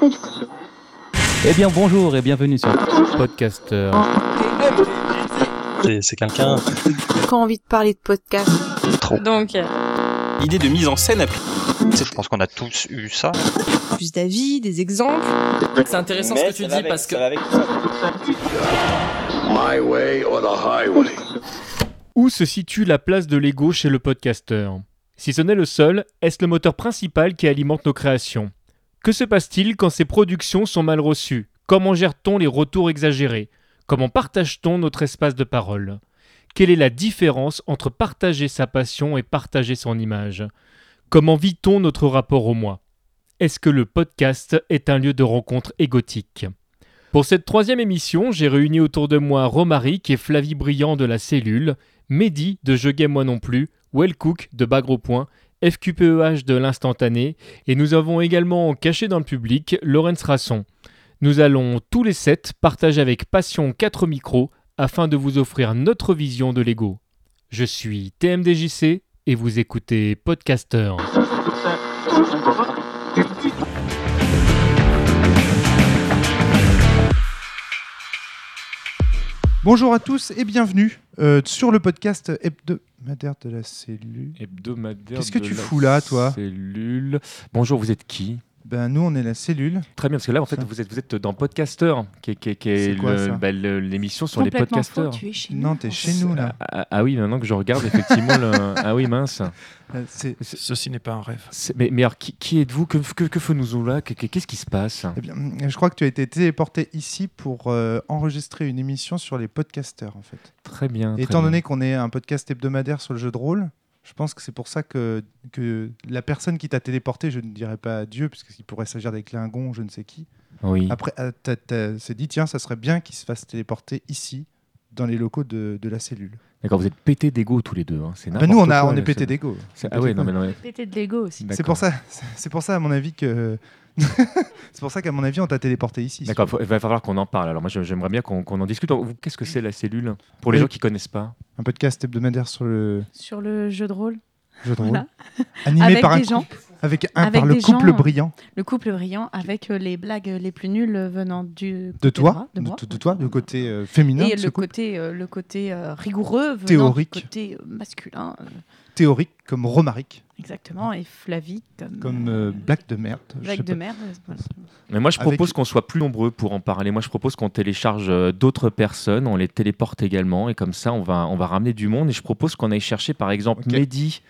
Eh bien bonjour et bienvenue sur Podcaster. C'est quelqu'un. Quand envie de parler de podcast. Trop. Donc, euh, Idée de mise en scène. Je pense qu'on a tous eu ça. plus d'avis, des exemples. C'est intéressant ce que tu dis parce que My way or the highway. Où se situe la place de l'ego chez le podcasteur? Si ce n'est le seul, est-ce le moteur principal qui alimente nos créations? Que se passe-t-il quand ces productions sont mal reçues? Comment gère-t-on les retours exagérés? Comment partage-t-on notre espace de parole? Quelle est la différence entre partager sa passion et partager son image? Comment vit-on notre rapport au moi? Est-ce que le podcast est un lieu de rencontre égotique? Pour cette troisième émission, j'ai réuni autour de moi Romaric et Flavie Briand de la Cellule, Mehdi de Je Game Moi Non Plus, Wellcook de Bagro Point, FQPEH de l'Instantané, et nous avons également caché dans le public Laurence Rasson. Nous allons tous les sept partager avec passion quatre micros afin de vous offrir notre vision de l'ego. Je suis TMDJC et vous écoutez Podcaster. Bonjour à tous et bienvenue euh, sur le podcast hebdomadaire de la cellule. Hebdomadaire. Qu'est-ce que de tu la fous là, toi? Cellule. Bonjour, vous êtes qui? Ben nous on est la cellule. Très bien, parce que là, en fait, vous êtes, vous êtes dans Podcaster, qui est, qui est- qui est C'est quoi, le- ça bah, le- l'émission sur les Complètement faux, podcasters. tu es chez nous. Non, t'es chez nous là. Ah, ah oui, maintenant que je regarde, effectivement, le... ah oui, mince. Euh, c'est- Ceci n'est pas un rêve. C'est- Mais, mais alors, qui, qui êtes-vous? Que, que, que faisons-nous là? Que- que- Qu'est-ce qui se passe? Eh bien, je crois que tu as été téléporté ici pour euh, enregistrer une émission sur les podcasters en fait. Très bien. Très étant bien. donné qu'on est un podcast hebdomadaire sur le jeu de rôle, je pense que c'est pour ça que, que la personne qui t'a téléporté, je ne dirais pas Dieu, puisqu'il pourrait s'agir des Klingons, je ne sais qui, Oui. après euh, t'as- t'as- s'est dit tiens, ça serait bien qu'il se fasse téléporter ici, dans les locaux de, de la cellule. D'accord, vous êtes pétés d'ego tous les deux. hein. C'est Ben nous, on, a, quoi, on est pété d'ego. Ah ouais, non, mais non. mais- Pété de Lego aussi. C'est pour ça, c'est pour ça à mon avis que, c'est pour ça qu'à mon avis on t'a téléporté ici. D'accord, il va falloir qu'on en parle. Alors moi, j'aimerais bien qu'on en discute. Qu'est-ce que c'est la cellule Pour les Oui. gens qui connaissent pas? Un podcast hebdomadaire sur le Sur le jeu de rôle. jeu de rôle, Voilà. animé Avec par un gens. couple, avec un Avec par le couple gens, brillant Le couple brillant avec euh, les blagues les plus nulles venant du de côté toi, de, moi. de toi, du côté euh, féminin, Et de ce le côté, euh, le côté euh, rigoureux venant Théorique. du côté euh, masculin. Théorique comme Romaric, exactement. Et Flavie comme, comme euh, euh, Black de merde. sais de pas. merde. voilà. Mais moi, je Avec- propose qu'on soit plus nombreux pour en parler. Moi, je propose qu'on télécharge euh, d'autres personnes, on les téléporte également, et comme ça, on va, on va ramener du monde. Et je propose qu'on aille chercher, par exemple. Mehdi.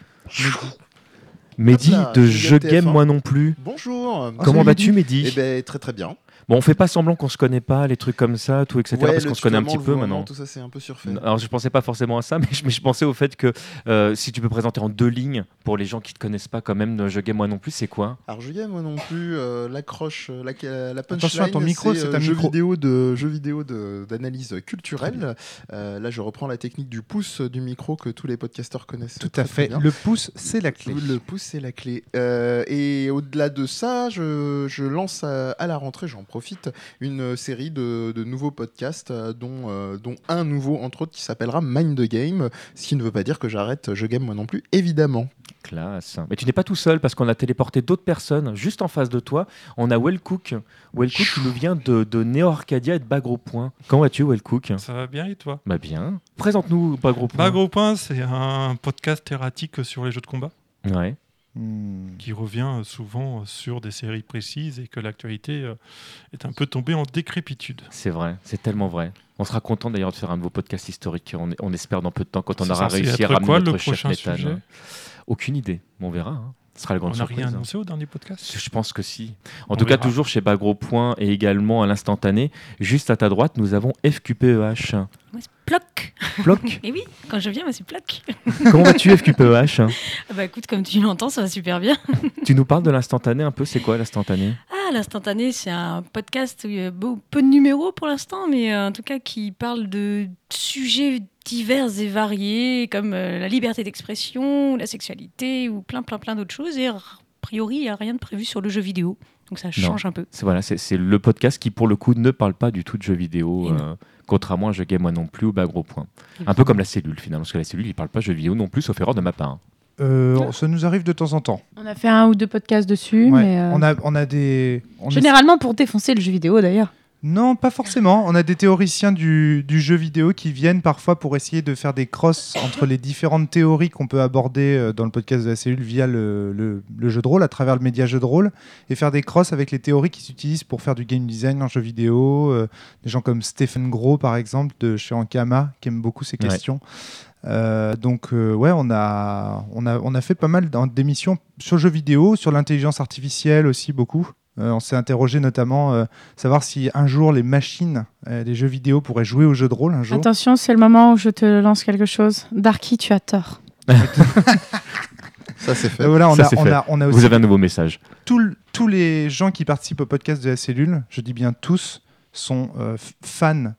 Mehdi de Je Game TF1. Moi Non Plus. Bonjour. Comment vas-tu, Mehdi. Mehdi? Eh ben très très bien. Bon, on fait pas semblant qu'on se connaît pas, les trucs comme ça, tout, etc. Ouais, parce qu'on se connaît un petit peu maintenant. Tout ça c'est un peu surfait. Alors, je pensais pas forcément à ça, mais je, mais je pensais au fait que euh, si tu peux présenter en deux lignes pour les gens qui te connaissent pas, quand même, Je Game Moi Non Plus, c'est quoi? Alors je moi non plus euh, l'accroche, euh, la, la punchline. Attention à ton micro, c'est euh, un jeu micro. vidéo de jeu vidéo d'analyse culturelle. Euh, là je reprends la technique du pouce du micro que tous les podcasteurs connaissent. Tout très, à très fait. bien. Le pouce, c'est la clé. Le pouce, c'est la clé. Euh, et au-delà de ça, je, je lance à, à la rentrée, j'en profite, une série de, de nouveaux podcasts, euh, dont, euh, dont un nouveau, entre autres, qui s'appellera Mind the Game, ce qui ne veut pas dire que j'arrête Je Game moi non plus, évidemment. Classe. Mais tu n'es pas tout seul parce qu'on a téléporté d'autres personnes juste en face de toi. On a Wellcook. Wellcook qui nous vient de, de Neo Arcadia et de Bagro Point. Comment vas-tu, Wellcook? Ça va bien et toi? Bah bien. Présente-nous Bagro Point. Bagro Point, c'est un podcast erratique sur les jeux de combat Ouais. Hmm. qui revient souvent sur des séries précises et que l'actualité euh, est un peu tombée en décrépitude. C'est vrai, c'est tellement vrai. On sera content d'ailleurs de faire un nouveau podcast historique. On, on espère dans peu de temps quand on aura réussi à ramener quoi, notre le chef prochain métal. sujet Aucune idée. On verra. hein. Ce sera la grande On n'a surprise. rien hein. annoncé au dernier podcast? Je pense que si. En On tout cas, verra. toujours chez Bagro Point et également à l'instantané. Juste à ta droite, nous avons FQPEH. Ploc. Ploc. Et oui, quand je viens, moi, c'est Ploc. Comment vas-tu, FQPEH Ah bah écoute, comme tu l'entends, ça va super bien. Tu nous parles de l'instantané un peu. C'est quoi l'instantané? Ah, l'instantané, c'est un podcast où il y a peu de numéros pour l'instant, mais euh, en tout cas qui parle de sujets divers et variés, comme euh, la liberté d'expression, la sexualité, ou plein, plein, plein d'autres choses. Et a priori, il n'y a rien de prévu sur le jeu vidéo. Donc ça change un peu. C'est voilà, c'est le podcast qui, pour le coup, ne parle pas du tout de jeux vidéo, euh, contrairement à Je Game Moi non plus ou Bagro Point. Un peu comme la cellule finalement, parce que la cellule, il parle pas jeux vidéo non plus, sauf erreur de ma part. hein. Euh, ça nous arrive de temps en temps. On a fait un ou deux podcasts dessus, Ouais. mais euh, On, a, on a des. on généralement pour défoncer le jeu vidéo d'ailleurs. Non, pas forcément. On a des théoriciens du, du jeu vidéo qui viennent parfois pour essayer de faire des crosses entre les différentes théories qu'on peut aborder euh, dans le podcast de la cellule via le, le- le jeu de rôle, à travers le média jeu de rôle, et faire des crosses avec les théories qui s'utilisent pour faire du game design en jeu vidéo. euh, des gens comme Stephen Gros, par exemple, de chez Ankama, qui aime beaucoup ces Ouais. questions. Euh, donc euh, ouais, on a, on, a, on a fait pas mal d'émissions sur le jeu vidéo, sur l'intelligence artificielle aussi beaucoup. Euh, on s'est interrogé notamment euh, savoir si un jour les machines, euh, les jeux vidéo pourraient jouer au jeu de rôle un jour. Attention, c'est le moment où je te lance quelque chose. Darky, tu as tort. Ça, c'est fait. Euh, voilà, on Ça, a, c'est on, fait. a, on a Vous avez un nouveau message. tout tous les gens qui participent au podcast de la cellule, je dis bien tous, sont euh, fans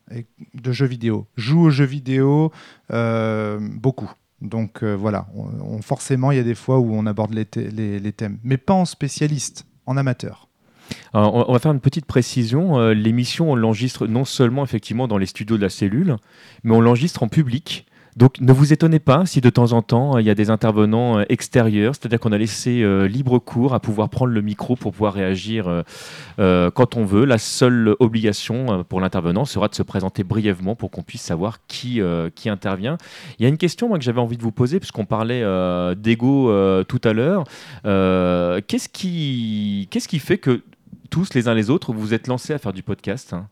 de jeux vidéo, jouent aux jeux vidéo euh, beaucoup. Donc euh, voilà, on- on- forcément, il y a des fois où on aborde les- les thèmes, mais pas en spécialiste, en amateur. Alors, on- va faire une petite précision. Euh, L'émission, on l'enregistre non seulement effectivement dans les studios de la cellule, mais on l'enregistre en public. Donc ne vous étonnez pas si de temps en temps il y a des intervenants euh, extérieurs, c'est-à-dire qu'on a laissé euh, libre cours à pouvoir prendre le micro pour pouvoir réagir euh, euh, quand on veut. La seule obligation euh, pour l'intervenant sera de se présenter brièvement pour qu'on puisse savoir qui, euh, intervient. Il y a une question que j'avais envie de vous poser, puisqu'on parlait euh, d'ego euh, tout à l'heure. Euh, qu'est-ce qui fait que tous les uns les autres vous êtes lancés à faire du podcast hein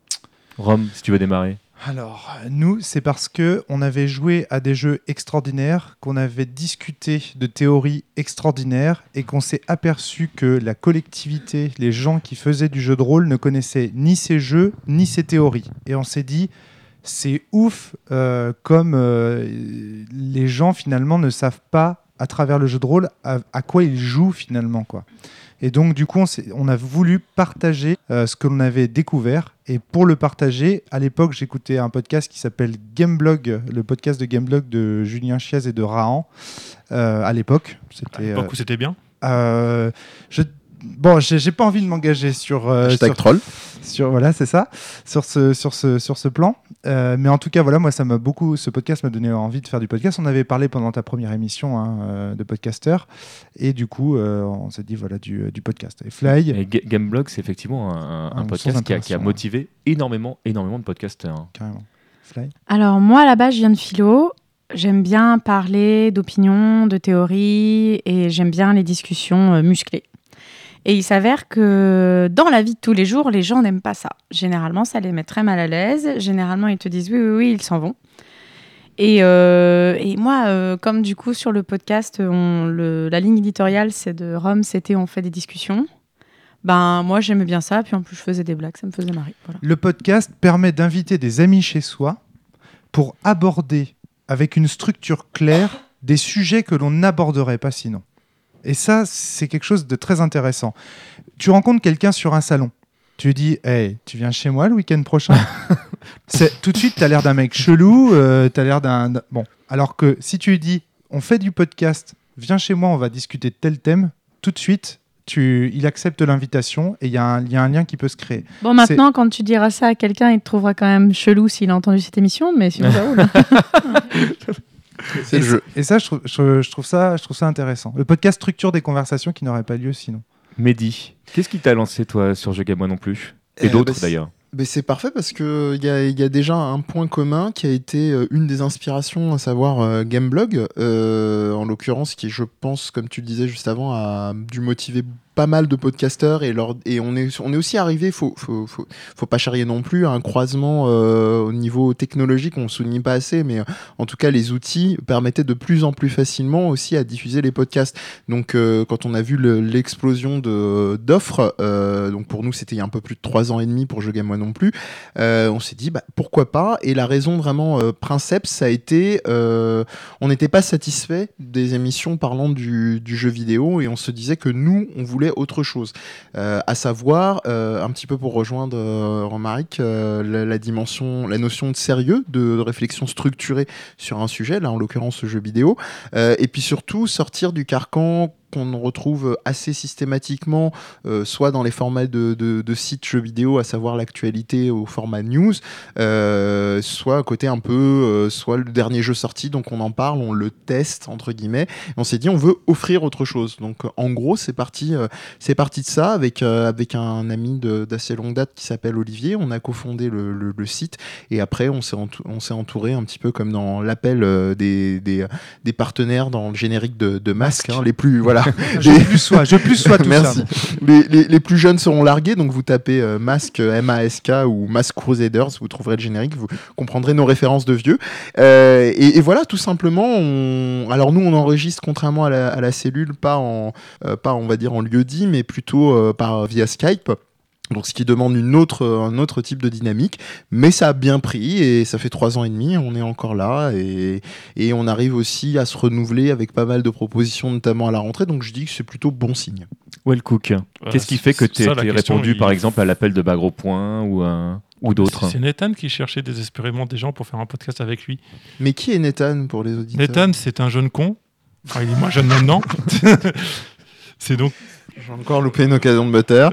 Rome, si tu veux démarrer. Alors, nous, c'est parce que on avait joué à des jeux extraordinaires, qu'on avait discuté de théories extraordinaires et qu'on s'est aperçu que la collectivité, les gens qui faisaient du jeu de rôle ne connaissaient ni ces jeux ni ces théories. Et on s'est dit, c'est ouf euh, comme euh, les gens finalement ne savent pas à travers le jeu de rôle à, à quoi ils jouent finalement quoi. Et donc du coup on, a voulu partager euh, ce que l'on avait découvert et pour le partager à l'époque j'écoutais un podcast qui s'appelle Gameblog, le podcast de Gameblog de Julien Chiaz et de Rahan euh, à l'époque. À C'était l'époque euh, où c'était bien. euh, je Bon, j'ai pas envie de m'engager sur, euh, sur, troll. sur- voilà, c'est ça, sur ce, sur ce, sur ce plan. Euh, mais en tout cas, voilà, moi, ça m'a beaucoup, ce podcast m'a donné envie de faire du podcast. On avait parlé pendant ta première émission hein, euh, de podcasteur, et du coup, euh, on s'est dit voilà du, du podcast. Et Fly, Et Ga- Gameblog, c'est effectivement un, un Un podcast qui a, qui a interaction, motivé énormément, énormément de podcasteurs. hein. carrément. Fly. Alors moi, à la base, je viens de philo. J'aime bien parler d'opinions, de théories, et j'aime bien les discussions euh, musclées. Et il s'avère que dans la vie de tous les jours, les gens n'aiment pas ça. Généralement, ça les met très mal à l'aise. Généralement, ils te disent oui, oui, oui, ils s'en vont. Et, euh, moi, euh, comme du coup sur le podcast, la ligne éditoriale, c'est de Rome, c'était on fait des discussions. Ben moi, j'aimais bien ça. Puis en plus, je faisais des blagues, ça me faisait marrer. Le podcast permet d'inviter des amis chez soi pour aborder avec une structure claire des sujets que l'on n'aborderait pas sinon. Et ça, c'est quelque chose de très intéressant. Tu rencontres quelqu'un sur un salon. Tu lui dis, hey, tu viens chez moi le week-end prochain? C'est- Tout de suite, tu as l'air d'un mec chelou, tu as l'air d'un... Bon, alors que si tu lui dis, on fait du podcast, viens chez moi, on va discuter de tel thème, tout de suite, tu... il accepte l'invitation et il y, a un- il y a un lien qui peut se créer. Bon, maintenant, quand tu diras ça à quelqu'un, il te trouvera quand même chelou s'il a entendu cette émission, mais sinon, ça roule. C'est et, le jeu. et ça, je trouve, je, je trouve ça, je trouve ça intéressant. Le podcast structure des conversations qui n'auraient pas lieu sinon. Mehdi, qu'est-ce qui t'a lancé toi sur Je Game Moi non plus? Et Euh, d'autres bah, d'ailleurs Mais c'est parfait parce que il y a, il y a déjà un point commun qui a été euh, une des inspirations, à savoir euh, Gameblog, euh, en l'occurrence, qui je pense, comme tu le disais juste avant, a dû motiver pas mal de podcasteurs et, on, est, aussi arrivé, faut, faut, faut, pas charrier non plus, à un croisement euh, au niveau technologique, on ne souligne pas assez, mais en tout cas les outils permettaient de plus en plus facilement aussi à diffuser les podcasts. Donc euh, quand on a vu le- l'explosion d'offres, euh, donc pour nous c'était il y a un peu plus de trois ans et demi pour Je Game Moi non plus, on s'est dit bah, pourquoi pas? Et la raison vraiment princeps, ça a été, on n'était pas satisfait des émissions parlant du jeu vidéo et on se disait que nous on voulait autre chose, Euh, à savoir euh, un petit peu pour rejoindre Romaric, euh, la, dimension, la notion de sérieux, de, de réflexion structurée sur un sujet, là en l'occurrence ce jeu vidéo, et puis surtout sortir du carcan qu'on retrouve assez systématiquement, euh, soit dans les formats de, de, sites jeux vidéo, à savoir l'actualité au format news, euh, soit à côté un peu, euh, soit le dernier jeu sorti, donc on en parle, on le teste entre guillemets. on s'est dit on veut offrir autre chose. Donc en gros c'est parti, c'est parti de ça avec avec un ami d'assez longue date qui s'appelle Olivier. On a cofondé le, le, site et après on s'est on s'est entouré un petit peu comme dans l'appel des, des, des, partenaires dans le générique de, de Masque, hein, les plus voilà je plus sois, je plus sois tout Merci. Les, les, les, plus jeunes seront largués, donc vous tapez euh, Mask M-A-S-K ou Mask Crusaders, vous trouverez le générique, vous comprendrez nos références de vieux. Euh, et, et, voilà, tout simplement. On... Alors nous, on enregistre contrairement à la, à la cellule, pas en, euh, pas on va dire en lieu dit, mais plutôt euh, par via Skype. Donc, ce qui demande une autre, un autre type de dynamique, mais ça a bien pris et ça fait trois ans et demi, on est encore là et, et on arrive aussi à se renouveler avec pas mal de propositions, notamment à la rentrée. Donc, je dis que c'est plutôt bon signe. Well Cook, qu'est-ce qui fait que tu as répondu par exemple à l'appel de Bagro Point ou, ou d'autres C'est Nathan qui cherchait désespérément des gens pour faire un podcast avec lui. Mais qui est Nathan pour les auditeurs? Nathan, c'est un jeune con. Enfin, il est moins jeune maintenant. c'est donc j'ai encore loupé une occasion de me taire.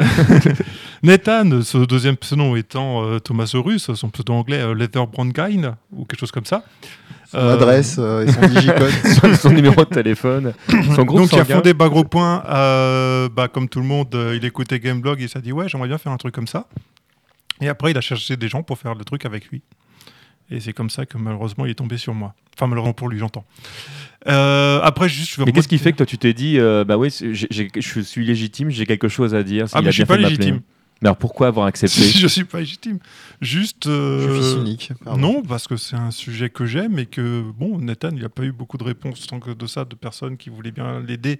Nathan, ce deuxième pseudo étant euh, Thomasaurus, son pseudo anglais euh, Leather ou quelque chose comme ça. Son adresse euh, et son digicode. son, numéro de téléphone. Son groupe Donc il a fondé Bagro Point, bah, comme tout le monde, il écoutait Gameblog et s'est dit ouais j'aimerais bien faire un truc comme ça. Et après il a cherché des gens pour faire le truc avec lui. Et c'est comme ça que malheureusement il est tombé sur moi. Enfin malheureusement pour lui j'entends. Euh, après juste je Mais qu'est-ce qui fait que toi tu t'es dit euh, bah oui je suis légitime j'ai quelque chose à dire. Ah mais je suis pas légitime. Mais alors pourquoi avoir accepté Je suis pas légitime. Juste. Euh, je suis unique. Non, parce que c'est un sujet que j'aime et que, bon, Nathan, il n'y a pas eu beaucoup de réponses tant que de ça de personnes qui voulaient bien l'aider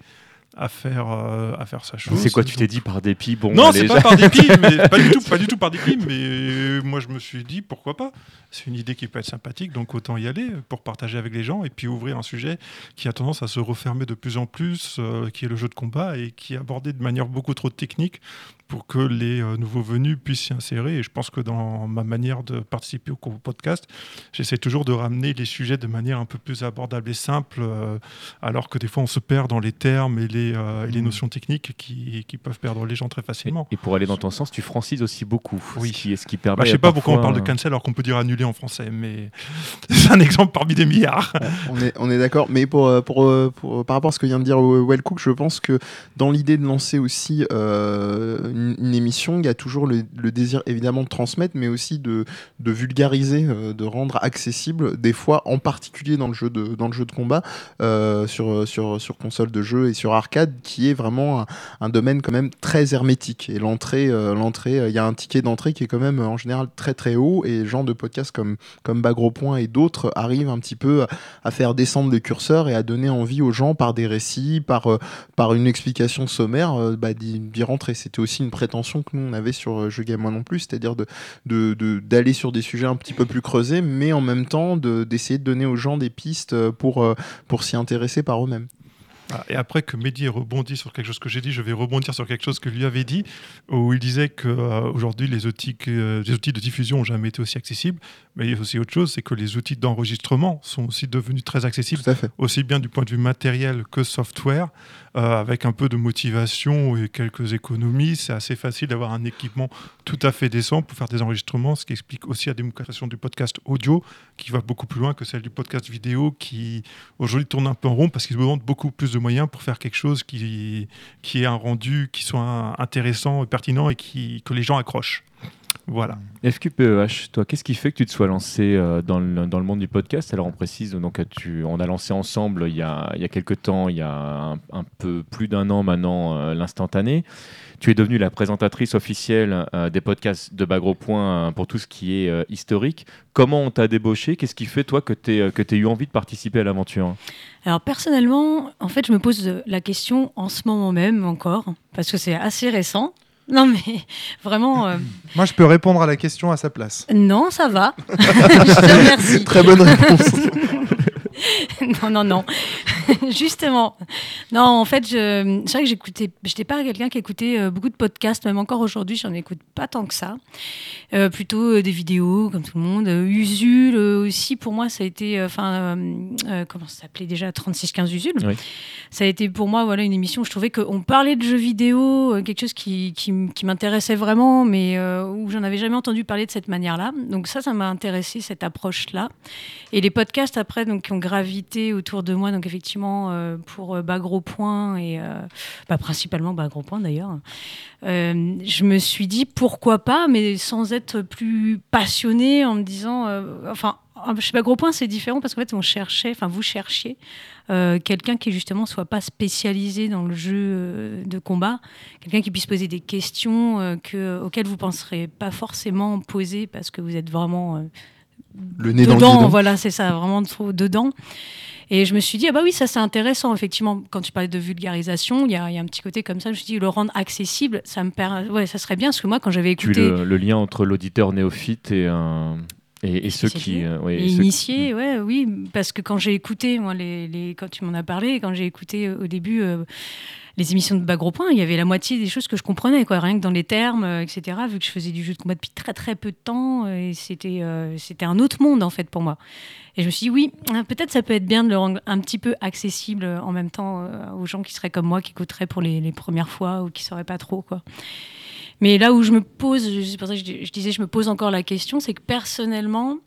à faire, euh, à faire sa chose. C'est quoi, tu t'es dit par dépit bon, Non, c'est pas par dépit, mais pas du, tout, pas du tout par dépit, mais moi je me suis dit pourquoi pas? C'est une idée qui peut être sympathique, donc autant y aller pour partager avec les gens et puis ouvrir un sujet qui a tendance à se refermer de plus en plus, euh, qui est le jeu de combat et qui est abordé de manière beaucoup trop technique pour que les euh, nouveaux venus puissent s'y insérer. Et je pense que dans ma manière de participer au podcast, j'essaie toujours de ramener les sujets de manière un peu plus abordable et simple, euh, alors que des fois on se perd dans les termes et les, euh, les mmh. notions techniques qui, qui, peuvent perdre les gens très facilement. Et, pour aller dans ton sens, tu francises aussi beaucoup. Oui. Ce qui, ce qui permet. Bah, je sais pas pourquoi on parle de cancel alors qu'on peut dire annuler en français, mais c'est un exemple parmi des milliards. on est, on est d'accord, mais pour, pour, pour, par rapport à ce que vient de dire Wellcook, je pense que dans l'idée de lancer aussi une, émission, il y a toujours le, désir évidemment de transmettre, mais aussi de, de vulgariser, euh, de rendre accessible, des fois en particulier dans le jeu de, dans le jeu de combat, euh, sur, sur, sur console de jeu et sur arcade, qui est vraiment un, domaine quand même très hermétique. Et l'entrée, euh, l'entrée, il y a un ticket d'entrée qui est quand même en général très très haut, et gens de podcasts comme, comme Bagro et d'autres arrivent un petit peu à, faire descendre les curseurs et à donner envie aux gens par des récits, par, par une explication sommaire, bah, d'y rentrer. C'était aussi une prétention que nous on avait sur euh, Je Game Moi non plus, c'est-à-dire d'aller de, de, sur des sujets un petit peu plus creusés, mais en même temps d'essayer de, donner aux gens des pistes euh, pour, euh, pour s'y intéresser par eux-mêmes. Ah, et après que Mehdi ait rebondi sur quelque chose que j'ai dit, je vais rebondir sur quelque chose que lui avait dit, où il disait qu'aujourd'hui, les, outils, les outils de diffusion n'ont jamais été aussi accessibles. Mais il y a aussi autre chose, c'est que les outils d'enregistrement sont aussi devenus très accessibles, aussi bien du point de vue matériel que software. Euh, avec un peu de motivation et quelques économies, c'est assez facile d'avoir un équipement tout à fait décent pour faire des enregistrements, ce qui explique aussi la démocratisation du podcast audio, qui va beaucoup plus loin que celle du podcast vidéo, qui aujourd'hui tourne un peu en rond parce qu'ils demandent beaucoup plus de moyens pour faire quelque chose qui, qui ait un rendu qui soit intéressant et pertinent et qui, que les gens accrochent. Voilà. FQPEH, toi, qu'est-ce qui fait que tu te sois lancé euh, dans, le, dans, le, monde du podcast? Alors on précise, donc tu, on a lancé ensemble il y a, il y a quelques temps, il y a un, peu plus d'un an maintenant, euh, l'instantané. Tu es devenue la présentatrice officielle euh, des podcasts de Bagro Point pour tout ce qui est historique. Comment on t'a débauché Qu'est-ce qui fait, toi, que tu aies eu envie de participer à l'aventure? Alors, personnellement, en fait, je me pose la question en ce moment même encore, parce que c'est assez récent. Non, mais vraiment. Euh, Moi, je peux répondre à la question à sa place. Non, ça va. je te remercie. Très bonne réponse. non, non, non. Justement. Non, en fait, je... c'est vrai que j'écoutais, j'étais pas quelqu'un qui écoutait euh, beaucoup de podcasts, même encore aujourd'hui, j'en écoute pas tant que ça. Euh, plutôt euh, des vidéos, comme tout le monde. Usul aussi, pour moi, ça a été, enfin, comment ça s'appelait déjà? 3615 Usul. Ça a été pour moi, voilà, une émission où je trouvais qu'on parlait de jeux vidéo, quelque chose qui, qui, qui m'intéressait vraiment, mais où j'en avais jamais entendu parler de cette manière-là. Donc ça, ça m'a intéressé cette approche-là. Et les podcasts après, donc, qui ont gravité autour de moi, donc effectivement euh, pour euh, bas gros point et euh, bah, principalement bas gros point d'ailleurs. je me suis dit pourquoi pas, mais sans être plus passionnée en me disant, enfin, chez bas gros point c'est différent parce qu'en fait on cherchait, enfin vous cherchiez quelqu'un qui justement soit pas spécialisé dans le jeu de combat, quelqu'un qui puisse poser des questions que, auxquelles vous penserez pas forcément poser parce que vous êtes vraiment le nez dedans, dans le voilà, c'est ça, vraiment trop dedans. Et je me suis dit, ah bah oui, ça c'est intéressant, effectivement, quand tu parlais de vulgarisation, il y, a, un petit côté comme ça, je me suis dit, le rendre accessible, ça me permet, ouais, ça serait bien, parce que moi, quand j'avais écouté... Le, le, lien entre l'auditeur néophyte et un... Et, ceux qui euh, initiés, ouais, oui, parce que quand j'ai écouté, moi, les, les, quand tu m'en as parlé, quand j'ai écouté euh, au début euh, les émissions de bas gros point, il y avait la moitié des choses que je comprenais, quoi, rien que dans les termes, etc. Vu que je faisais du jeu de combat depuis très très peu de temps, et c'était c'était un autre monde en fait pour moi. Et je me suis dit, oui, hein, peut-être ça peut être bien de le rendre un petit peu accessible en même temps euh, aux gens qui seraient comme moi, qui écouteraient pour les, premières fois ou qui ne sauraient pas trop. quoi. Mais là où je me pose, c'est pour ça que je, disais, je me pose encore la question, c'est que personnellement,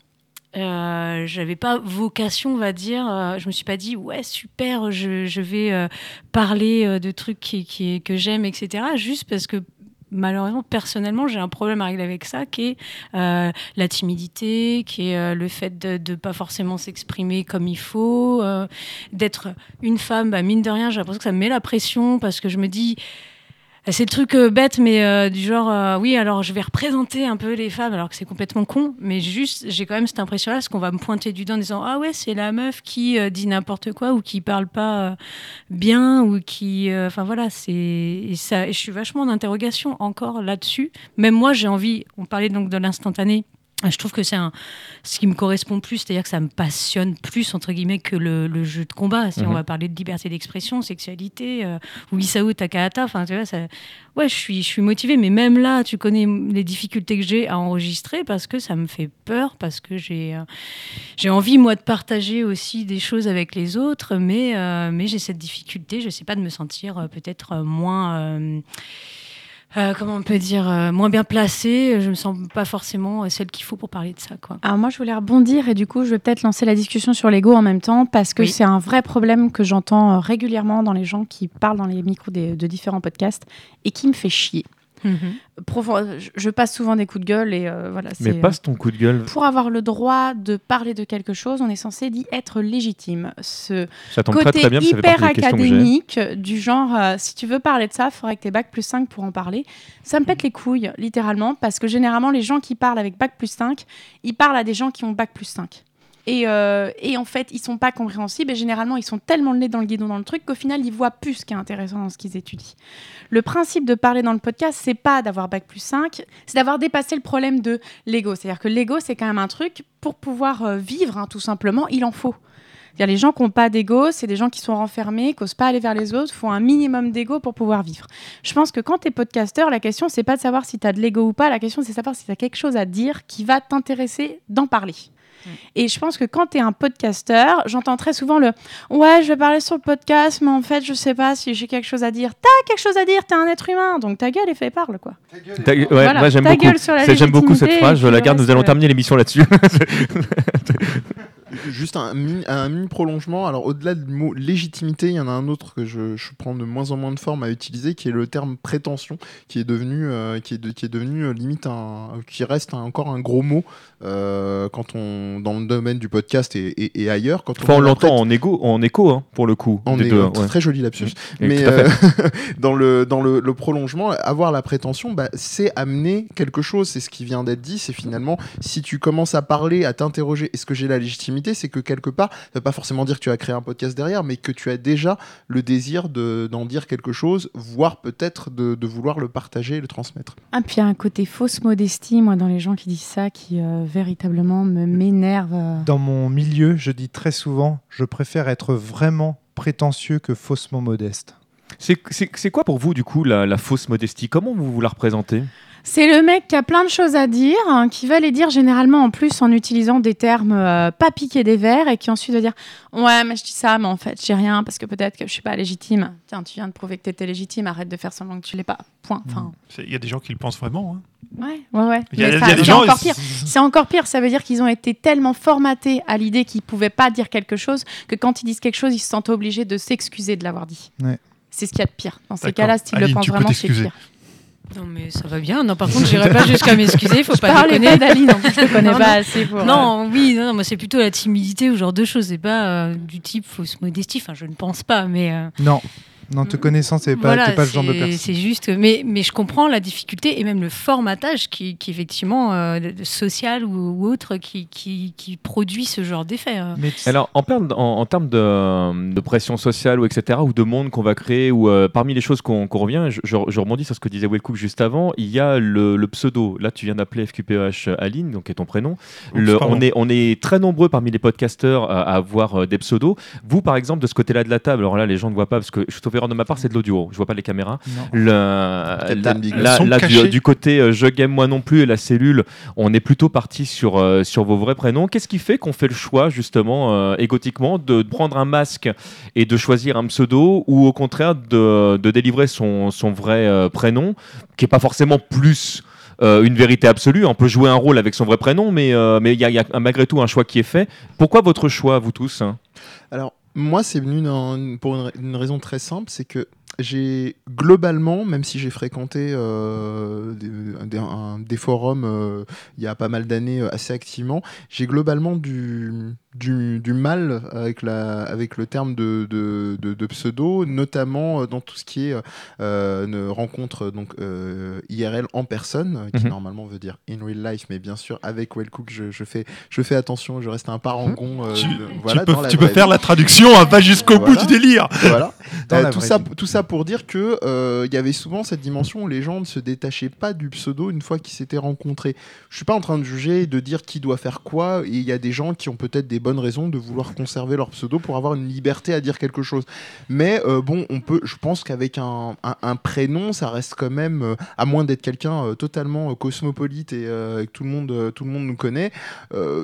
euh, j'avais pas vocation, on va dire. Euh, je me suis pas dit ouais super, je, vais euh, parler de trucs qui, que j'aime, etc. Juste parce que malheureusement, personnellement, j'ai un problème à régler avec ça, qui est euh, la timidité, qui est euh, le fait de ne pas forcément s'exprimer comme il faut, euh, d'être une femme, bah, mine de rien, j'ai l'impression que ça me met la pression parce que je me dis, c'est le truc euh, bête, mais euh, du genre, euh, oui, alors je vais représenter un peu les femmes, alors que c'est complètement con, mais juste, j'ai quand même cette impression-là, parce qu'on va me pointer du doigt en disant, ah ouais, c'est la meuf qui dit n'importe quoi, ou qui parle pas bien, ou qui. Enfin voilà, c'est. ça, je suis vachement en interrogation encore là-dessus. Même moi, j'ai envie, on parlait donc de l'instantané je trouve que c'est un, ce qui me correspond plus, c'est-à-dire que ça me passionne plus, entre guillemets, que le, jeu de combat. Si on mhm. va parler de liberté d'expression, sexualité, euh, ou Isao Takahata, enfin, tu vois, ça, ouais, je suis, je suis motivée, mais même là, tu connais les difficultés que j'ai à enregistrer parce que ça me fait peur, parce que j'ai, euh, j'ai envie, moi, de partager aussi des choses avec les autres, mais, euh, mais j'ai cette difficulté, je sais pas, de me sentir peut-être moins euh, comment on peut dire, euh, moins bien placée. Je me sens pas forcément euh, celle qu'il faut pour parler de ça. Quoi. Alors moi, je voulais rebondir et du coup, je vais peut-être lancer la discussion sur l'ego en même temps parce que c'est un vrai problème que j'entends régulièrement dans les gens qui parlent dans les micros de différents podcasts et qui me fait chier. Mhm. Je passe souvent des coups de gueule et euh, voilà. Mais passe ton coup de gueule. Pour avoir le droit de parler de quelque chose, on est censé d'y être légitime. Ce côté très, bien, hyper académique du genre, euh, si tu veux parler de ça, il faudrait que tu aies bac plus 5 pour en parler. Ça me pète les couilles, littéralement, parce que généralement, les gens qui parlent avec bac plus 5, ils parlent à des gens qui ont bac plus 5. Euh, et, en fait, ils sont pas compréhensibles et généralement, ils sont tellement le nez dans le guidon dans le truc qu'au final, ils voient plus ce qui est intéressant dans ce qu'ils étudient. Le principe de parler dans le podcast, c'est pas d'avoir bac plus 5, c'est d'avoir dépassé le problème de l'ego. C'est-à-dire que l'ego, c'est quand même un truc pour pouvoir euh, vivre, hein, tout simplement, il en faut. Les gens qui n'ont pas d'ego, c'est des gens qui sont renfermés, qui n'osent pas aller vers les autres, font un minimum d'ego pour pouvoir vivre. Je pense que quand tu es podcasteur, la question, c'est pas de savoir si tu as de l'ego ou pas, la question, c'est de savoir si tu as quelque chose à dire qui va t'intéresser d'en parler. Et je pense que quand tu es un podcasteur, j'entends très souvent le Ouais, je vais parler sur le podcast, mais en fait, je sais pas si j'ai quelque chose à dire. T'as quelque chose à dire, t'es un être humain, donc ta gueule et fais parle, quoi. Ta gueule. ouais, moi j'aime beaucoup. J'aime beaucoup cette phrase, je la garde, nous allons terminer l'émission là-dessus. Juste un, un mini prolongement. Alors, au-delà du mot légitimité, il y en a un autre que je, je, prends de moins en moins de forme à utiliser, qui est le terme prétention, qui est devenu, euh, qui est, qui est devenu euh, limite un, qui reste encore un gros mot euh, quand on, dans le domaine du podcast et, et, ailleurs. Quand on, l'entend en, égo, en écho, hein, pour le coup. En très joli lapsus. Mais dans, le, dans le, le, prolongement, avoir la prétention, bah, c'est amener quelque chose. C'est ce qui vient d'être dit. C'est finalement, si tu commences à parler, à t'interroger, est-ce que j'ai la légitimité c'est que quelque part, ça veut pas forcément dire que tu as créé un podcast derrière, mais que tu as déjà le désir d'en dire quelque chose, voire peut-être de, vouloir le partager et le transmettre. Ah, puis il y a un côté fausse modestie, moi, dans les gens qui disent ça, qui euh, véritablement me m'énerve. Dans mon milieu, je dis très souvent, je préfère être vraiment prétentieux que faussement modeste. C'est quoi pour vous, du coup, la, la fausse modestie? Comment vous vous la représentez? C'est le mec qui a plein de choses à dire, hein, qui va les dire généralement en plus en utilisant des termes euh, pas piqués des verres et qui ensuite va dire Ouais, mais je dis ça, mais en fait, j'ai rien parce que peut-être que je suis pas légitime. Tiens, tu viens de prouver que tu étais légitime, arrête de faire semblant que tu l'es pas. Point. Enfin... Il y a des gens qui le pensent vraiment. Hein. Ouais, ouais, ouais. Il y a, des gens. Encore pire. C'est encore pire. Ça veut dire qu'ils ont été tellement formatés à l'idée qu'ils pouvaient pas dire quelque chose que quand ils disent quelque chose, ils se sentent obligés de s'excuser de l'avoir dit. Ouais. C'est ce qu'il y a de pire. Dans ces cas-là, s'ils le pensent vraiment, c'est pire. Non, mais ça va bien. Non, par contre, j'irai pas jusqu'à m'excuser. Il faut je pas déconner. d'Aline, je te connais pas assez pour. Non, euh, oui, non, moi c'est plutôt la timidité ou genre de choses. C'est pas euh, du type fausse modestie. Enfin, je ne pense pas, mais. Euh, non. Non, te connaissant, c'est pas, pas le genre de personne. C'est juste, mais, mais je comprends la difficulté et même le formatage qui, qui effectivement, euh, social ou, autre, qui, qui, qui, produit ce genre d'effet. Hein. Alors, en, en, termes de, de, pression sociale ou etc., ou de monde qu'on va créer, ou euh, parmi les choses qu'on revient, je, je, rebondis sur ce que disait Wellcook juste avant, il y a le, le pseudo. Là, tu viens d'appeler FQPH Aline, donc est ton prénom. Le, on, est, on est très nombreux parmi les podcasteurs à, avoir euh, des pseudos. Vous, par exemple, de ce côté-là de la table, alors là, les gens ne voient pas parce que je suis de ma part, c'est de l'audio. Je vois pas les caméras. Le, là, du, côté euh, je game moi non plus et la cellule, on est plutôt parti sur, euh, sur vos vrais prénoms. Qu'est-ce qui fait qu'on fait le choix, justement, euh, égotiquement, de, prendre un masque et de choisir un pseudo ou au contraire de, de délivrer son, son vrai prénom, qui est pas forcément plus. une vérité absolue? On peut jouer un rôle avec son vrai prénom, mais mais il y, a malgré tout un choix qui est fait. Pourquoi votre choix, vous tous Alors, moi, c'est venu pour une, raison très simple, c'est que j'ai globalement, même si j'ai fréquenté euh, des, forums euh, il y a pas mal d'années euh, assez activement, j'ai globalement du, du, mal avec, la, avec le terme de, de, de, pseudo, notamment dans tout ce qui est une rencontre donc, IRL en personne, qui mhm. normalement veut dire in real life, mais bien sûr, avec Wellcook, je, je, fais, je fais attention, je reste un parangon. tu, voilà, tu peux, tu peux faire la traduction, hein, pas jusqu'au bout du délire. Voilà. tout, ça, tout ça pour dire que il y avait souvent cette dimension où les gens ne se détachaient pas du pseudo une fois qu'ils s'étaient rencontrés. Je suis pas en train de juger, de dire qui doit faire quoi, il y a des gens qui ont peut-être des bonnes raisons de vouloir conserver leur pseudo pour avoir une liberté à dire quelque chose. Mais euh, bon, on peut, je pense qu'avec un, un, prénom, ça reste quand même, euh, à moins d'être quelqu'un euh, totalement cosmopolite et que tout le monde, tout le monde nous connaît,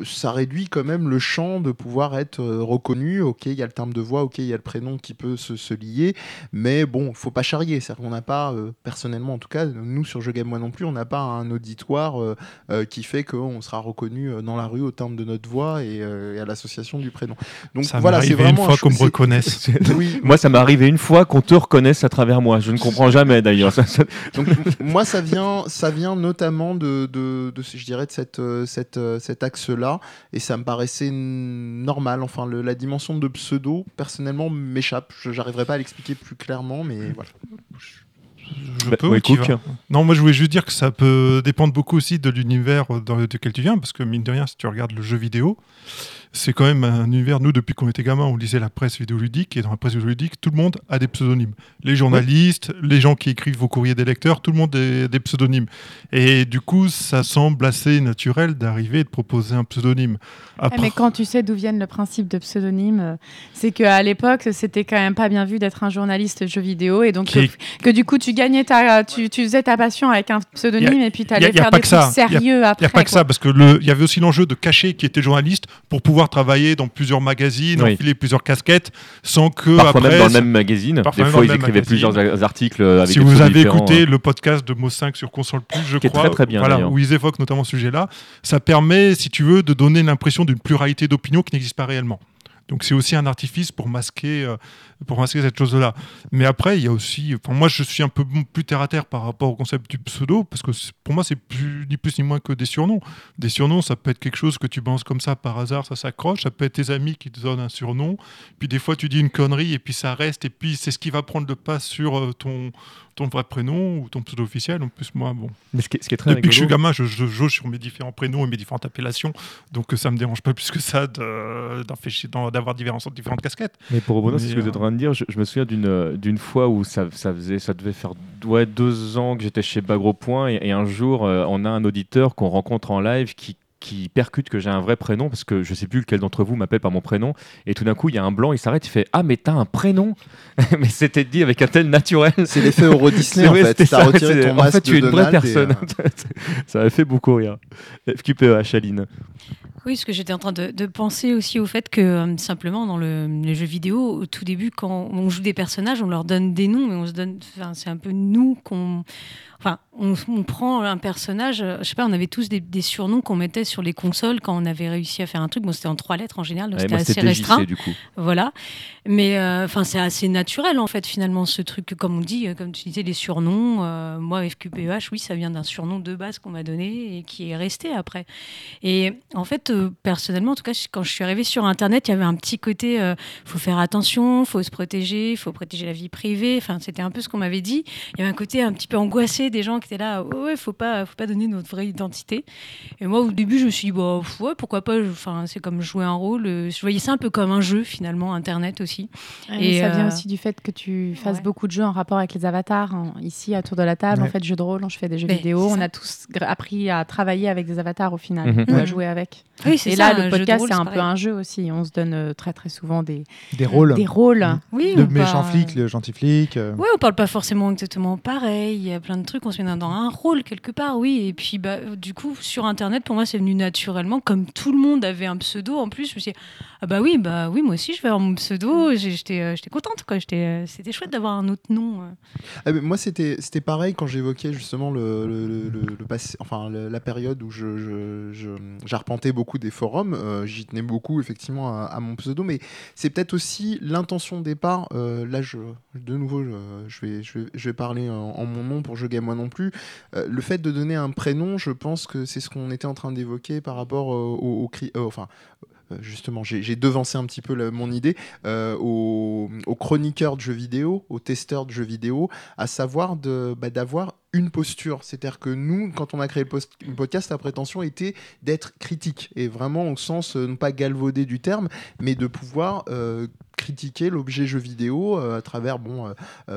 ça réduit quand même le champ de pouvoir être reconnu. Ok, il y a le terme de voix, ok, il y a le prénom qui peut se, se lier, mais bon, faut pas charrier. C'est-à-dire qu'on n'a pas, personnellement en tout cas, nous sur Je Game Moi non plus, on n'a pas un auditoire qui fait qu'on sera reconnu dans la rue au terme de notre voix et, et à l'association du prénom. Donc ça voilà, c'est vraiment une fois qu'on me reconnaisse. Moi, ça m'est arrivé une fois qu'on te reconnaisse à travers moi. Je ne comprends jamais d'ailleurs. Donc moi, ça vient, ça vient notamment de, de, de je dirais, de cette, euh, cette, euh, cet axe-là, et ça me paraissait normal. Enfin, le, la dimension de pseudo, personnellement, m'échappe. Je n'arriverai pas à l'expliquer plus clairement, mais voilà. Je bah, peux, Non, moi je voulais juste dire que ça peut dépendre beaucoup aussi de l'univers dans lequel tu viens, parce que mine de rien, si tu regardes le jeu vidéo, c'est quand même un univers, nous, depuis qu'on était gamin, on lisait la presse vidéoludique, et dans la presse vidéoludique, tout le monde a des pseudonymes. Les journalistes, les gens qui écrivent vos courriers des lecteurs, tout le monde a des pseudonymes. Et du coup, ça semble assez naturel d'arriver et de proposer un pseudonyme. Mais quand tu sais d'où viennent le principe de pseudonyme, c'est qu'à l'époque, c'était quand même pas bien vu d'être un journaliste jeu vidéo, et donc que, du coup, tu gagnais ta, tu, faisais ta passion avec un pseudonyme, et puis tu allais faire des trucs sérieux après. Il n'y a pas que ça, parce qu'il y avait aussi l'enjeu de cacher qui était journaliste pour pouvoir travailler dans plusieurs magazines, enfiler plusieurs casquettes, sans que parfois même dans le même magazine. Des fois, ils écrivaient plusieurs articles avec. Si vous avez écouté le podcast de Mo 5 sur console plus, je qui crois, est très très bien, voilà, où ils évoquent notamment ce sujet-là, ça permet, si tu veux, de donner l'impression d'une pluralité d'opinions qui n'existe pas réellement. Donc c'est aussi un artifice pour masquer, euh, pour masquer cette chose-là. Mais après, il y a aussi, moi je suis un peu plus terre à terre par rapport au concept du pseudo, parce que pour moi c'est plus, ni plus ni moins que des surnoms. Des surnoms, ça peut être quelque chose que tu penses comme ça par hasard, ça s'accroche, ça peut être tes amis qui te donnent un surnom, puis des fois tu dis une connerie et puis ça reste, et puis c'est ce qui va prendre le pas sur euh, ton, ton vrai prénom ou ton pseudo officiel. En plus, moi, bon. Mais ce qui est, très Depuis que je suis gamin, je, je, sur mes différents prénoms et mes différentes appellations. Donc ça me dérange pas plus que ça d'avoir différentes, différentes casquettes. Mais pour rebondir sur ce que vous êtes en train de dire, je, me souviens d'une fois où ça, ça, faisait, ça devait faire ouais, deux ans que j'étais chez Bagro Point et, un jour, euh, on a un auditeur qu'on rencontre en live qui qui percute que j'ai un vrai prénom parce que je sais plus lequel d'entre vous m'appelle par mon prénom et tout d'un coup il y a un blanc il s'arrête il fait ah mais t'as un prénom mais c'était dit avec un tel naturel. C'est l'effet Euro Disney en fait. t'as retiré ton masque en fait tu es une vraie personne euh, ça m'a fait beaucoup rire. FQPEH Aline oui, parce que j'étais en train de, de, penser aussi au fait que euh, simplement dans le, les jeux vidéo, au tout début, quand on joue des personnages, on leur donne des noms, mais on se donne, c'est un peu nous qu'on Enfin, on, prend un personnage, euh, je sais pas, on avait tous des, surnoms qu'on mettait sur les consoles quand on avait réussi à faire un truc. Bon, c'était en trois lettres en général, donc c'était assez restreint. du coup. Voilà. Mais euh, enfin, c'est assez naturel en fait, finalement, ce truc, comme on dit, comme tu disais, les surnoms. moi, FQPEH, oui, ça vient d'un surnom de base qu'on m'a donné et qui est resté après. Et en fait, personnellement, en tout cas, quand je suis arrivée sur Internet, il y avait un petit côté, il faut faire attention, faut se protéger, il faut protéger la vie privée. Enfin, c'était un peu ce qu'on m'avait dit. Il y avait un côté un petit peu angoissé des gens qui étaient là, ouais, faut pas, faut pas donner notre vraie identité. Et moi, au début, je me suis dit, bah, ouais, pourquoi pas, enfin, c'est comme jouer un rôle. Euh, je voyais ça un peu comme un jeu, finalement, Internet aussi. et ça vient euh, aussi du fait que tu fasses beaucoup de jeux en rapport avec les avatars. Ici, à Tour de la table, en fait, jeu de rôle, je fais des jeux vidéo. On a tous appris à travailler avec des avatars au final, mhm. à jouer avec. Oui, et là, le podcast, c'est un peu un jeu aussi. On se donne euh, très, très souvent des, des rôles. Des rôles. Oui, le méchant flic, le gentil flic. Oui, on parle pas forcément exactement pareil. Il y a plein de trucs. On se met dans un rôle quelque part, oui. Et puis, bah, du coup, sur Internet, pour moi, c'est venu naturellement. Comme tout le monde avait un pseudo, en plus, je me suis dit, ah bah oui, bah oui, moi aussi, je vais avoir mon pseudo. J'étais, euh, j'étais contente, quoi. J'étais, euh, c'était chouette d'avoir un autre nom. Euh. Ah, moi, c'était, c'était pareil quand j'évoquais justement le, le, le, passé, enfin, la période où je, j'arpentais beaucoup des forums. j'y tenais beaucoup, effectivement, à, mon pseudo. Mais c'est peut-être aussi l'intention de départ. là, je, de nouveau, je, vais, je, vais, je vais parler en, mon nom pour Je Game Moi non plus. le fait de donner un prénom, je pense que c'est ce qu'on était en train d'évoquer par rapport au, au, enfin, euh, justement, j'ai devancé un petit peu mon idée, euh, aux, chroniqueurs de jeux vidéo, aux testeurs de jeux vidéo, à savoir bah, d'avoir une posture. C'est-à-dire que nous, quand on a créé le podcast, la prétention était d'être critique, et vraiment au sens, euh, non pas galvaudé du terme, mais de pouvoir critiquer l'objet jeu vidéo à travers bon,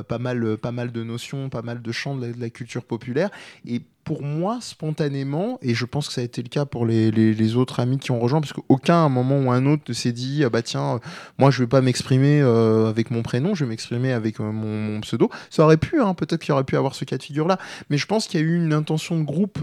pas, mal, pas mal de notions, pas mal de champs de la, culture populaire. Et pour moi, spontanément, et je pense que ça a été le cas pour les, autres amis qui ont rejoint, parce qu'aucun, à un moment ou un autre, ne s'est dit ah bah tiens, euh, moi je vais pas m'exprimer euh, avec mon prénom, je vais m'exprimer avec euh, mon, pseudo. Ça aurait pu, hein, peut-être qu'il aurait pu avoir ce cas de figure-là, mais je pense qu'il y a eu une intention de groupe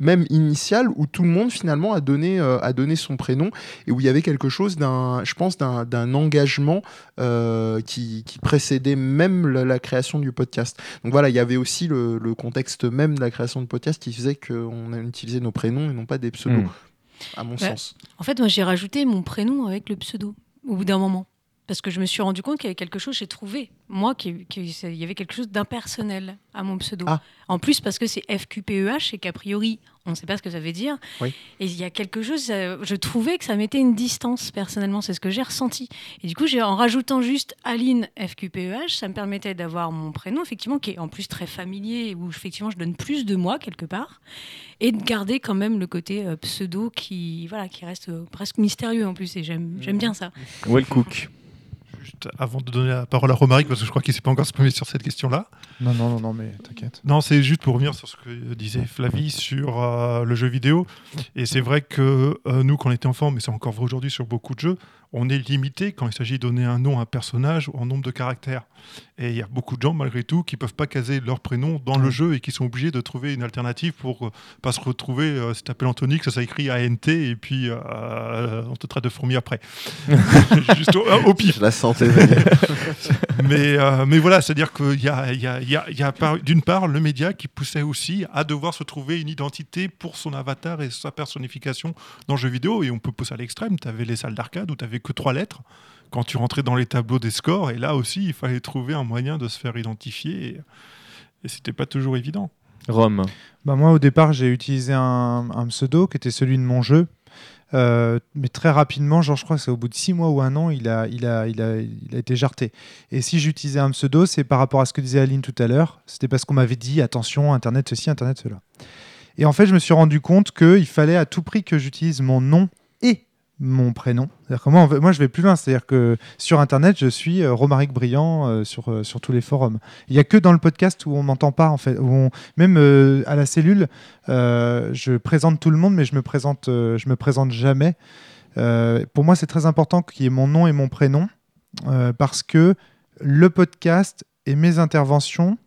même initial où tout le monde finalement a donné, euh, a donné son prénom et où il y avait quelque chose d'un, je pense, d'un engagement euh, qui, qui, précédait même la, création du podcast. Donc voilà, il y avait aussi le, contexte même de la création du podcast qui faisait qu'on a utilisé nos prénoms et non pas des pseudos, hmm. à mon bah, sens. En fait, moi j'ai rajouté mon prénom avec le pseudo au bout d'un moment parce que je me suis rendu compte qu'il y avait quelque chose, j'ai trouvé, moi, qu'il y avait quelque chose d'impersonnel à mon pseudo. Ah. En plus, parce que c'est FQPEH et qu'a priori, on ne sait pas ce que ça veut dire. Et il y a quelque chose, je trouvais que ça mettait une distance, personnellement, c'est ce que j'ai ressenti. Et du coup, en rajoutant juste Aline FQPEH, ça me permettait d'avoir mon prénom, effectivement, qui est en plus très familier, où effectivement je donne plus de moi, quelque part, et de garder quand même le côté euh, pseudo qui, voilà, qui reste euh, presque mystérieux en plus, et j'aime bien ça. Well Cook avant de donner la parole à Romaric, parce que je crois qu'il ne s'est pas encore exprimé sur cette question-là. Non, non, non, non mais t'inquiète. Non, c'est juste pour revenir sur ce que disait Flavie sur euh, le jeu vidéo. Et c'est vrai que euh, nous, quand on était enfants, mais c'est encore vrai aujourd'hui sur beaucoup de jeux, on est limité quand il s'agit de donner un nom à un personnage ou en nombre de caractères. Et il y a beaucoup de gens, malgré tout, qui ne peuvent pas caser leur prénom dans le jeu et qui sont obligés de trouver une alternative pour ne euh, pas se retrouver, euh, si tu t'appelles Anthony, que ça s'écrit ANT et puis euh, on te traite de fourmi après. Juste au, pif. La santé. mais, mais voilà, c'est-à-dire qu'il y a, y a, y a, y a d'une part le média qui poussait aussi à devoir se trouver une identité pour son avatar et sa personnification dans le jeu vidéo. Et on peut pousser à l'extrême. Tu avais les salles d'arcade où tu avais que trois lettres quand tu rentrais dans les tableaux des scores. Et là aussi, il fallait trouver un moyen de se faire identifier. Et, et c'était pas toujours évident. Rome. Bah moi, au départ, j'ai utilisé un, pseudo qui était celui de mon jeu. Euh, mais très rapidement, genre, je crois que c'est au bout de six mois ou un an, il a, il a, il a, il a été jarté. Et si j'utilisais un pseudo, c'est par rapport à ce que disait Aline tout à l'heure. C'était parce qu'on m'avait dit attention, Internet ceci, Internet cela. Et en fait, je me suis rendu compte qu'il fallait à tout prix que j'utilise mon nom mon prénom. Que moi, moi, je vais plus loin. C'est-à-dire que sur Internet, je suis euh, Romaric Briand euh, sur, euh, sur tous les forums. Il n'y a que dans le podcast où on m'entend pas, en fait. Où même à la cellule, je présente tout le monde, mais je me présente, je me présente jamais. Pour moi, c'est très important qu'il y ait mon nom et mon prénom parce que le podcast et mes interventions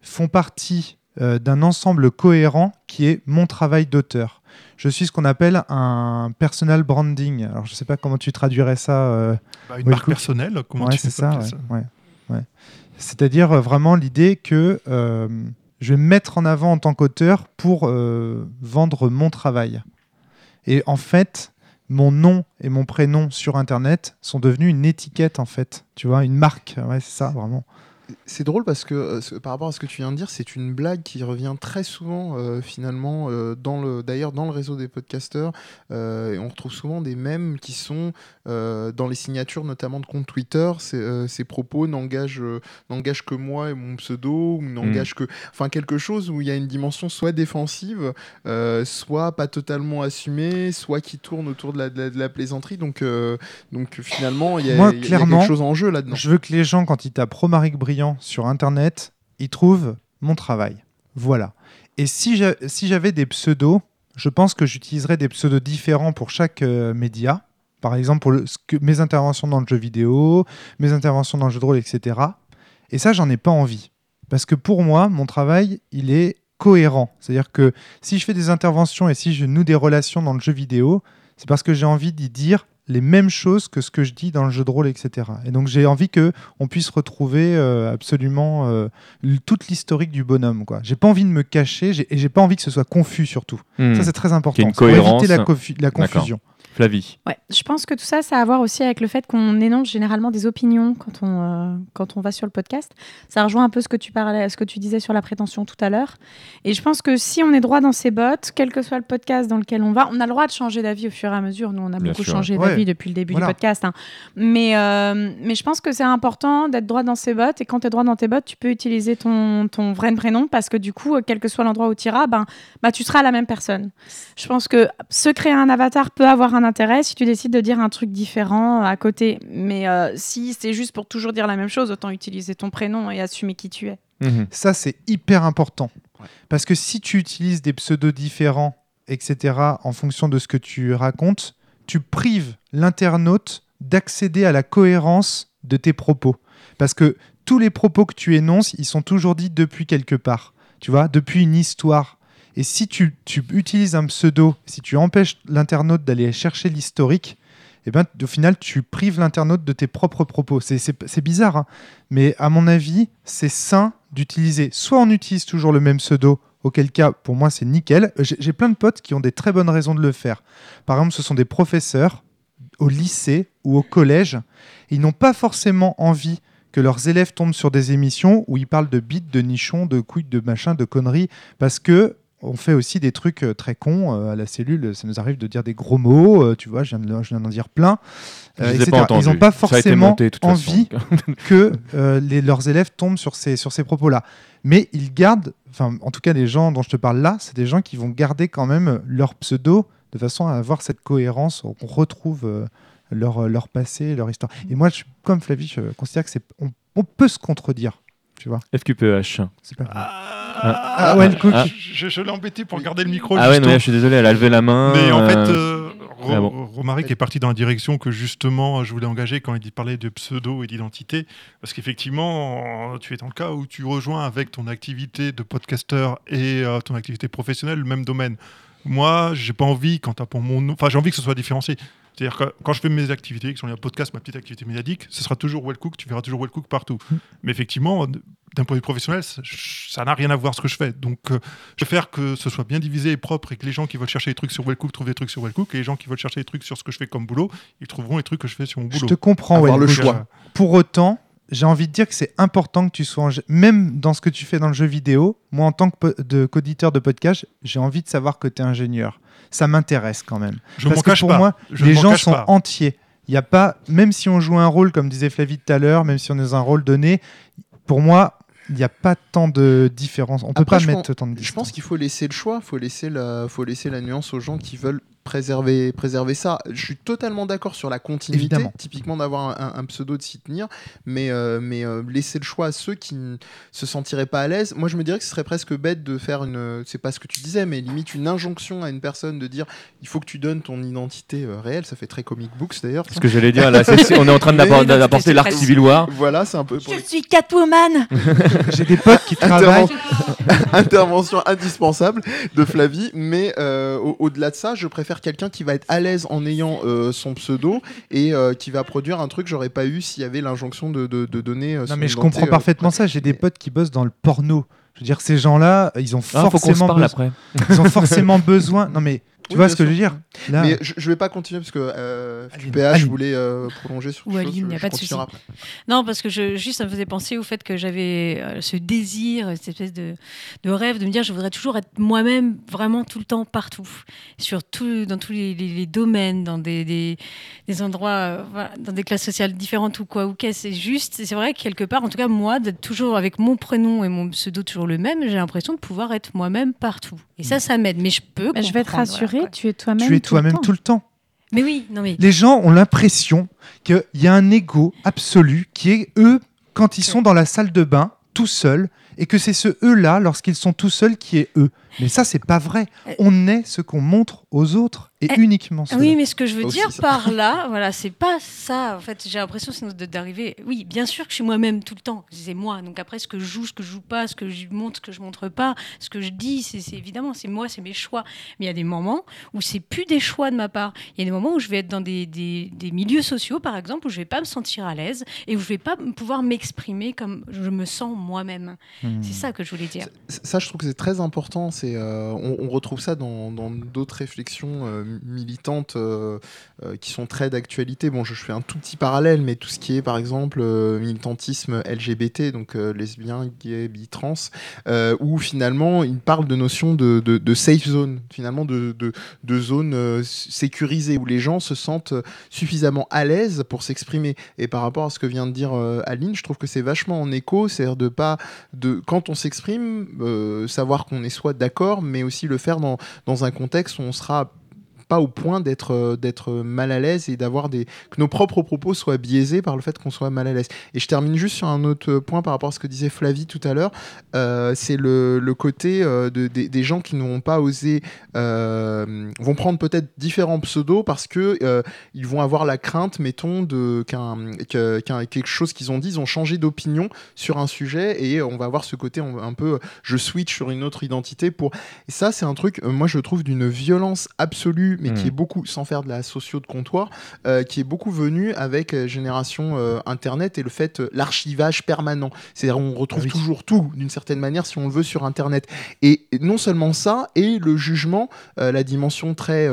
font partie euh, d'un ensemble cohérent qui est mon travail d'auteur. Je suis ce qu'on appelle un personal branding. Alors, je ne sais pas comment tu traduirais ça. euh, Bah, une marque personnelle, comment Ouais, tu ça. ouais, ça ouais, ouais. C'est-à-dire euh, vraiment l'idée que euh, je vais me mettre en avant en tant qu'auteur pour euh, vendre mon travail. Et en fait, mon nom et mon prénom sur Internet sont devenus une étiquette, en fait. Tu vois, une marque. Ouais, c'est ça, vraiment. C'est drôle parce que euh, ce- par rapport à ce que tu viens de dire, c'est une blague qui revient très souvent euh, finalement euh, dans le d'ailleurs dans le réseau des podcasteurs euh, et on retrouve souvent des mèmes qui sont dans les signatures notamment de comptes Twitter. ces propos n'engagent n'engagent que moi et mon pseudo ou n'engagent que enfin quelque chose où il y a une dimension soit défensive, soit pas totalement assumée, soit qui tourne autour de la, de la, de la plaisanterie. Donc donc finalement il y a, Moi, y a- quelque chose en jeu là-dedans. Je veux que les gens, quand ils tapent Romaric Sur Internet, ils trouvent mon travail. Voilà. Et si j'a- si j'avais des pseudos, je pense que j'utiliserais des pseudos différents pour chaque euh, média. Par exemple, pour mes interventions dans le jeu vidéo, mes interventions dans le jeu de rôle, etc. Et ça, j'en ai pas envie. Parce que pour moi, mon travail, il est cohérent. C'est-à-dire que si je fais des interventions et si je noue des relations dans le jeu vidéo, c'est parce que j'ai envie d'y dire les mêmes choses que ce que je dis dans le jeu de rôle, etc. Et donc j'ai envie que on puisse retrouver euh, absolument euh, toute l'historique du bonhomme. Quoi. J'ai pas envie de me cacher et j'ai pas envie que ce soit confus surtout. Hmm. Ça c'est très important. Une pour éviter la, confu- la D'accord. Flavie. Ouais, je pense que tout ça, ça a à voir aussi avec le fait qu'on énonce généralement des opinions quand on, euh, quand on va sur le podcast. Ça rejoint un peu ce que tu parlais, ce que tu disais sur la prétention tout à l'heure. Et je pense que si on est droit dans ses bottes, quel que soit le podcast dans lequel on va, on a le droit de changer d'avis au fur et à mesure. Nous, on a Bien beaucoup sûr. changé Ouais. d'avis depuis le début Voilà. du podcast. hein. Mais, euh, mais je pense que c'est important d'être droit dans ses bottes. Et quand tu es droit dans tes bottes, tu peux utiliser ton, ton vrai prénom parce que du coup, euh, quel que soit l'endroit où tu iras, ben, bah, tu seras la même personne. Je pense que se créer un avatar peut avoir un intérêt si tu décides de dire un truc différent euh, à côté. Mais euh, si c'est juste pour toujours dire la même chose, autant utiliser ton prénom et assumer qui tu es. Mhm. Ça c'est hyper important. Parce que si tu utilises des pseudos différents, etc., en fonction de ce que tu racontes, tu prives l'internaute d'accéder à la cohérence de tes propos. Parce que tous les propos que tu énonces, ils sont toujours dits depuis quelque part. Tu vois, depuis une histoire. Et si tu, utilises un pseudo, si tu empêches l'internaute d'aller chercher l'historique, eh ben, au final, tu prives l'internaute de tes propres propos. C'est- bizarre, hein. mais à mon avis, c'est sain d'utiliser. Soit on utilise toujours le même pseudo, auquel cas, pour moi, c'est nickel. Euh, J'ai j'ai plein de potes qui ont des très bonnes raisons de le faire. Par exemple, ce sont des professeurs au lycée ou au collège. Ils n'ont pas forcément envie que leurs élèves tombent sur des émissions où ils parlent de bites, de nichons, de couilles, de machin, de conneries, parce que on fait aussi des trucs euh, très cons euh, à la cellule. Ça nous arrive de dire des gros mots, euh, tu vois, je viens de, d'en dire plein. Euh, etc. pas. Ils n'ont pas forcément monté, envie que euh, les- leurs élèves tombent sur ces, sur ces propos-là. Mais ils gardent, enfin, en tout cas, les gens dont je te parle là, c'est des gens qui vont garder quand même leur pseudo de façon à avoir cette cohérence, qu'on retrouve euh, leur, leur passé, leur histoire. Et moi, je, comme Flavie, je considère que c'est, on, on peut se contredire, tu vois. FQPH. C'est pas. Ah, Ah ouais, le cook. Ah. Je, je l'ai embêté pour garder le micro. Ah ouais, non, je suis désolé, elle a levé la main. Mais en fait, euh, euh, Ro- ah bon. Romaric est parti dans la direction que justement je voulais engager quand il parlait de pseudo et d'identité. Parce qu'effectivement, tu es dans le cas où tu rejoins avec ton activité de podcasteur et euh, ton activité professionnelle le même domaine. Moi, j'ai pas envie, quand tu pour mon nom, enfin, j'ai envie que ce soit différencié. C'est-à-dire que quand je fais mes activités, que sont les podcasts, ma petite activité médiatique, ce sera toujours Wellcook, tu verras toujours Wellcook partout. Mais effectivement, d'un point de vue professionnel, ça- n'a rien à voir ce que je fais. Donc, euh, je faire que ce soit bien divisé et propre et que les gens qui veulent chercher des trucs sur Wellcook trouvent des trucs sur Wellcook et les gens qui veulent chercher des trucs sur ce que je fais comme boulot, ils trouveront les trucs que je fais sur mon boulot. Je te comprends, Avoir ouais, le écoute, choix. Pour autant, j'ai envie de dire que c'est important que tu sois, en jeu- même dans ce que tu fais dans le jeu vidéo, moi en tant que po- de- qu'auditeur de podcast, j'ai envie de savoir que tu es ingénieur. Ça m'intéresse quand même. Je Parce que cache pour pas. moi, Je les gens sont pas. entiers. Il y a pas, même si on joue un rôle, comme disait Flavie tout à l'heure, même si on est dans un rôle donné, pour moi, il n'y a pas tant de différence. On peut Après, pas je mettre pense- autant de Je pense qu'il faut laisser le choix, faut laisser la, faut laisser la nuance aux gens qui veulent préserver, préserver ça. Je suis totalement d'accord sur la continuité, Évidemment. typiquement d'avoir un, un pseudo de s'y tenir, mais, euh, mais euh, laisser le choix à ceux qui ne se sentiraient pas à l'aise. Moi, je me dirais que ce serait presque bête de faire une, c'est pas ce que tu disais, mais limite une injonction à une personne de dire il faut que tu donnes ton identité euh, réelle. Ça fait très comic books d'ailleurs. Ce que j'allais dire, là, on est en train d'apporter- d'apporter l'arc Civil War. Voilà, c'est un peu. pour Je suis Catwoman J'ai des potes qui travaillent. Interven- Intervention indispensable de Flavie, mais euh, au- au-delà de ça, je préfère quelqu'un qui va être à l'aise en ayant euh, son pseudo et euh, qui va produire un truc que j'aurais pas eu s'il y avait l'injonction de, de, de donner. euh, Non mais je comprends euh, parfaitement ça. J'ai des potes qui bossent dans le porno. Je veux dire, ces gens-là, ils ont Ah, faut qu'on se forcément parle après. Ils ont forcément besoin. Non mais tu Oui, vois ce que sûr. je veux dire Là, Mais je, je vais pas continuer parce que euh, PH Aline. voulais euh, prolonger sur Ou quelque Aline, chose, y a pas de souci. après. Non, parce que je, juste, ça me faisait penser au fait que j'avais euh, ce désir, cette espèce de, de rêve de me dire je voudrais toujours être moi-même vraiment tout le temps, partout. Sur tout, dans tous les, les- les domaines, dans des, des, des endroits, euh, voilà, dans des classes sociales différentes ou quoi ou qu'est. C'est juste, c'est vrai que quelque part, en tout cas, moi, d'être toujours avec mon prénom et mon pseudo toujours le même, j'ai l'impression de pouvoir être moi-même partout. Et ça, ça m'aide. Mais je peux. Mais je vais te comprendre, voilà, quoi. tu es toi-même. tu es tout le toi-même temps. tout le temps. Mais oui, non mais. Les gens ont l'impression qu'il y a un ego absolu qui est eux quand ils sont dans la salle de bain tout seuls et que c'est ce eux-là lorsqu'ils sont tout seuls qui est eux. Mais ça c'est pas vrai. On est ce qu'on montre aux autres et Eh, uniquement cela. Oui, mais ce que je veux Aussi, dire ça. par là, voilà, c'est pas ça. En fait, j'ai l'impression d'arriver. Oui, bien sûr que je suis moi-même tout le temps. C'est moi. Donc après, ce que je joue, ce que je joue pas, ce que je montre, ce que je montre pas, ce que je dis, c'est évidemment, c'est moi, c'est mes choix. Mais il y a des moments où c'est plus des choix de ma part. Il y a des moments où je vais être dans des, des- des milieux sociaux, par exemple, où je vais pas me sentir à l'aise et où je vais pas pouvoir m'exprimer comme je me sens moi-même. Hmm. C'est ça que je voulais dire. Ça, je trouve que c'est très important. C'est, euh, on, retrouve ça dans d'autres réflexions euh, militantes euh, qui sont très d'actualité. Bon, je, fais un tout petit parallèle, mais tout ce qui est, par exemple, militantisme LGBT, donc lesbien, gay, bi, trans, où finalement, il parle de notion de, safe zone, finalement, de, de, zone sécurisée, où les gens se sentent suffisamment à l'aise pour s'exprimer. Et par rapport à ce que vient de dire Aline, je trouve que c'est vachement en écho, c'est-à-dire de pas, de, quand on s'exprime, savoir qu'on est soit d'accord, mais aussi le faire dans, dans un contexte où on sera pas au point d'être euh, d'être mal à l'aise et d'avoir des que nos propres propos soient biaisés par le fait qu'on soit mal à l'aise. Et je termine juste sur un autre point par rapport à ce que disait Flavie tout à l'heure, euh, c'est le, le côté euh, de, des- des gens qui n'ont pas osé vont prendre peut-être différents pseudos parce que ils vont avoir la crainte, mettons, de qu'un qu'un- quelque chose qu'ils ont dit, ils ont changé d'opinion sur un sujet et on va avoir ce côté un, peu je switch sur une autre identité pour et ça c'est un truc moi je trouve d'une violence absolue mais qui est beaucoup sans faire de la socio de comptoir euh, qui est beaucoup venu avec euh, génération euh, internet et le fait l'archivage permanent. C'est-à-dire on retrouve Ah oui. toujours tout d'une certaine manière si on le veut sur internet. Et non seulement ça et le jugement euh, la dimension très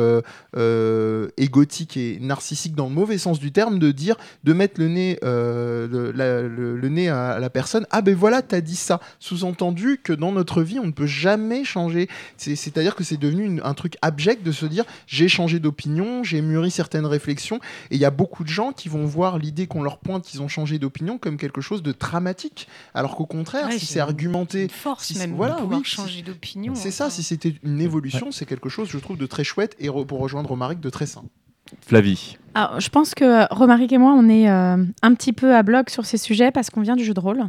égotique et narcissique dans le mauvais sens du terme de dire de mettre le nez le, la- le- le nez à la personne. Ah ben voilà t'as dit ça. Sous-entendu que dans notre vie on ne peut jamais changer. C'est- c'est-à-dire que c'est devenu une- un truc abject de se dire j'ai changé d'opinion j'ai mûri certaines réflexions et il y a beaucoup de gens qui vont voir l'idée qu'on leur pointe qu'ils ont changé d'opinion comme quelque chose de dramatique alors qu'au contraire Ouais, si c'est c'est argumenté Une force si- même voilà, de pouvoir oui, changer d'opinion. c'est ça, si c'était une évolution, c'est quelque chose, je trouve, de très chouette et re- pour rejoindre Romaric, de très sain. Flavie. Alors, je pense que Romaric et moi, on est euh, un petit peu à bloc sur ces sujets parce qu'on vient du jeu de rôle.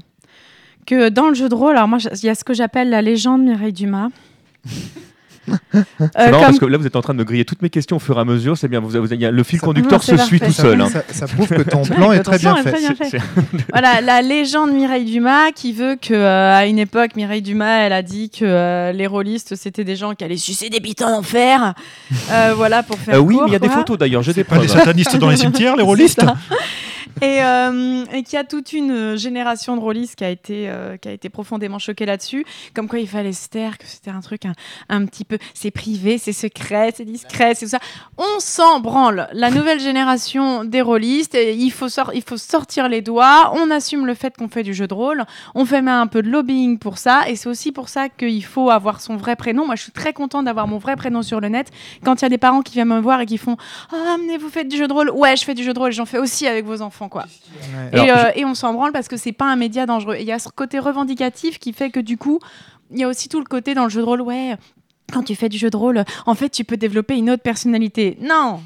Que dans le jeu de rôle, alors moi, il y a ce que j'appelle la légende Mireille Dumas. Euh, C'est marrant comme- parce que là vous êtes en train de me griller toutes mes questions au fur et à mesure. C'est bien. Vous, le fil Ça- conducteur se suit tout seul. hein. Ça, ça prouve que ton plan est très bien fait. Voilà, la légende Mireille Dumas qui veut que euh, à une époque Mireille Dumas elle a dit que euh, les rôlistes c'était des gens qui allaient sucer des bites en enfer. Euh, voilà pour faire Euh, oui, court, mais il y a des photos d'ailleurs. J'ai des Pas des preuves. satanistes dans les cimetières, les rôlistes. Et, euh, et qu'il y a toute une euh, génération de rôlistes qui a été, euh, qui a été profondément choquée là-dessus. Comme quoi il fallait se taire, que c'était un truc un, un petit peu. C'est privé, c'est secret, c'est discret, c'est tout ça. On s'en branle. La nouvelle génération des rôlistes, il faut, il faut sortir les doigts. On assume le fait qu'on fait du jeu de rôle. On fait même un peu de lobbying pour ça. Et c'est aussi pour ça qu'il faut avoir son vrai prénom. Moi, je suis très contente d'avoir mon vrai prénom sur le net. Quand il y a des parents qui viennent me voir et qui font Ah, mais vous faites du jeu de rôle Ouais, je fais du jeu de rôle j'en fais aussi avec vos enfants, quoi. Ouais. Et, Alors, euh, et on s'en branle parce que c'est pas un média dangereux. Et il y a ce côté revendicatif qui fait que du coup, il y a aussi tout le côté dans le jeu de rôle, ouais. quand tu fais du jeu de rôle, en fait, tu peux développer une autre personnalité. Non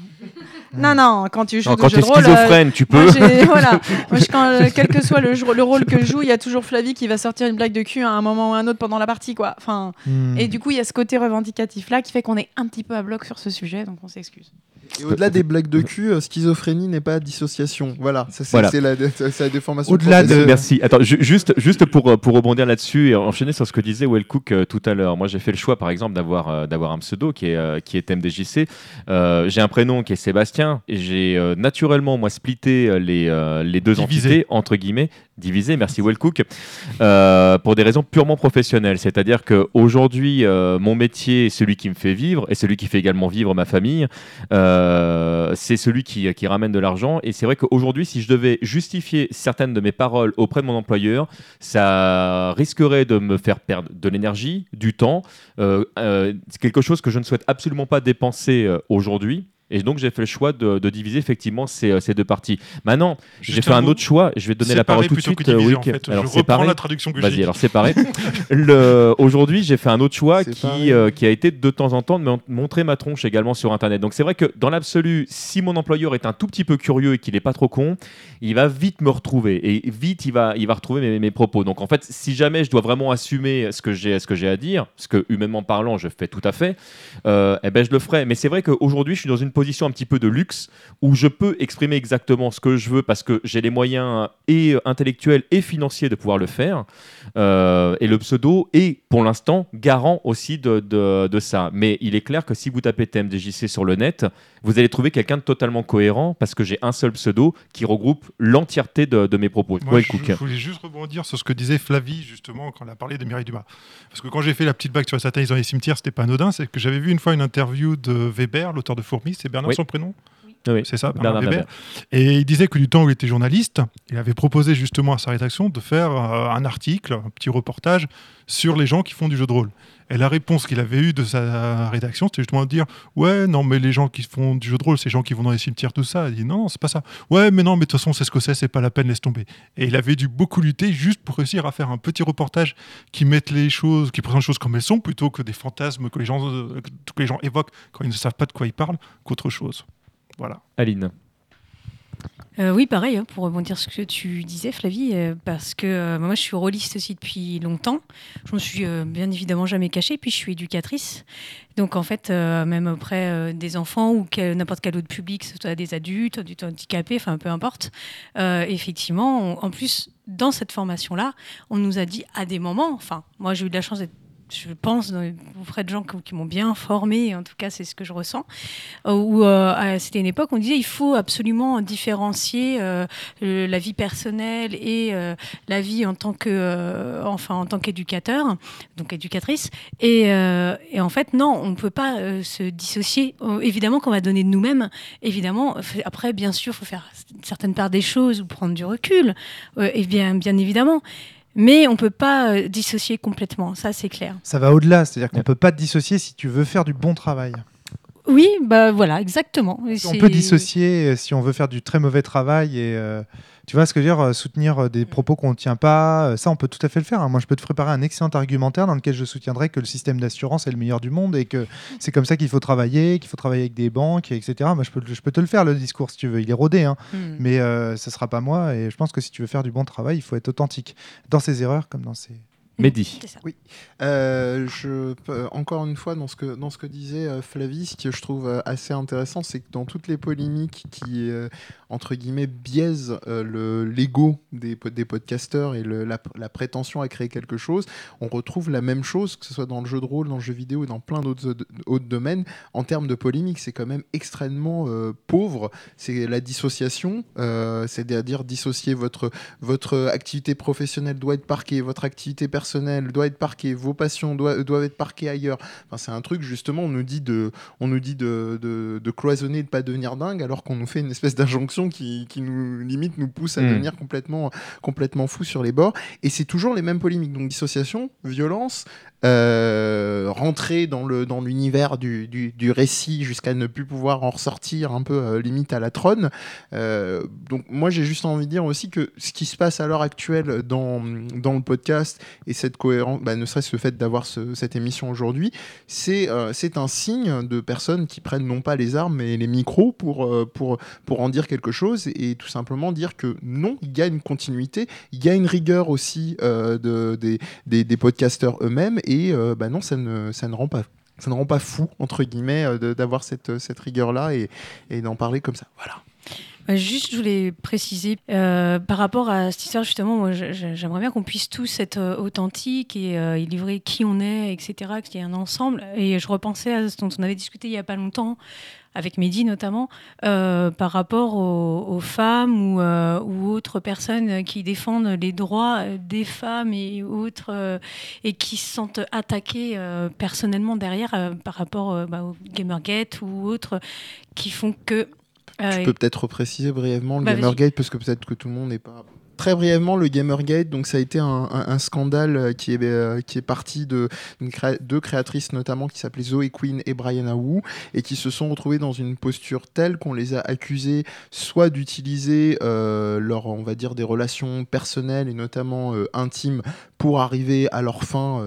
non, non, quand tu joues Non, quand jeu de rôle. schizophrène, tu moi, peux. j'ai- voilà. Moi, je- quand, euh, quel que soit le, rôle que je joue, il y a toujours Flavie qui va sortir une blague de cul à un moment ou à un autre pendant la partie, quoi. Enfin, Hmm. Et du coup, il y a ce côté revendicatif là qui fait qu'on est un petit peu à bloc sur ce sujet, donc on s'excuse. Et au-delà des blagues de cul, euh, schizophrénie n'est pas dissociation. Voilà, ça, c'est Voilà. la, c'est la déformation. Au-delà de-. Merci. Attends, ju- juste, juste pour, euh, pour rebondir là-dessus et enchaîner sur ce que disait Well Cook euh, tout à l'heure. Moi, j'ai fait le choix, par exemple, d'avoir euh, d'avoir un pseudo qui est, euh, qui est MDJC. Euh, j'ai un prénom qui est Sébastien et j'ai euh, naturellement, moi, splitté les, euh, les deux Divisé. entités, entre guillemets, divisé, merci Well Cook, euh, pour des raisons purement professionnelles. C'est-à-dire qu'aujourd'hui, euh, mon métier, celui qui me fait vivre et celui qui fait également vivre ma famille, euh, c'est celui qui, ramène de l'argent. Et c'est vrai qu'aujourd'hui, si je devais justifier certaines de mes paroles auprès de mon employeur, ça risquerait de me faire perdre de l'énergie, du temps. Euh, euh, c'est quelque chose que je ne souhaite absolument pas dépenser euh, aujourd'hui. Et donc j'ai fait le choix de, de diviser effectivement ces, euh, ces deux parties. Maintenant, j'ai fait un mot. autre choix. Je vais te donner la parole tout de suite. diviser, euh, en fait. Alors Je reprends la traduction que j'ai Vas-y, dit. alors séparer. Le- Aujourd'hui, j'ai fait un autre choix qui, euh, qui a été de temps en temps de mon- montrer ma tronche également sur Internet. Donc c'est vrai que dans l'absolu, si mon employeur est un tout petit peu curieux et qu'il n'est pas trop con, il va vite me retrouver et vite il va, il va retrouver mes, mes propos. Donc en fait, si jamais je dois vraiment assumer ce que j'ai, ce que j'ai à dire, ce que humainement parlant, je fais tout à fait, euh, eh ben je le ferai. Mais c'est vrai qu'aujourd'hui, je suis dans une position un petit peu de luxe où je peux exprimer exactement ce que je veux parce que j'ai les moyens et euh, intellectuels et financiers de pouvoir le faire. Euh, et le pseudo est pour l'instant garant aussi de, de- de ça. Mais il est clair que si vous tapez TMDJC sur le net, vous allez trouver quelqu'un de totalement cohérent parce que j'ai un seul pseudo qui regroupe l'entièreté de, de mes propos. Moi, Ouais, je, voulais juste rebondir sur ce que disait Flavie, justement, quand elle a parlé de Mireille Dumas. Parce que quand j'ai fait la petite blague sur les satanistes dans les cimetières, c'était pas anodin, c'est que j'avais vu une fois une interview de Weber, l'auteur de Fourmis, c'est Bernard Oui. son prénom Oui, C'est ça, Bernard Bernard, Weber. Weber. Et il disait que du temps où il était journaliste, il avait proposé justement à sa rédaction de faire euh, un article, un petit reportage sur les gens qui font du jeu de rôle. Et la réponse qu'il avait eue de sa rédaction, c'était justement de dire Ouais, non, mais les gens qui font du jeu de rôle, les gens qui vont dans les cimetières, tout ça. Il dit Non, c'est pas ça. Ouais, mais non, mais de toute façon, c'est ce que c'est, c'est pas la peine, laisse tomber. Et il avait dû beaucoup lutter juste pour réussir à faire un petit reportage qui mette les choses, qui présente les choses comme elles sont, plutôt que des fantasmes que les gens, euh, que les gens évoquent quand ils ne savent pas de quoi ils parlent, qu'autre chose. Voilà. Aline. Euh, oui, pareil, hein, pour rebondir sur ce que tu disais, Flavie, euh, parce que euh, moi, je suis rôliste aussi depuis longtemps. Je me suis bien évidemment jamais cachée, puis je suis éducatrice. Donc, en fait, même auprès des enfants ou n'importe quel autre public, que ce soit des adultes, des handicapés, enfin, peu importe, effectivement, en plus, dans cette formation-là, on nous a dit à des moments, enfin, moi, j'ai eu de la chance d'être je pense, auprès de gens qui, m'ont bien formé, en tout cas c'est ce que je ressens, euh, où euh, c'était une époque où on disait il faut absolument différencier euh, la vie personnelle et la vie en tant que, enfin en tant qu'éducateur, donc éducatrice. Et, en fait non, on ne peut pas se dissocier. Évidemment qu'on va donner de nous-mêmes. Évidemment, après bien sûr, il faut faire une certaine part des choses ou prendre du recul, et bien bien évidemment. Mais on peut pas euh, dissocier complètement, ça c'est clair. Ça va au-delà, c'est-à-dire qu'on peut pas te dissocier si tu veux faire du bon travail. Oui, bah voilà, exactement. On peut dissocier euh, si on veut faire du très mauvais travail et euh, tu vois ce que je veux dire, euh, soutenir euh, des propos qu'on ne tient pas, euh, ça on peut tout à fait le faire. hein. Moi je peux te préparer un excellent argumentaire dans lequel je soutiendrai que le système d'assurance est le meilleur du monde et que c'est comme ça qu'il faut travailler, qu'il faut travailler avec des banques, etc. Moi je peux, je peux te le faire le discours si tu veux, il est rodé, hein. Hmm. mais euh, ce sera pas moi et je pense que si tu veux faire du bon travail, il faut être authentique dans ses erreurs comme dans ses... Mehdi. Oui. Euh, je, encore une fois, dans ce que, dans ce que disait euh, Flavie, ce que je trouve euh, assez intéressant, c'est que dans toutes les polémiques qui, euh, entre guillemets, biaisent euh, le- l'ego des, des podcasteurs et le- la, la prétention à créer quelque chose, on retrouve la même chose, que ce soit dans le jeu de rôle, dans le jeu vidéo et dans plein d'autres autres domaines. En termes de polémique, c'est quand même extrêmement euh, pauvre. C'est la dissociation, euh, c'est-à-dire dissocier votre, votre activité professionnelle doit être parquée, votre activité personnelle doit être parquée, vos passions doivent, doivent être parquées ailleurs. Enfin, c'est un truc, justement, on nous dit de, on nous dit de, de, de cloisonner, de pas devenir dingue, alors qu'on nous fait une espèce d'injonction qui, qui nous limite, nous pousse à Mm. devenir complètement, complètement fou sur les bords. Et c'est toujours les mêmes polémiques. Donc, dissociation, violence, euh, rentrer dans le dans l'univers du, du, du récit jusqu'à ne plus pouvoir en ressortir un peu euh, limite à la trône. Euh, donc moi j'ai juste envie de dire aussi que ce qui se passe à l'heure actuelle dans, dans le podcast et cette cohérence, bah, ne serait-ce le fait d'avoir cette émission aujourd'hui, c'est c'est un signe de personnes qui prennent non pas les armes mais les micros pour, pour en dire quelque chose et tout simplement dire que non, il y a une continuité, il y a une rigueur aussi de, des, des, podcasteurs eux-mêmes et bah non, ça ne, rend pas fou, entre guillemets, d'avoir cette, cette rigueur-là et, et d'en parler comme ça. Voilà. Juste, je voulais préciser euh, par rapport à cette histoire, justement, moi, j'aimerais bien qu'on puisse tous être euh, authentiques et, euh, livrer qui on est, etc., qu'il y ait un ensemble. Et je repensais à ce dont on avait discuté il n'y a pas longtemps, avec Mehdi notamment, par rapport aux, femmes ou, ou, autres personnes qui défendent les droits des femmes et autres, et qui se sentent attaquées personnellement derrière par rapport bah, au Gamergate ou autres, qui font que tu peux peut-être préciser brièvement le bah, Gamergate parce que peut-être que tout le monde n'est pas Très brièvement, le Gamergate, donc ça a été un, scandale euh, qui est, euh, qui est parti de deux créatrices notamment qui s'appelaient Zoe Quinn et Brianna Wu et qui se sont retrouvées dans une posture telle qu'on les a accusées soit d'utiliser euh, leur, on va dire, des relations personnelles et notamment intimes pour arriver à leur fin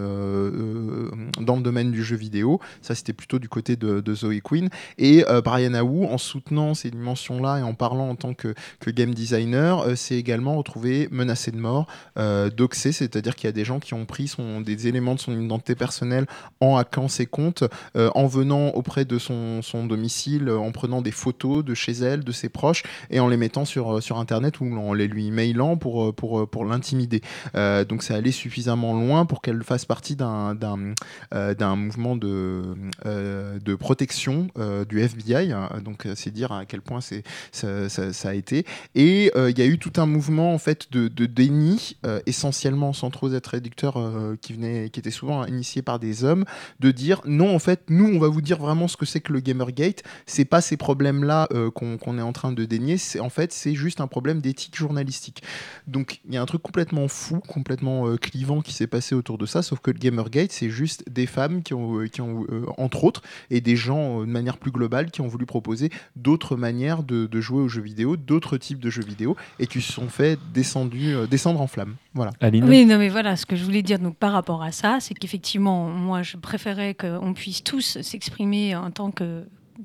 dans le domaine du jeu vidéo. Ça, c'était plutôt du côté de, Zoe Quinn et Brianna Wu en soutenant ces dimensions-là et en parlant en tant que, game designer, c'est également retrouvé menacé de mort, euh, doxé, c'est-à-dire qu'il y a des gens qui ont pris son, des éléments de son identité personnelle en hackant ses comptes, euh, en venant auprès de son, domicile, en prenant des photos de chez elle, de ses proches, et en les mettant sur, euh, Internet ou en les lui mailant pour, euh, pour, pour l'intimider. donc c'est allé suffisamment loin pour qu'elle fasse partie d'un, d'un, mouvement de, de protection du FBI. Donc c'est dire à quel point c'est, ça, a été. Et il y a eu tout un mouvement en fait de, déni, euh, essentiellement sans trop être réducteur, euh, qui, venait, qui était souvent initié par des hommes, de dire non, en fait, nous, on va vous dire vraiment ce que c'est que le Gamergate. C'est pas ces problèmes-là euh, qu'on est en train de dénier. En fait, c'est juste un problème d'éthique journalistique. Donc, il y a un truc complètement fou, complètement clivant qui s'est passé autour de ça. Sauf que le Gamergate, c'est juste des femmes qui ont, qui ont entre autres, et des gens de manière plus globale qui ont voulu proposer d'autres manières de, de jouer aux jeux vidéo, d'autres types de jeux vidéo, et qui se sont fait descendu, euh, descendre en flamme. Voilà. Oui, non, mais voilà, ce que je voulais dire donc, par rapport à ça, c'est qu'effectivement, moi, je préférais qu'on puisse tous s'exprimer en tant que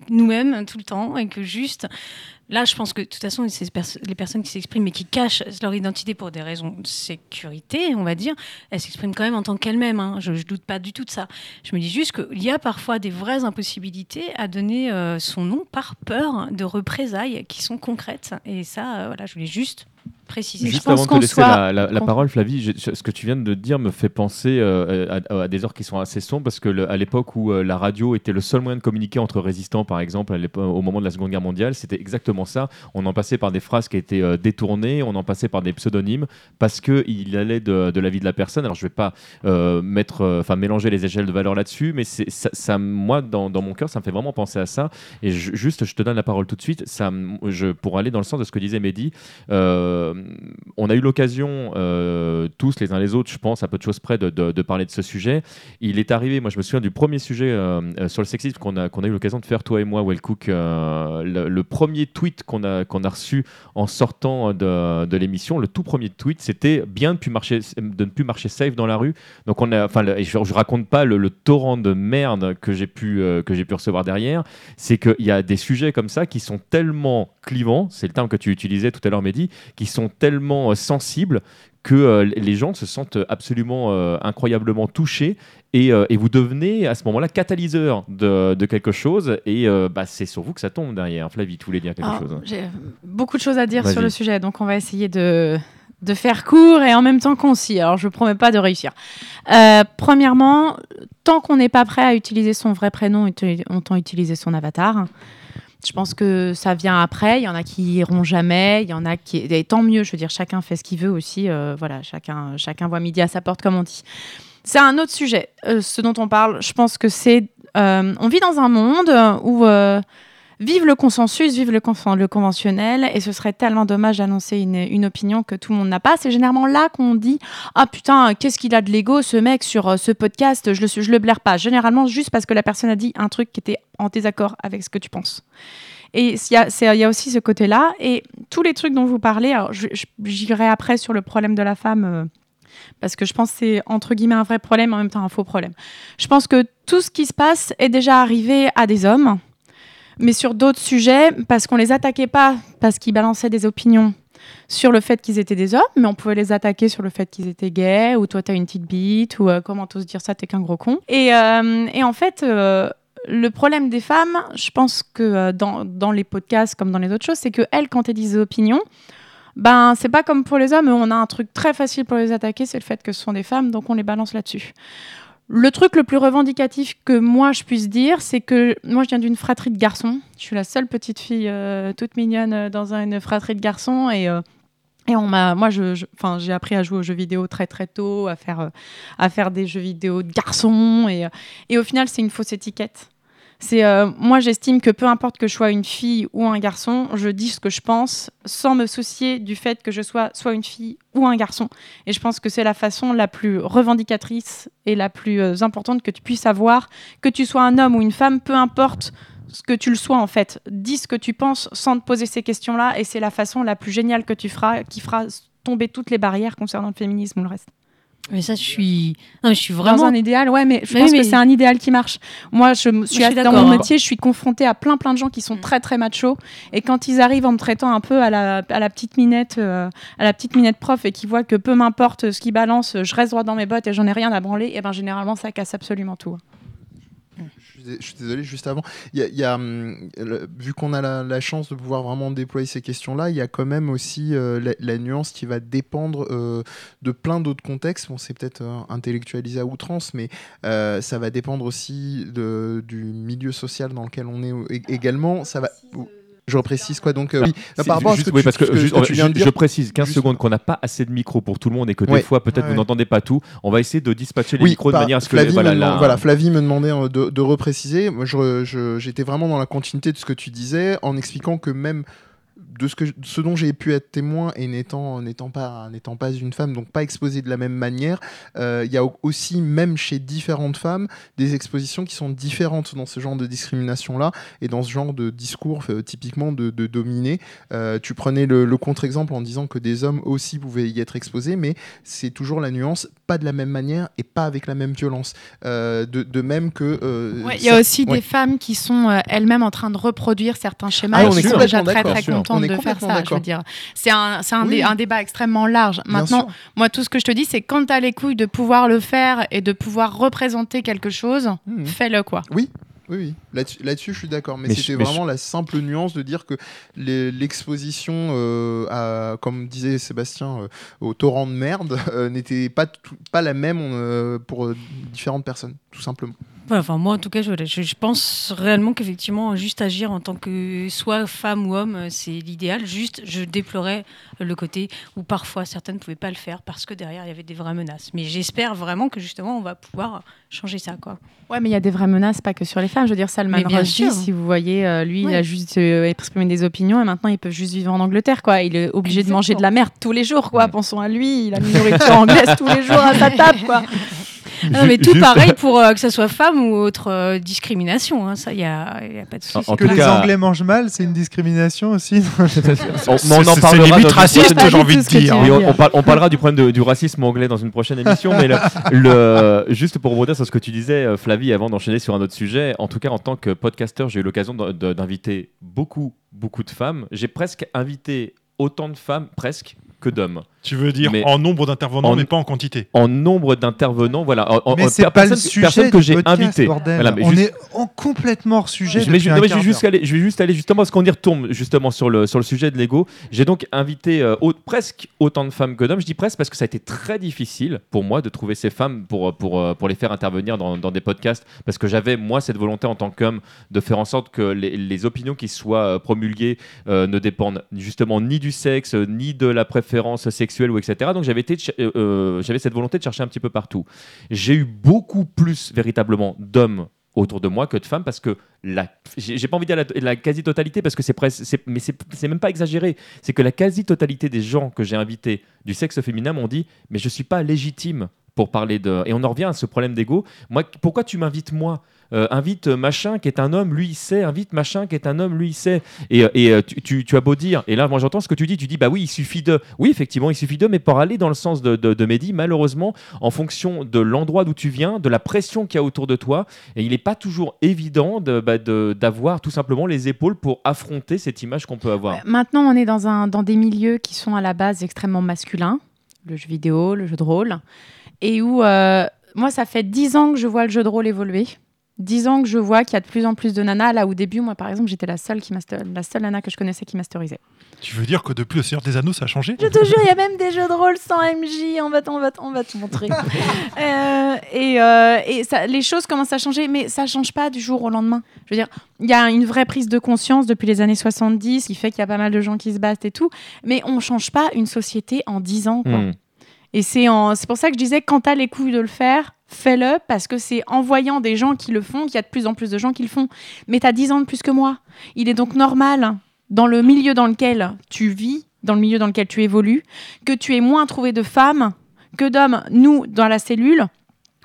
nous-mêmes tout le temps et que juste Là, je pense que de toute façon, les personnes qui s'expriment mais qui cachent leur identité pour des raisons de sécurité, on va dire, elles s'expriment quand même en tant qu'elles-mêmes. Hein. Je ne doute pas du tout de ça. Je me dis juste qu'il y a parfois des vraies impossibilités à donner euh, son nom par peur de représailles qui sont concrètes. Et ça, euh, voilà, je voulais juste préciser. Juste avant de te laisser la, parole, Flavie, ce que tu viens de dire me fait penser euh, à, des heures qui sont assez sombres parce que à l'époque où euh, la radio était le seul moyen de communiquer entre résistants, par exemple, au moment de la Seconde Guerre mondiale, c'était exactement ça. On en passait par des phrases qui étaient euh, détournées, on en passait par des pseudonymes parce qu'il allait de, la vie de la personne. Alors je vais pas mettre, enfin mélanger les échelles de valeur là-dessus, mais c'est ça, moi dans, mon cœur, ça me fait vraiment penser à ça. Et juste, je te donne la parole tout de suite. Ça, je, pour aller dans le sens de ce que disait Mehdi. Euh, on a eu l'occasion, euh, tous les uns les autres, je pense, à peu de choses près, de, parler de ce sujet. Il est arrivé, moi je me souviens du premier sujet euh, sur le sexisme qu'on a, eu l'occasion de faire, toi et moi, Wellcook. Le, le, premier tweet qu'on a, reçu en sortant de, l'émission, le tout premier tweet, c'était bien de, ne plus marcher safe dans la rue. Donc je, je raconte pas le, torrent de merde que j'ai pu, pu recevoir derrière. C'est qu'il y a des sujets comme ça qui sont tellement clivants, c'est le terme que tu utilisais tout à l'heure, Mehdi, qui sont tellement euh, sensibles que euh, les gens se sentent absolument euh, incroyablement touchés et, vous devenez à ce moment-là catalyseur de, quelque chose et bah, c'est sur vous que ça tombe derrière. Flavie, tu voulais dire quelque chose J'ai beaucoup de choses à dire sur le sujet, donc on va essayer de, de faire court et en même temps concis. Alors je ne promets pas de réussir. premièrement, tant qu'on n'est pas prêt à utiliser son vrai prénom, autant utiliser son avatar. Je pense que ça vient après. Il y en a qui iront jamais. Il y en a qui. Et tant mieux. Je veux dire, chacun fait ce qu'il veut aussi. Euh, voilà, chacun, chacun voit midi à sa porte, comme on dit. C'est un autre sujet. Euh, ce dont on parle, je pense que c'est. Euh, on vit dans un monde où vive le consensus, vive le, conventionnel, et ce serait tellement dommage d'annoncer une, opinion que tout le monde n'a pas. C'est généralement là qu'on dit Ah putain, qu'est-ce qu'il a de l'ego ce mec sur euh, ce podcast, je le, je le blaire pas. Généralement, juste parce que la personne a dit un truc qui était en désaccord avec ce que tu penses. Et il y, a aussi ce côté-là. Et tous les trucs dont vous parlez, j'irai après sur le problème de la femme. Euh, parce que je pense que c'est entre guillemets un vrai problème, en même temps un faux problème. Je pense que tout ce qui se passe est déjà arrivé à des hommes, mais sur d'autres sujets, parce qu'on les attaquait pas parce qu'ils balançaient des opinions sur le fait qu'ils étaient des hommes, mais on pouvait les attaquer sur le fait qu'ils étaient gays, ou toi t'as une petite bite, ou euh, comment t'oses dire ça, t'es qu'un gros con. Et, euh, en fait, euh, le problème des femmes, je pense que euh, dans, dans les podcasts comme dans les autres choses, c'est que elles, quand elles disent des opinions, ben c'est pas comme pour les hommes, on a un truc très facile pour les attaquer, c'est le fait que ce sont des femmes, donc on les balance là-dessus. Le truc le plus revendicatif que moi je puisse dire, c'est que moi je viens d'une fratrie de garçons. Je suis la seule petite fille euh, toute mignonne euh, dans une fratrie de garçons et euh, et on m'a, moi, j'ai appris à jouer aux jeux vidéo très très tôt, à faire, à faire des jeux vidéo de garçons, et, et au final, c'est une fausse étiquette. C'est, euh, moi, j'estime que peu importe que je sois une fille ou un garçon, je dis ce que je pense, sans me soucier du fait que je sois soit une fille ou un garçon. Et je pense que c'est la façon la plus revendicatrice et la plus euh, importante que tu puisses avoir, que tu sois un homme ou une femme, peu importe ce que tu le sois en fait. Dis ce que tu penses sans te poser ces questions-là et c'est la façon la plus géniale que tu feras, qui fera tomber toutes les barrières concernant le féminisme ou le reste. Mais ça, je suis, non, je suis Dans vraiment un idéal, ouais, mais je Mais pense oui, que c'est un idéal qui marche. Moi, je suis, je suis dans mon métier, je suis confrontée à plein plein de gens qui sont très très machos et quand ils arrivent en me traitant un peu à la, à la petite minette, euh, à la petite minette prof et qui voient que peu m'importe ce qu'ils balancent, je reste droit dans mes bottes et j'en ai rien à branler, et ben généralement ça casse absolument tout. Je suis désolé, juste avant. Il y a, il y a, hum, vu qu'on a la, la chance de pouvoir vraiment déployer ces questions-là, il y a quand même aussi euh, la, la nuance qui va dépendre euh, de plein d'autres contextes. Bon, c'est peut-être euh, intellectualisé à outrance, mais ça va dépendre aussi de- du milieu social dans lequel on est ég- également. Ça va. Je reprécise quoi donc euh, oui, C'est par rapport à ce juste- que oui, tu- parce que, ce que- juste- ce que tu viens de je, dire. je précise 15 Juste- secondes qu'on n'a pas assez de micros pour tout le monde et que Ouais. des fois peut-être Ouais, vous n'entendez pas tout. On va essayer de dispatcher les Oui, micros de manière à ce que Flavie, voilà, voilà, Flavie me demandait euh, de, de repréciser. Moi, j'étais vraiment dans la continuité de ce que tu disais, en expliquant que même de ce, que, ce dont j'ai pu être témoin et n'étant n'étant pas n'étant pas une femme, donc pas exposée de la même manière, euh, il y a au- aussi même chez différentes femmes des expositions qui sont différentes dans ce genre de discrimination là et dans ce genre de discours euh, typiquement de, de dominé. Euh, tu prenais le, le contre-exemple en disant que des hommes aussi pouvaient y être exposés, mais c'est toujours la nuance, pas de la même manière et pas avec la même violence. Euh, de, de même que. euh, Ouais, Il y a aussi ouais. des femmes qui sont euh, elles-mêmes en train de reproduire certains schémas Ah, et on qui est déjà très très sûr. De faire ça. Je veux dire, c'est un, c'est un, Oui. dé- un débat extrêmement large. Bien Maintenant, sûr. moi, tout ce que je te dis, c'est quand tu as les couilles de pouvoir le faire et de pouvoir représenter quelque chose, Mhm. fais-le quoi. Oui. Oui, oui. Là-dessus, là-dessus, je suis d'accord. Mais, Mais c'était je- vraiment la simple nuance de dire que les- l'exposition, euh, à, comme disait Sébastien, euh, au torrent de merde, euh, n'était pas, tout- pas la même euh, pour euh, différentes personnes, tout simplement. Enfin, moi, en tout cas, je, je- je pense réellement qu'effectivement, juste agir en tant que soit femme ou homme, euh, c'est l'idéal. Juste, je déplorais le côté où parfois certaines ne pouvaient pas le faire parce que derrière, il y avait des vraies menaces. Mais j'espère vraiment que justement, on va pouvoir changer ça. Quoi. Ouais, mais il y a des vraies menaces, pas que sur les femmes. Je veux dire, Salman Rushdie, si vous voyez, euh, lui, il a juste euh, exprimé des opinions et maintenant il peut juste vivre en Angleterre, quoi. Il est obligé de manger de la merde tous les jours, quoi. Pensons à lui, il a une nourriture anglaise tous les jours à sa table, quoi. Ah non, mais tout pareil pour euh, que ce soit femme ou autre euh, discrimination. hein, ça, il n'y a, y a pas de souci. En que tout les cas- Anglais mangent mal, c'est une discrimination aussi. On- mais on en c'est parlera limite dans une raciste, j'ai envie de dire. Oui, on, dire. on parle- on parlera du problème de- du racisme anglais dans une prochaine émission, mais le, le- juste pour rebondir sur ce que tu disais, euh, Flavie, avant d'enchaîner sur un autre sujet, en tout cas en tant que podcasteur, j'ai eu l'occasion d'inviter beaucoup, beaucoup de femmes. J'ai presque invité autant de femmes, presque, que d'hommes. Tu veux dire Mais- en nombre d'intervenants, en- mais pas en quantité. En nombre d'intervenants, voilà. En- Mais c'est pas le sujet personne que j'ai invité. bordel. Voilà, mais On juste- est en complètement hors sujet. mais je, un non, mais je vais juste aller, je vais juste aller justement parce qu'on y retombe justement sur le sur le sujet de l'ego. J'ai donc invité euh, au- presque autant de femmes que d'hommes. Je dis presque parce que ça a été très difficile pour moi de trouver ces femmes pour pour euh, pour les faire intervenir dans, dans des podcasts parce que j'avais moi cette volonté en tant qu'homme de faire en sorte que les, les opinions qui soient euh, promulguées euh, ne dépendent justement ni du sexe euh, ni de la préférence sexuelle ou etc. Donc euh, euh, j'avais cette volonté de chercher un petit peu partout. J'ai eu beaucoup plus véritablement d'hommes autour de moi que de femmes parce que la j'ai pas envie de dire la, quasi-totalité parce que c'est presque mais c'est même pas exagéré c'est que la quasi-totalité des gens que j'ai invités du sexe féminin m'ont dit mais je suis pas légitime pour parler de et on en revient à ce problème d'ego moi pourquoi tu m'invites moi Euh, invite machin qui est un homme, lui il sait. Invite machin qui est un homme, lui il sait. Et, et euh, tu, tu- as beau dire, et là moi j'entends ce que tu dis, tu dis bah oui, il suffit de. Oui, effectivement, il suffit de, mais pour aller dans le sens de, de, Mehdi, malheureusement, en fonction de l'endroit d'où tu viens, de la pression qu'il y a autour de toi, et il n'est pas toujours évident de- bah, d'avoir tout simplement les épaules pour affronter cette image qu'on peut avoir. Maintenant, on est dans, un, dans des milieux qui sont à la base extrêmement masculins, le jeu vidéo, le jeu de rôle, et où euh, moi, ça fait 10 ans que je vois le jeu de rôle évoluer. 10 ans que je vois qu'il y a de plus en plus de nanas. Là, au début, moi, par exemple, j'étais la seule, qui master... la seule nana que je connaissais qui masterisait. Tu veux dire que depuis le Seigneur des Anneaux, ça a changé? Je te jure, il y a même des jeux de rôle sans MJ. On va, on va, on va te montrer. Euh, et euh, et ça, les choses commencent à changer, mais ça change pas du jour au lendemain. Je veux dire, il y a une vraie prise de conscience depuis les années 70 qui fait qu'il y a pas mal de gens qui se battent et tout. Mais on change pas une société en 10 ans. Quoi. Hmm. Et c'est en- c'est pour ça que je disais, quand tu as les couilles de le faire, fais-le, parce que c'est en voyant des gens qui le font qu'il y a de plus en plus de gens qui le font. Mais tu as 10 ans de plus que moi. Il est donc normal, dans le milieu dans lequel tu vis, dans le milieu dans lequel tu évolues, que tu aies moins trouvé de femmes que d'hommes. Nous, dans la cellule,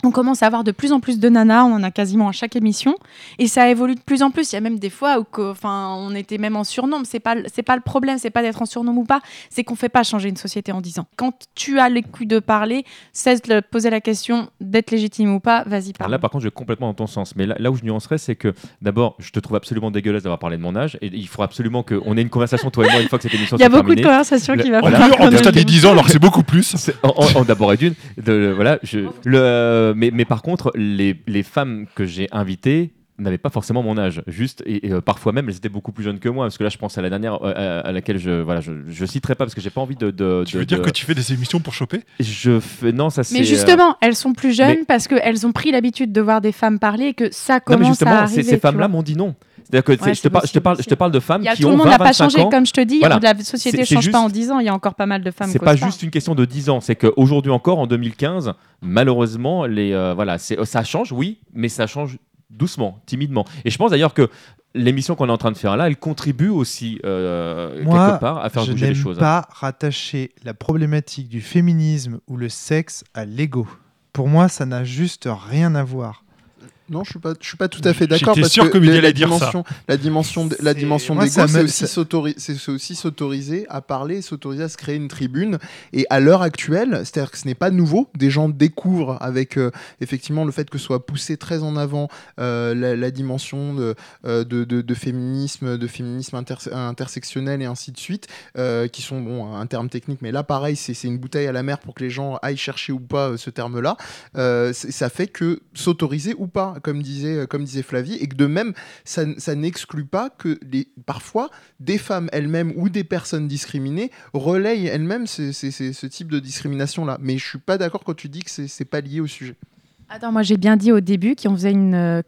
on commence à avoir de plus en plus de nanas, on en a quasiment à chaque émission, et ça évolue de plus en plus. Il y a même des fois où enfin, on était même en surnombre. C'est pas, c'est pas le problème, c'est pas d'être en surnombre ou pas, c'est qu'on fait pas changer une société en 10 ans. Quand tu as les couilles de parler, cesse de poser la question d'être légitime ou pas, vas-y parle. là, par contre, je vais complètement dans ton sens. Mais là, là où je nuancerais, c'est que d'abord, je te trouve absolument dégueulasse d'avoir parlé de mon âge. Et il faut absolument qu'on ait une conversation, toi et moi, une fois que cette émission Il y a beaucoup de terminée. conversations qui Le- va voilà. falloir En plus, t'as ait. dit 10 ans alors que c'est beaucoup plus. En- en- en- D'abord et d'une. de- voilà, je, le, mais, mais par contre, les, les femmes que j'ai invitées n'avaient pas forcément mon âge, juste et, et, euh, parfois même elles étaient beaucoup plus jeunes que moi parce que là je pense à la dernière euh, à, à laquelle je voilà je, je citerai pas parce que j'ai pas envie de, de, Tu de- veux dire de- que tu fais des émissions pour choper? Je fais non ça c'est Mais euh, justement, elles sont plus jeunes mais- parce qu'elles ont pris l'habitude de voir des femmes parler et que ça non commence mais à justement arriver. ces, femmes-là vois. m'ont dit non c'est-à-dire que Ouais, je, te parle, je, te possible parle, je te parle de femmes Il y a qui tout ont le monde 20, n'a pas 25 changé, ans. comme je te dis. Voilà. La société ne change pas en juste- 10 ans. Il y a encore pas mal de femmes. C'est qui pas juste une question de 10 ans, c'est qu'aujourd'hui encore, en 2015, malheureusement, les, euh, voilà, c'est- ça change, oui, mais ça change doucement, timidement. Et je pense d'ailleurs que l'émission qu'on est en train de faire là, elle contribue aussi euh, Moi, quelque part à faire je bouger les n'aime choses. pas rattacher la problématique du féminisme ou le sexe à l'ego. Pour moi, ça n'a juste rien à voir. Non, je suis pas, je suis pas tout à fait d'accord J'étais parce sûr que que Miguel la ça. dimension, la dimension, de- la C'est- dimension aussi ça- s'autoriser à parler, s'autoriser à se créer une tribune. Et à l'heure actuelle, c'est-à-dire que ce n'est pas nouveau. Des gens découvrent avec euh, effectivement le fait que soit poussé très en avant euh, la, la dimension de, euh, de, de- de féminisme, de féminisme inter- intersectionnel et ainsi de suite, euh, qui sont bon un terme technique, mais là pareil, c'est une bouteille à la mer pour que les gens aillent chercher ou pas euh, ce terme-là. Euh, ça fait que s'autoriser ou pas, comme disait, comme disait Flavie, et que de même, ça, n'exclut pas que parfois des femmes elles-mêmes ou des personnes discriminées relayent elles-mêmes ce, type de discrimination-là. Mais je suis pas d'accord quand tu dis que c'est pas lié au sujet. Attends, moi j'ai bien dit au début qu'on faisait une. euh,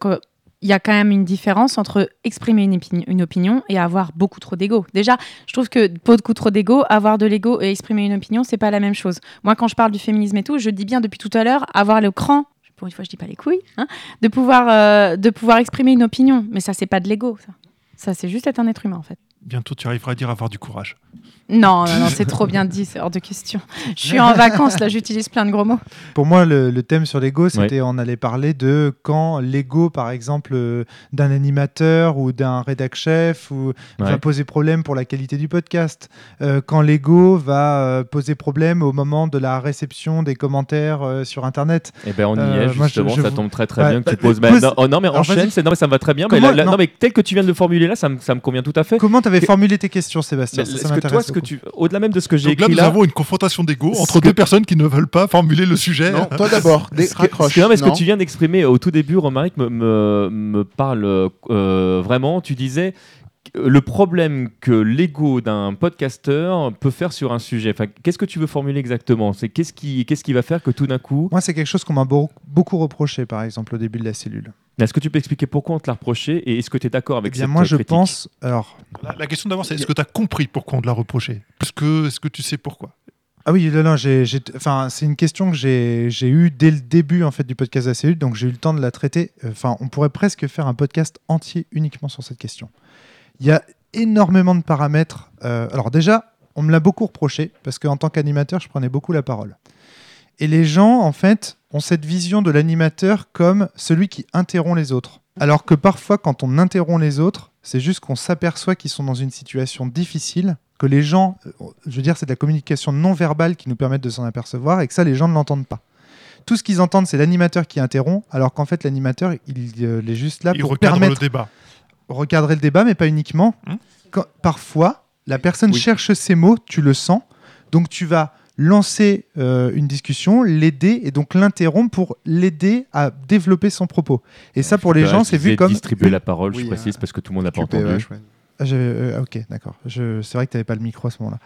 il y a quand même une différence entre exprimer une, opini- une opinion et avoir beaucoup trop d'ego. Déjà, je trouve que beaucoup trop d'ego, avoir de l'ego et exprimer une opinion, c'est pas la même chose. Moi, quand je parle du féminisme et tout, je dis bien depuis tout à l'heure, avoir le cran, une fois, je dis pas les couilles, hein, de, pouvoir, euh, de pouvoir exprimer une opinion. Mais ça, c'est pas de l'ego, ça. Ça, c'est juste être un être humain, en fait. Bientôt, tu arriveras à dire avoir du courage. Non, non, non, c'est trop bien dit, c'est hors de question. Je suis en vacances, là, j'utilise plein de gros mots. Pour moi, le, le thème sur l'ego, c'était on allait parler de quand l'ego, par exemple, euh, d'un animateur ou d'un rédac chef ou va poser problème pour la qualité du podcast. Euh, quand l'ego va euh, poser problème au moment de la réception des commentaires euh, sur Internet. Eh ben on y Euh, est moi, je- justement, je ça vous- tombe très très Bah, bien que tu bah, poses. pose- bah, non, oh, non, mais enchaîne, non mais ça me va très bien. Comment- mais là- là- non. non mais tel que tu viens de le formuler là, ça me, ça me convient tout à fait. Comment tu avais formulé tes questions, Sébastien Ça, que m'intéresse toi, ce que tu, au-delà même de ce que j'ai Donc là, écrit nous là, avons une confrontation d'ego entre que- deux personnes qui ne veulent pas formuler le sujet. Non, toi d'abord, que- non, mais ce que tu viens d'exprimer au tout début, Romaric, me, me, me parle euh, vraiment. Tu disais le problème que l'ego d'un podcasteur peut faire sur un sujet. Enfin, qu'est-ce que tu veux formuler exactement? C'est qu'est-ce qui, qu'est-ce qui va faire que tout d'un coup, Moi, c'est quelque chose qu'on m'a beau- beaucoup reproché, par exemple, au début de la cellule. est-ce que tu peux expliquer pourquoi on te l'a reproché et est-ce que tu es d'accord Eh avec bien, cette moi, je pense. Alors, La, la question d'abord, c'est est-ce que tu as compris pourquoi on te l'a reproché? Est-ce que, est-ce que tu sais pourquoi? Ah oui, non, non, j'ai, j'ai- enfin, c'est une question que j'ai, j'ai eue dès le début en fait du podcast de la cellule, donc j'ai eu le temps de la traiter. Enfin, on pourrait presque faire un podcast entier uniquement sur cette question. Il y a énormément de paramètres. Euh, alors déjà, on me l'a beaucoup reproché parce qu'en tant qu'animateur, je prenais beaucoup la parole. Et les gens, en fait, ont cette vision de l'animateur comme celui qui interrompt les autres. Alors que parfois, quand on interrompt les autres, c'est juste qu'on s'aperçoit qu'ils sont dans une situation difficile, que les gens, euh, je veux dire, c'est de la communication non verbale qui nous permet de s'en apercevoir et que ça, les gens ne l'entendent pas. Tout ce qu'ils entendent, c'est l'animateur qui interrompt, alors qu'en fait, l'animateur, il, euh, il est juste là Il pour permettre le débat. Recadrer le débat, mais pas uniquement. Hum. Quand- parfois, la personne Oui. cherche ses mots, tu le sens, donc tu vas lancer euh, une discussion, l'aider et donc l'interrompre pour l'aider à développer son propos. Et ça, pour les gens, c'est vu comme distribuer la parole, Oui, je précise, euh, parce que tout le monde n'a pas entendu. ouais. Ah, euh, ok, d'accord. Je- C'est vrai que tu n'avais pas le micro à ce moment-là.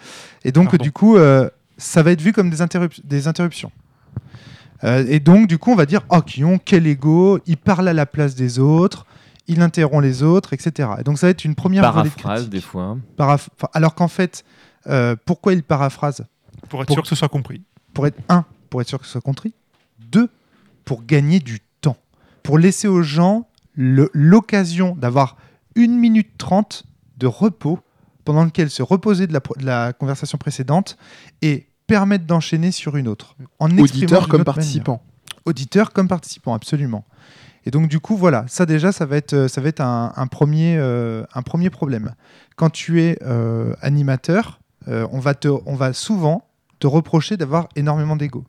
Et donc, Pardon. du coup, euh, ça va être vu comme des, interrup- des interruptions. Euh, et donc, du coup, on va dire Oh, qui ont quel ego, il parle à la place des autres, il interrompt les autres, etc. Et donc, ça va être une première volée de Paraphrase, critique. des fois. Paraph- enfin, alors qu'en fait, euh, pourquoi il paraphrase? Pour être Pour- sûr que ce soit compris. Pour être un, pour être sûr que ce soit compris. Deux, pour gagner du temps. Pour laisser aux gens l'occasion d'avoir une minute trente de repos pendant lequel se reposer de la, de conversation précédente et permettre d'enchaîner sur une autre. En Auditeur comme autre participant. manière. Auditeur comme participant, absolument. Et donc du coup, voilà, ça déjà, ça va être, euh, ça va être un, premier, euh, un premier problème. Quand tu es euh, animateur, on, va te, on va souvent te reprocher d'avoir énormément d'ego.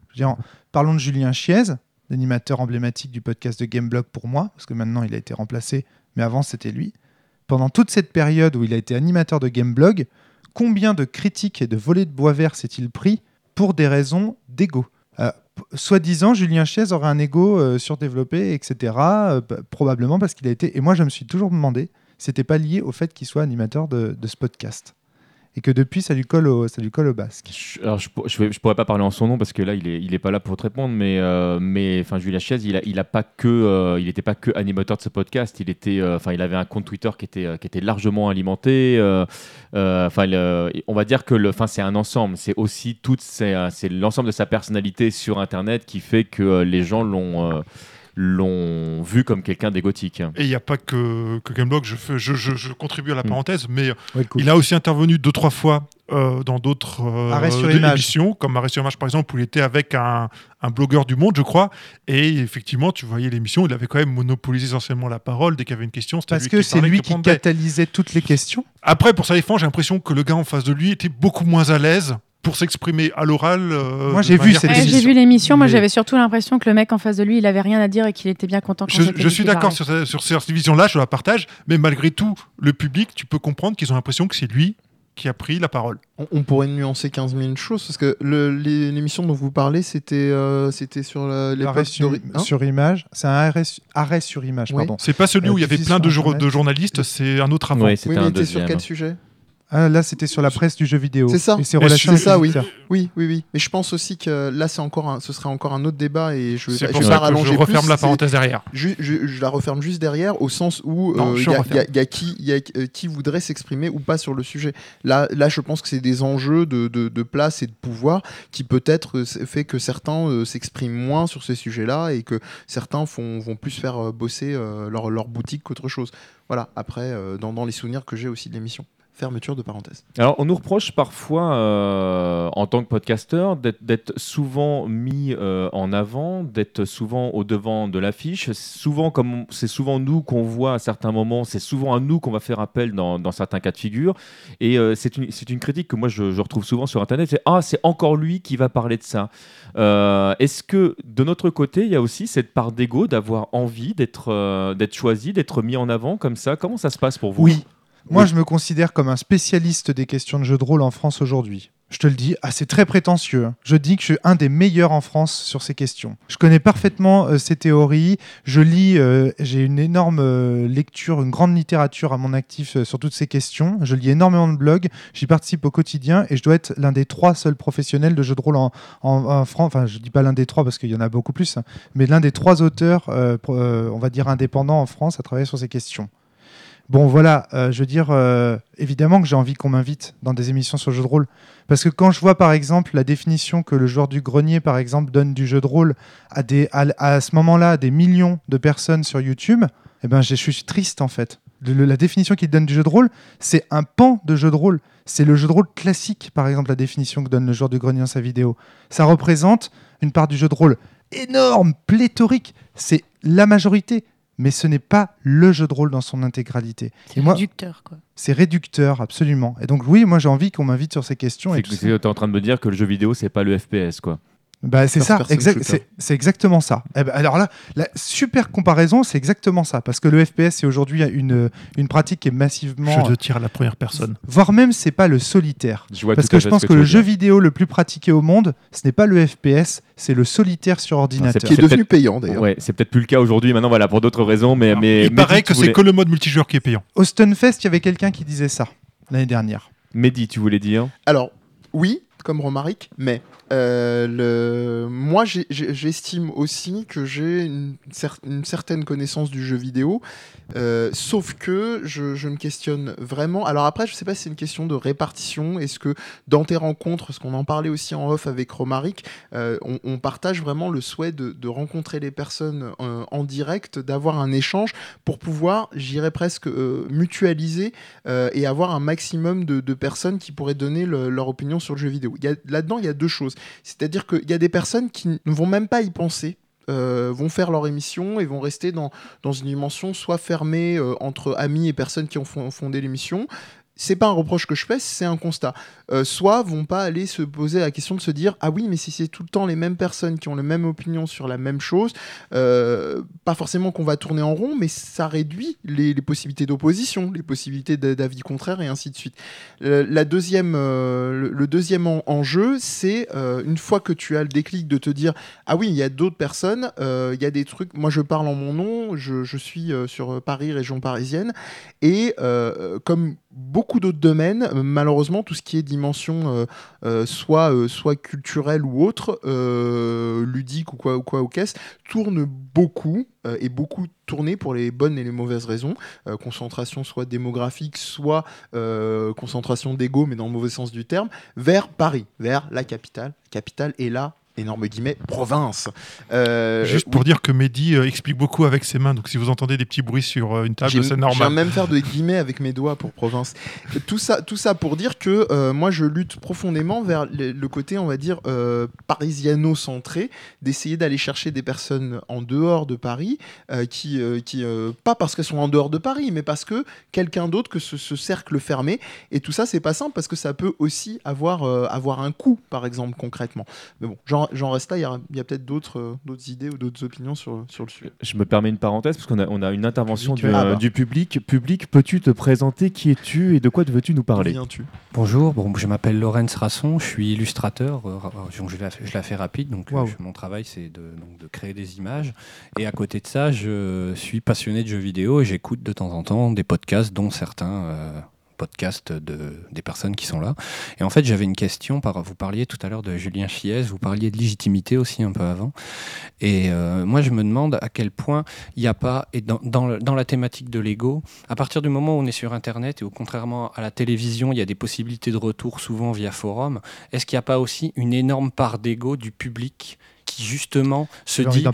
Parlons de Julien Chiez, l'animateur emblématique du podcast de Gameblog pour moi, parce que maintenant il a été remplacé, mais avant c'était lui. Pendant toute cette période où il a été animateur de Gameblog, combien de critiques et de volets de bois vert s'est-il pris pour des raisons d'ego? Soi-disant, Julien Chiez aurait un ego euh, surdéveloppé, etc. euh, probablement parce qu'il a été. Et moi, je me suis toujours demandé, c'était pas lié au fait qu'il soit animateur de, de ce podcast. Et que depuis, ça lui colle au, ça lui colle au basque. Je, alors, je, je, pourrais pas parler en son nom parce que là, il est, il est pas là pour te répondre, mais, euh, mais enfin, Julien il a, il a pas que, euh, il n'était pas que animateur de ce podcast. Il était, euh, enfin, il avait un compte Twitter qui était, qui était largement alimenté. Enfin, on va dire que, le, enfin, c'est un ensemble. C'est aussi toute, c'est, l'ensemble de sa personnalité sur Internet qui fait que les gens l'ont, l'ont vu comme quelqu'un d'égotique. Et il n'y a pas que, que Gameblog, je, fais- je, je, je contribue à la Mm. parenthèse, mais Ouais, cool. il a aussi intervenu deux, trois fois euh, dans d'autres euh, émissions, comme Arrêt sur Image par exemple, où il était avec un, un blogueur du monde, je crois. Et effectivement, tu voyais l'émission, il avait quand même monopolisé essentiellement la parole. Dès qu'il y avait une question, c'était Parce lui que c'est lui qui qui catalysait toutes les questions. Après, pour sa défense, j'ai l'impression que le gars en face de lui était beaucoup moins à l'aise pour s'exprimer à l'oral. euh, Moi, j'ai vu cette Ouais. J'ai vu l'émission, moi Mais- j'avais surtout l'impression que le mec en face de lui, il avait rien à dire et qu'il était bien content quand Je, je suis d'accord sur, sur cette vision-là, je la partage, mais malgré tout, le public, tu peux comprendre qu'ils ont l'impression que c'est lui qui a pris la parole. On, on pourrait nuancer 15 000 choses parce que l'émission dont vous parlez, c'était euh, c'était sur la- les Arrêt sur, hein sur image. C'est un arrêt, su- arrêt sur image, Oui. pardon. C'est pas celui Euh, où il y avait plein de, jour- journalistes, c'est un autre avant. Oui, mais un il était sur quel sujet? Ah, là, c'était sur la presse du jeu vidéo. C'est ça. Et ses Et relations C'est ça, oui. Oui, oui, oui. Mais je pense aussi que là, c'est encore un, ce serait encore un autre débat et je, vais pas rallonger je referme plus, la parenthèse derrière. je, je la referme juste derrière au sens où euh, il y, a- referme. y a- y a qui, y a, euh, qui voudrait s'exprimer ou pas sur le sujet. Là, là je pense que c'est des enjeux de, de- de place et de pouvoir qui peut-être euh, fait que certains euh, s'expriment moins sur ces sujets-là et que certains font, vont plus faire euh, bosser euh, leur, leur boutique qu'autre chose. Voilà, après, euh, dans, dans les souvenirs que j'ai aussi de l'émission. Fermeture de parenthèse. Alors, on nous reproche parfois, euh, en tant que podcasteur, d'être- souvent mis euh, en avant, d'être souvent au devant de l'affiche. Souvent, comme on- c'est souvent nous qu'on voit à certains moments, c'est souvent à nous qu'on va faire appel dans, dans certains cas de figure. Et euh, c'est une, c'est une critique que moi je, je retrouve souvent sur Internet. C'est ah, c'est encore lui qui va parler de ça. Euh, Est-ce que de notre côté, il y a aussi cette part d'ego d'avoir envie d'être euh, d'être choisi, d'être mis en avant comme ça? Comment ça se passe pour vous? Oui. Moi, Oui. je me considère comme un spécialiste des questions de jeux de rôle en France aujourd'hui. Je te le dis, ah, c'est très prétentieux. hein. Je dis que je suis un des meilleurs en France sur ces questions. Je connais parfaitement euh, ces théories. Je lis, euh, j'ai une énorme euh, lecture, une grande littérature à mon actif sur toutes ces questions. Je lis énormément de blogs. J'y participe au quotidien et je dois être l'un des trois seuls professionnels de jeux de rôle en, en, en France. Enfin, je dis pas l'un des trois parce qu'il y en a beaucoup plus, hein, mais l'un des trois auteurs, on va dire indépendants en France, à travailler sur ces questions. Bon, voilà, euh, je veux dire, euh, évidemment que j'ai envie qu'on m'invite dans des émissions sur le jeu de rôle. Parce que quand je vois, par exemple, la définition que le joueur du grenier, par exemple, donne du jeu de rôle à, ce moment-là à des millions de personnes sur YouTube, eh ben, je, suis triste, en fait. La définition qu'il donne du jeu de rôle, c'est un pan de jeu de rôle. C'est le jeu de rôle classique, par exemple, la définition que donne le joueur du grenier dans sa vidéo. Ça représente une part du jeu de rôle énorme, pléthorique. C'est la majorité. Mais ce n'est pas le jeu de rôle dans son intégralité. C'est réducteur, quoi. C'est réducteur, absolument. Et donc, oui, moi j'ai envie qu'on m'invite sur ces questions. Tu es en train de me dire que le jeu vidéo, c'est pas le FPS, quoi. Bah, c'est ça, c'est exactement ça. Eh ben, alors là, la super comparaison, c'est exactement ça. Parce que le FPS, c'est aujourd'hui une, une pratique qui est massivement. Jeu de tir à la première personne. Voire même, c'est pas le solitaire. parce que je pense que, le jeu vidéo le plus pratiqué au monde, ce n'est pas le FPS, c'est le solitaire sur ordinateur. qui est, devenu payant d'ailleurs. Ouais, c'est peut-être plus le cas aujourd'hui, maintenant, voilà, pour d'autres raisons. Mais, mais, Il paraît que c'est que le mode multijoueur qui est payant. Au Stunfest, il y avait quelqu'un qui disait ça l'année dernière. Mehdi, tu voulais dire? Alors, oui, comme Romaric, mais euh, le... Moi, j'estime aussi que j'ai une, certaine connaissance du jeu vidéo, euh, sauf que je, me questionne vraiment. Alors après, je sais pas si c'est une question de répartition. Est-ce que dans tes rencontres, ce qu'on en parlait aussi en off avec Romaric, euh, on, partage vraiment le souhait de, rencontrer les personnes en direct, d'avoir un échange pour pouvoir, j'irais presque, mutualiser et avoir un maximum de personnes qui pourraient donner leur opinion sur le jeu vidéo. Là-dedans, il y a deux choses. C'est-à-dire qu'il y a des personnes qui ne vont même pas y penser. Euh, vont faire leur émission et vont rester dans, dans une dimension soit fermée euh, entre amis et personnes qui ont fondé l'émission, c'est pas un reproche que je fais, c'est un constat. Euh, soit vont pas aller se poser la question de se dire ah oui mais si c'est tout le temps les mêmes personnes qui ont la même opinion sur la même chose, euh, pas forcément qu'on va tourner en rond, mais ça réduit les, possibilités d'opposition, les possibilités d'avis contraires et ainsi de suite. Euh, la deuxième, le, deuxième enjeu, c'est une fois que tu as le déclic de te dire ah oui il y a d'autres personnes, il y a des trucs. Moi je parle en mon nom, je suis sur Paris région parisienne et comme beaucoup d'autres domaines. Euh, malheureusement, tout ce qui est dimension euh, euh, soit, soit culturelle ou autre, ludique ou quoi ou quoi ou qu'est-ce, tourne beaucoup et beaucoup tourné pour les bonnes et les mauvaises raisons. concentration soit démographique, soit concentration d'ego, mais dans le mauvais sens du terme, vers Paris, vers la capitale. Capitale est là énorme guillemets, province. Euh, Juste pour dire que Mehdi euh, explique beaucoup avec ses mains, donc si vous entendez des petits bruits sur euh, une table, c'est normal. Je vais même faire des guillemets avec mes doigts pour province. tout, ça, tout ça pour dire que moi, je lutte profondément vers le, côté, on va dire, parisiano-centré, d'essayer d'aller chercher des personnes en dehors de Paris, qui, qui pas parce qu'elles sont en dehors de Paris, mais parce que quelqu'un d'autre que ce, cercle fermé. Et tout ça, c'est pas simple parce que ça peut aussi avoir, avoir un coût, par exemple, concrètement. Mais bon, genre j'en reste là. Il y a, peut-être d'autres euh, d'autres idées ou d'autres opinions sur, sur le sujet. Je me permets une parenthèse parce qu'on a, on a une intervention du, ah bah. du, public. Public, peux-tu te présenter Qui es-tu et de quoi veux-tu nous parler? Tu Bonjour, bon, je m'appelle Lorenz Rasson, je suis illustrateur. Euh, je, la, je, la, fais rapide, donc euh, mon travail c'est de, de, créer des images. Et à côté de ça, je suis passionné de jeux vidéo et j'écoute de temps en temps des podcasts, dont certains podcast de, des personnes qui sont là. Et en fait, j'avais une question. Par, vous parliez tout à l'heure de Julien Chiez, vous parliez de légitimité aussi un peu avant. Et euh, moi, je me demande à quel point il n'y a pas, et dans, dans, dans, la thématique de l'ego, à partir du moment où on est sur Internet et où, contrairement à la télévision, il y a des possibilités de retour souvent via forum, est-ce qu'il n'y a pas aussi une énorme part d'ego du public qui justement se dit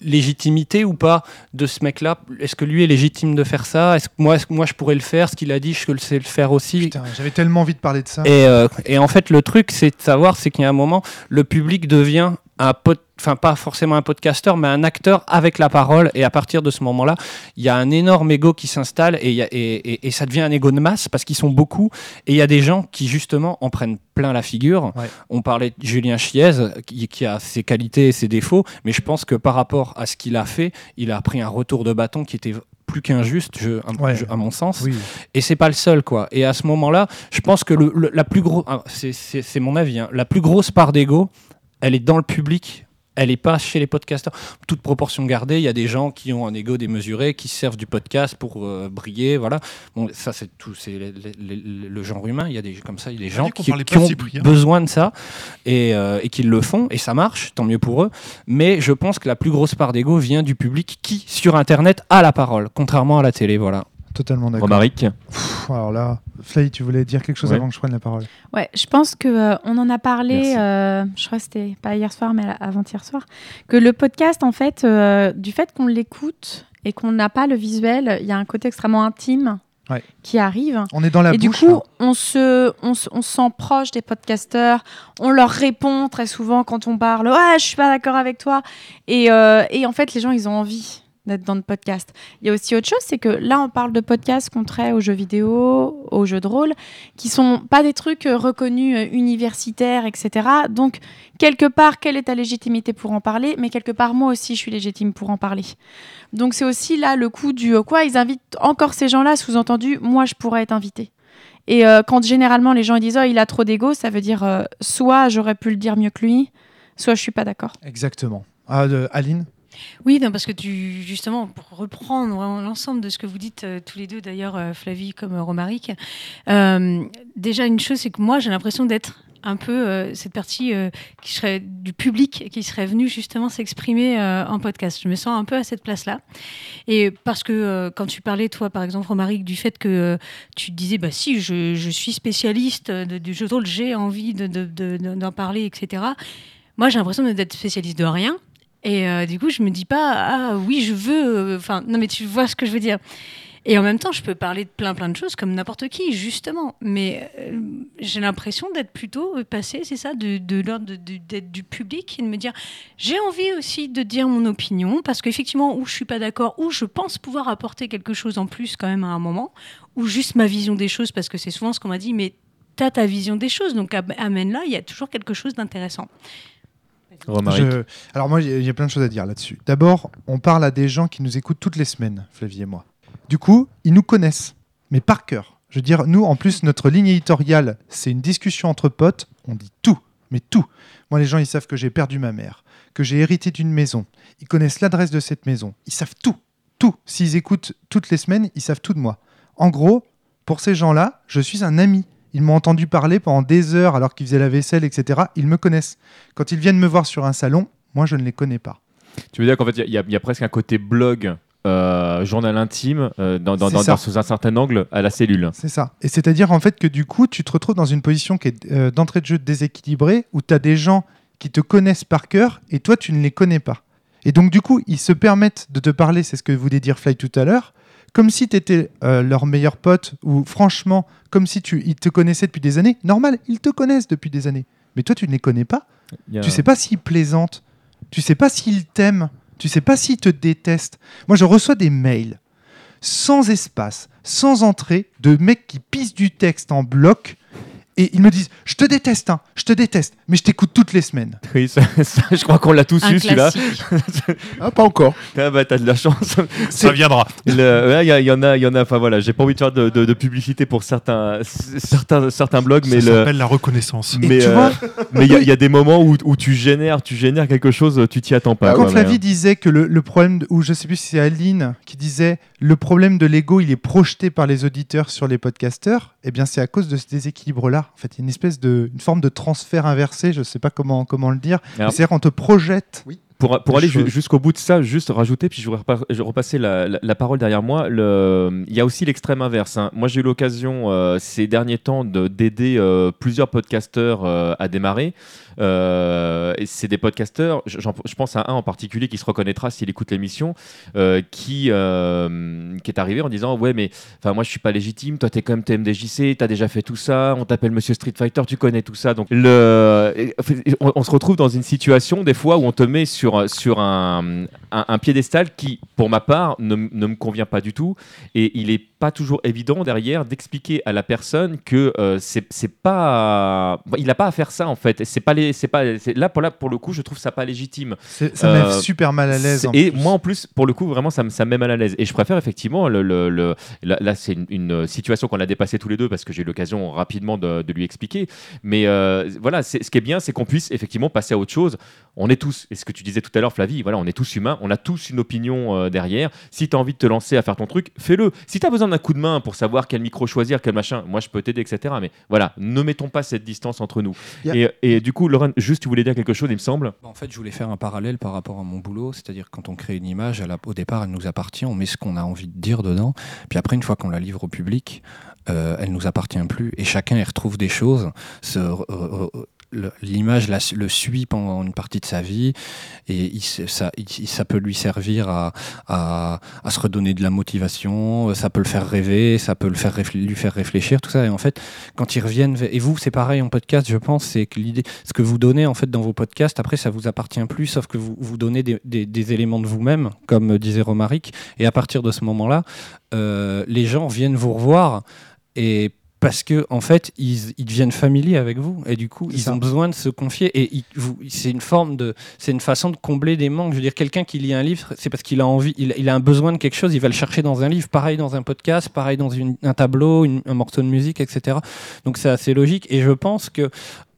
légitimité ou pas de ce mec-là? Est-ce que lui est légitime de faire ça? Est-ce que moi, est que moi je pourrais le faire? Ce qu'il a dit, je le sais le faire aussi. j'avais tellement envie de parler de ça. Et, euh, et en fait, le truc, c'est de savoir, c'est qu'il y a un moment, le public devient un pot enfin pas forcément un podcasteur, mais un acteur avec la parole. Et à partir de ce moment-là, il y a un énorme ego qui s'installe et, et, et, ça devient un ego de masse parce qu'ils sont beaucoup. Et il y a des gens qui justement en prennent plein la figure. On parlait de Julien Chiez, qui, qui, a ses qualités et ses défauts, mais je pense que par rapport à ce qu'il a fait, il a pris un retour de bâton qui était plus qu'injuste, à mon sens. Oui. Et c'est pas le seul, quoi. Et à ce moment-là, je pense que le, la plus grosse, ah, c'est mon avis, hein, la plus grosse part d'ego, elle est dans le public elle n'est pas chez les podcasteurs. Toute proportion gardée, il y a des gens qui ont un ego démesuré, qui servent du podcast pour euh, briller, voilà. Bon, ça c'est tout, c'est le, genre humain. Il y a des comme ça, il y a des gens qui, ont besoin de ça et, euh, et qui le font et ça marche, tant mieux pour eux. Mais je pense que la plus grosse part d'ego vient du public qui, sur Internet, a la parole, contrairement à la télé, voilà. Totalement d'accord. Romaric Alors là, Flay, tu voulais dire quelque chose avant que je prenne la parole Ouais, je pense que euh, on en a parlé, euh, je crois que c'était pas hier soir, mais avant-hier soir, que le podcast, en fait, euh, du fait qu'on l'écoute et qu'on n'a pas le visuel, il y a un côté extrêmement intime qui arrive. On est dans la et du coup, on se, on, se sent proche des podcasteurs. On leur répond très souvent quand on parle. Ouais, je suis pas d'accord avec toi. Et, et, en fait, les gens, ils ont envie d'être dans le podcast. Il y a aussi autre chose, c'est que là, on parle de podcasts contraires aux jeux vidéo, aux jeux de rôle, qui sont pas des trucs euh, reconnus euh, universitaires, etc. Donc, quelque part, quelle est ta légitimité pour en parler? Mais quelque part, moi aussi, je suis légitime pour en parler. Donc, c'est aussi là le coup du euh, quoi Ils invitent encore ces gens-là, sous-entendu, moi, je pourrais être invité. Et quand généralement les gens disent oh il a trop d'ego, ça veut dire soit j'aurais pu le dire mieux que lui, soit je suis pas d'accord. Exactement. Ah, Aline? Oui, parce que tu, justement, pour reprendre l'ensemble de ce que vous dites euh, tous les deux, d'ailleurs, euh, Flavie comme euh, Romaric, déjà une chose, c'est que moi, j'ai l'impression d'être un peu cette partie qui serait du public qui serait venue justement s'exprimer en podcast. Je me sens un peu à cette place-là. Et parce que quand tu parlais, toi, par exemple, Romaric, du fait que tu disais, bah si, je, suis spécialiste de- du jeu de rôle, j'ai envie de- de- de- d'en parler, etc. Moi, j'ai l'impression d'être spécialiste de rien. Et euh, du coup, je me dis pas, ah oui, je veux. euh, Enfin, non, mais tu vois ce que je veux dire. Et en même temps, je peux parler de plein plein de choses comme n'importe qui, justement. Mais euh, j'ai l'impression d'être plutôt passé, c'est ça, de, de l'ordre d'être du public et de me dire, j'ai envie aussi de dire mon opinion parce qu'effectivement, où je suis pas d'accord, où je pense pouvoir apporter quelque chose en plus quand même à un moment, ou juste ma vision des choses parce que c'est souvent ce qu'on m'a dit, mais t'as ta vision des choses, donc am- amène-la, il y a toujours quelque chose d'intéressant. Alors moi, il y a plein de choses à dire là-dessus. D'abord, on parle à des gens qui nous écoutent toutes les semaines, Flavie et moi. Du coup, ils nous connaissent, mais par cœur. Je veux dire, nous, en plus, notre ligne éditoriale, c'est une discussion entre potes. On dit tout, mais tout. Moi, les gens, ils savent que j'ai perdu ma mère, que j'ai hérité d'une maison. Ils connaissent l'adresse de cette maison. Ils savent tout, tout. S'ils écoutent toutes les semaines, ils savent tout de moi. En gros, pour ces gens-là, je suis un ami. Ils m'ont entendu parler pendant des heures alors qu'ils faisaient la vaisselle, etc. Ils me connaissent. Quand ils viennent me voir sur un salon, moi, je ne les connais pas. Tu veux dire qu'en fait, il y, a- il y a presque un côté blog, euh, journal intime, euh, dans- sous un certain angle à la cellule. C'est ça. Et c'est-à-dire en fait que du coup, tu te retrouves dans une position qui est euh, d'entrée de jeu déséquilibrée, où tu as des gens qui te connaissent par cœur et toi, tu ne les connais pas. Et donc du coup, ils se permettent de te parler, c'est ce que voulait dire Fly tout à l'heure, comme si tu étais leur meilleur pote, ou franchement, comme si tu, ils te connaissaient depuis des années. Normal, ils te connaissent depuis des années. Mais toi, tu ne les connais pas. Il y a- Tu sais pas s'ils plaisantent. Tu sais pas s'ils t'aiment. Tu sais pas s'ils te détestent. Moi, je reçois des mails sans espace, sans entrée, de mecs qui pissent du texte en bloc. Et ils me disent Je te déteste, hein, je te déteste, mais je t'écoute toutes les semaines. Oui, ça, ça, je crois qu'on l'a tous Un eu celui-là. ah, pas encore. Ah bah t'as de la chance. Ça viendra. Ouais, Il y, y en a, il y en a. Enfin voilà, j'ai pas envie de faire de, de- de publicité pour certains, certains, certains blogs, mais Ça le- s'appelle la reconnaissance. Mais tu euh, vois mais il y, a- il y a des moments où, où tu génères, tu génères quelque chose, tu t'y attends pas. Quand quoi, mais, Flavie disait que le, le problème, ou je sais plus si c'est Aline qui disait le problème de l'ego, il est projeté par les auditeurs sur les podcasteurs, eh bien c'est à cause de ce déséquilibre-là. En fait, il y a une espèce de, une forme de transfert inversé, je sais pas comment, comment le dire. C'est-à-dire qu'on te projette. Pour, pour aller ju- jusqu'au bout de ça, juste rajouter, puis je vais repa- repasser la, la- la parole derrière moi. le- Il y a aussi l'extrême inverse. hein. Moi, j'ai eu l'occasion euh, ces derniers temps de- d'aider euh, plusieurs podcasteurs euh, à démarrer. Euh, c'est des podcasteurs, je, pense à un en particulier qui se reconnaîtra s'il écoute l'émission, euh, qui, euh, qui est arrivé en disant Ouais, mais moi je suis pas légitime, toi t'es quand même TMDJC, t'as déjà fait tout ça, on t'appelle Monsieur Street Fighter, tu connais tout ça. Donc le, on, se retrouve dans une situation des fois où on te met sur, sur un, un, piédestal qui, pour ma part, ne, ne me convient pas du tout. Et il est pas toujours évident derrière d'expliquer à la personne que euh, c'est pas, il n'a pas à faire ça en fait. C'est pas c'est pas là pour là pour le coup, je trouve ça pas légitime. Ça met super mal à l'aise, Et plus. moi en plus, pour le coup, vraiment, ça me, ça me met mal à l'aise. Et je préfère effectivement le, le- le- là, là, c'est une, une situation qu'on a dépassée tous les deux parce que j'ai eu l'occasion rapidement de, de lui expliquer. Mais euh, voilà, c'est- ce qui est bien, c'est qu'on puisse effectivement passer à autre chose. On est tous, et ce que tu disais tout à l'heure, Flavie, voilà, on est tous humains, on a tous une opinion euh, derrière. Si tu as envie de te lancer à faire ton truc, fais-le. Si tu as besoin d'un coup de main pour savoir quel micro choisir, quel machin, moi je peux t'aider, etc. Mais voilà, ne mettons pas cette distance entre nous. Et, et du coup, Laurent, juste tu voulais dire quelque chose, il me semble. En fait, je voulais faire un parallèle par rapport à mon boulot, c'est-à-dire quand on crée une image, au départ, elle nous appartient, on met ce qu'on a envie de dire dedans, puis après, une fois qu'on la livre au public, euh, elle nous appartient plus, et chacun y retrouve des choses. L'image le suit pendant une partie de sa vie et ça, peut lui servir à, se redonner de la motivation, euh, ça peut le faire rêver, ça peut le faire lui faire réfléchir, tout ça. Et en fait, quand ils reviennent, et vous, c'est pareil en podcast, je pense, c'est que l'idée, ce que vous donnez en fait dans vos podcasts, après, ça vous appartient plus, sauf que vous, vous donnez des, éléments de vous-même, comme disait Romaric, et à partir de ce moment-là, euh, les gens viennent vous revoir et parce que en fait ils, ils deviennent familiers avec vous et du coup ils ça. ont besoin de se confier et c'est une forme de c'est une façon de combler des manques je veux dire quelqu'un qui lit un livre c'est parce qu'il a envie il, il a un besoin de quelque chose il va le chercher dans un livre pareil dans un podcast pareil dans une- un tableau une- un morceau de musique etc donc c'est assez logique et je pense que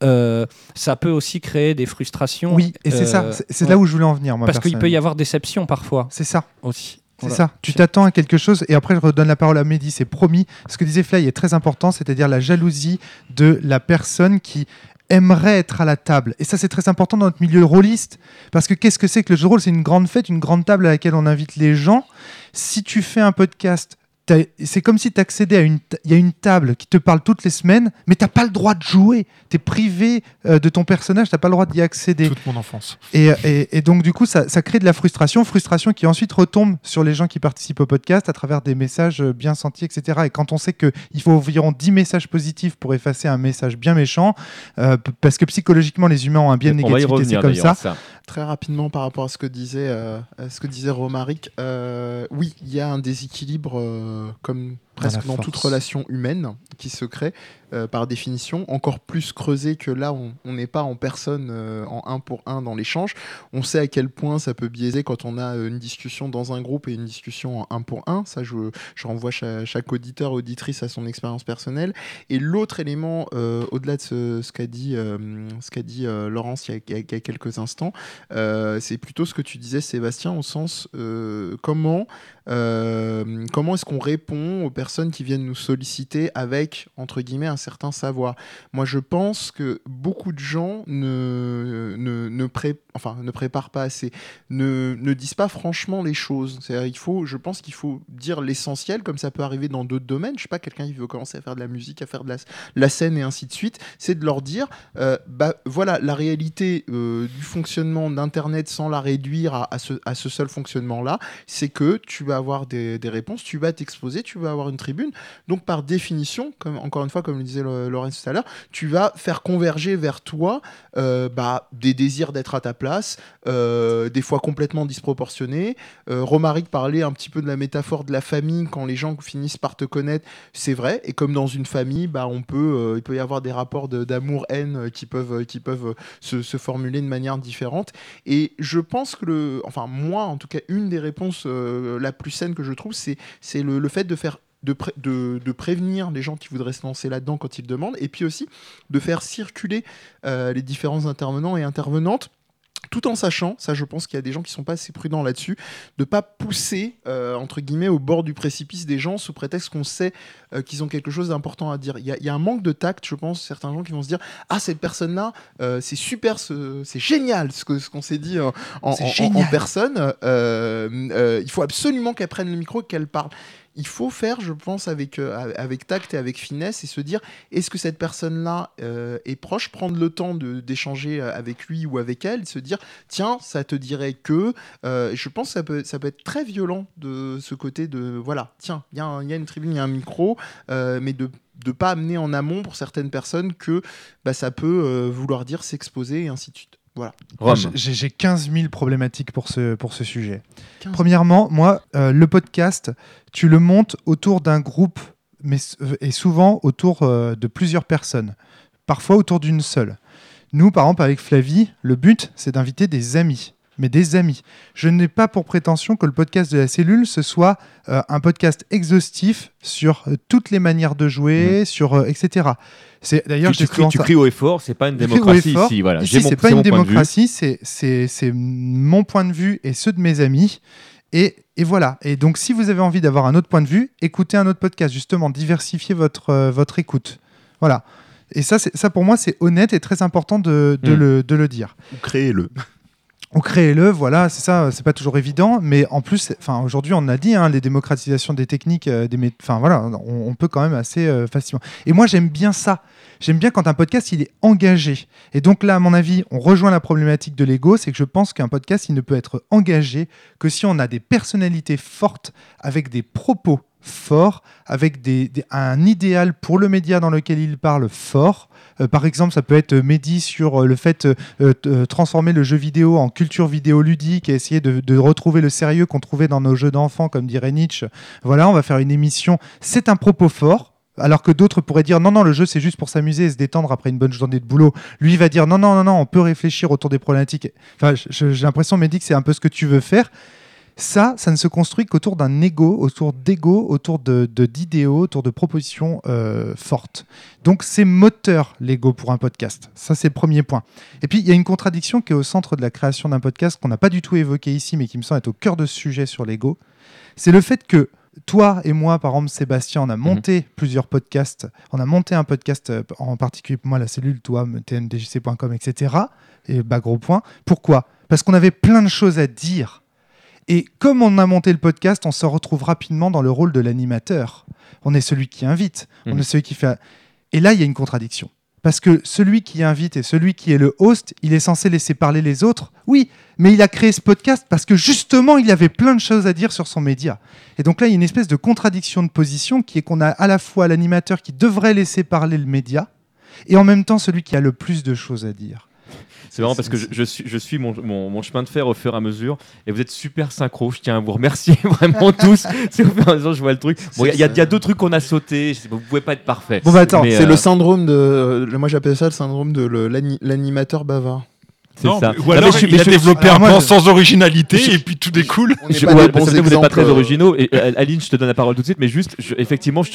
euh, ça peut aussi créer des frustrations Oui, et c'est ça, Euh, c'est- c'est ouais. là où je voulais en venir, moi. parce qu'il peut y avoir déception parfois C'est ça. aussi C'est Voilà. ça. Tu t'attends à quelque chose et après je redonne la parole à Mehdi, c'est promis. Ce que disait Fly est très important, c'est-à-dire la jalousie de la personne qui aimerait être à la table. Et ça c'est très important dans notre milieu rôliste parce que qu'est-ce que c'est que le jeu de rôle? C'est une grande fête, une grande table à laquelle on invite les gens. Si tu fais un podcast c'est comme si tu accédais à une y a une table qui te parle toutes les semaines mais t'as pas le droit de jouer tu es privé euh, de ton personnage t'as pas le droit d'y accéder Toute mon enfance. et, et- et donc, du coup, ça, ça crée de la frustration, frustration qui ensuite retombe sur les gens qui participent au podcast à travers des messages euh, bien sentis, etc. Et quand on sait qu'il faut environ 10 messages positifs pour effacer un message bien méchant, euh, parce que psychologiquement, les humains ont un biais de négativité, c'est comme ça. Très rapidement par rapport à ce que disait, euh, à ce que disait Romaric, euh, oui, il y a un déséquilibre euh, comme presque dans, toute relation humaine qui se crée euh, par définition, encore plus creusé que là on on n'est pas en personne euh, en un pour un dans l'échange. On sait à quel point ça peut biaiser quand on a euh, une discussion dans un groupe et une discussion en un pour un. Ça, je, renvoie cha- chaque, auditeur, auditrice à son expérience personnelle. Et l'autre élément, au-delà de ce, qu'a dit, ce qu'a dit Laurence il y, a, quelques instants, c'est plutôt ce que tu disais, Sébastien, au sens comment, comment est-ce qu'on répond aux personnes qui viennent nous solliciter avec, entre guillemets, certain savoir. Moi, je pense que beaucoup de gens ne, ne, pré- enfin, ne préparent pas assez, ne, ne disent pas franchement les choses. Il faut, je pense qu'il faut dire l'essentiel, comme ça peut arriver dans d'autres domaines. Je sais pas, quelqu'un qui veut commencer à faire de la musique, à faire de la, la scène et ainsi de suite, c'est de leur dire, euh, bah voilà, la réalité euh, du fonctionnement d'Internet sans la réduire à, à ce, à ce seul fonctionnement-là, c'est que tu vas avoir des, des réponses, tu vas t'exposer, tu vas avoir une tribune. Donc par définition, comme, encore une fois, comme le disait Laurence tout à l'heure, tu vas faire converger vers toi euh, bah, des désirs d'être à ta place, euh, des fois complètement disproportionnés. Euh, Romaric parlait un petit peu de la métaphore de la famille quand les gens finissent par te connaître, c'est vrai. Et comme dans une famille, bah, on peut, euh, il peut y avoir des rapports d'amour-haine qui peuvent, qui peuvent se, formuler de manière différente. Et je pense que enfin moi en tout cas, une des réponses la plus saine que je trouve, c'est le fait de faire de, pré- de, de prévenir les gens qui voudraient se lancer là-dedans quand ils demandent, et puis aussi de faire circuler euh, les différents intervenants et intervenantes tout en sachant, ça je pense qu'il y a des gens qui sont pas assez prudents là-dessus, de pas pousser euh, entre guillemets au bord du précipice des gens sous prétexte qu'on sait euh, qu'ils ont quelque chose d'important à dire. Il y, a- il y a un manque de tact, je pense, certains gens qui vont se dire ah cette personne-là, euh, c'est super, ce- c'est génial ce que ce qu'on s'est dit en, en- en- en- personne. Il faut absolument qu'elle prenne le micro qu'elle parle. Il faut faire, je pense, avec, euh, avec tact et avec finesse et se dire est-ce que cette personne-là euh, est proche, prendre le temps d'échanger euh, avec lui ou avec elle, se dire tiens, ça te dirait que. Je pense que ça peut, ça peut être très violent de ce côté de voilà, tiens, il y, a une tribune, il y a un micro, mais de ne pas amener en amont pour certaines personnes que bah, ça peut vouloir dire s'exposer et ainsi de suite. Voilà. J'ai j'ai 15 000 problématiques pour ce, pour ce sujet. 15 000. Premièrement, moi, euh, le podcast, tu le montes autour d'un groupe, mais euh, et souvent autour euh, de plusieurs personnes, parfois autour d'une seule. Nous, par exemple, avec Flavie, le but, c'est d'inviter des amis. Mais des amis. Je n'ai pas pour prétention que le podcast de la cellule, ce soit euh, un podcast exhaustif sur euh, toutes les manières de jouer, sur euh, etc. C'est d'ailleurs Tu, je tu cries, tu cries haut et fort, c'est pas une démocratie fort. ici. Voilà. Ici, c'est pas une démocratie, c'est- c'est c'est mon point de vue et ceux de mes amis. Et, et voilà. Et donc, si vous avez envie d'avoir un autre point de vue, écoutez un autre podcast. Justement, diversifiez votre, euh, votre écoute. Voilà. Et ça, c'est- ça, pour moi, c'est honnête et très important de, de Mm. le, de le dire. Ou créez-le. On crée-le, voilà, c'est ça, c'est pas toujours évident, mais en plus, enfin aujourd'hui on a dit, hein, les démocratisations des techniques, euh, des, enfin voilà, on, peut quand même assez euh, facilement. Et moi j'aime bien ça, j'aime bien quand un podcast il est engagé. Et donc là, à mon avis, on rejoint la problématique de l'ego, c'est que je pense qu'un podcast il ne peut être engagé que si on a des personnalités fortes avec des propos forts, avec des, un idéal pour le média dans lequel il parle fort. Euh, par exemple, ça peut être Mehdi sur euh, le fait de euh, transformer le jeu vidéo en culture vidéo ludique et essayer de, retrouver le sérieux qu'on trouvait dans nos jeux d'enfants, comme dirait Nietzsche. Voilà, on va faire une émission. C'est un propos fort. Alors que d'autres pourraient dire non, non, le jeu c'est juste pour s'amuser et se détendre après une bonne journée de boulot. Lui va dire non, non, non, non, on peut réfléchir autour des problématiques. Enfin, j'ai l'impression, Mehdi, que c'est un peu ce que tu veux faire. Ça, ça ne se construit qu'autour d'un ego, autour d'ego, autour de, d'idéaux, autour de propositions euh, fortes. Donc c'est moteur l'ego pour un podcast. Ça c'est le premier point. Et puis il y a une contradiction qui est au centre de la création d'un podcast qu'on n'a pas du tout évoqué ici, mais qui me semble être au cœur de ce sujet sur l'ego. C'est le fait que toi et moi, par exemple, Sébastien, on a monté mmh. plusieurs podcasts. On a monté un podcast, euh, en particulier pour moi, la cellule, toi, tmdjc.com, etc. Et bah, gros point. Pourquoi? Parce qu'on avait plein de choses à dire et comme on a monté le podcast, on se retrouve rapidement dans le rôle de l'animateur. On est celui qui invite, mmh. on Mhm. est celui qui fait. Et là, il y a une contradiction. Parce que celui qui invite et celui qui est le host, il est censé laisser parler les autres. Oui, mais il a créé ce podcast parce que justement, il avait plein de choses à dire sur son média. Et donc là, il y a une espèce de contradiction de position qui est qu'on a à la fois l'animateur qui devrait laisser parler le média et en même temps celui qui a le plus de choses à dire. C'est marrant parce que je, je suis, je suis mon, mon, mon chemin de fer au fur et à mesure et vous êtes super synchro. Je tiens à vous remercier vraiment tous. C'est au fur et à mesure je vois le truc. Bon, il y, a- il y a deux trucs qu'on a sauté. Je sais pas, Vous pouvez pas être parfait. Bon bah attends, c'est euh, le syndrome de. Moi j'appelle ça le syndrome de l'animateur bavard. C'est Non, ça. Non, alors mais je suis- il a développé un plan sans originalité je- et puis tout découle. On n'est Je- pas ouais, bons vous n'êtes pas très originaux. Et euh, Aline, je te donne la parole tout de suite, mais juste, je- effectivement, je,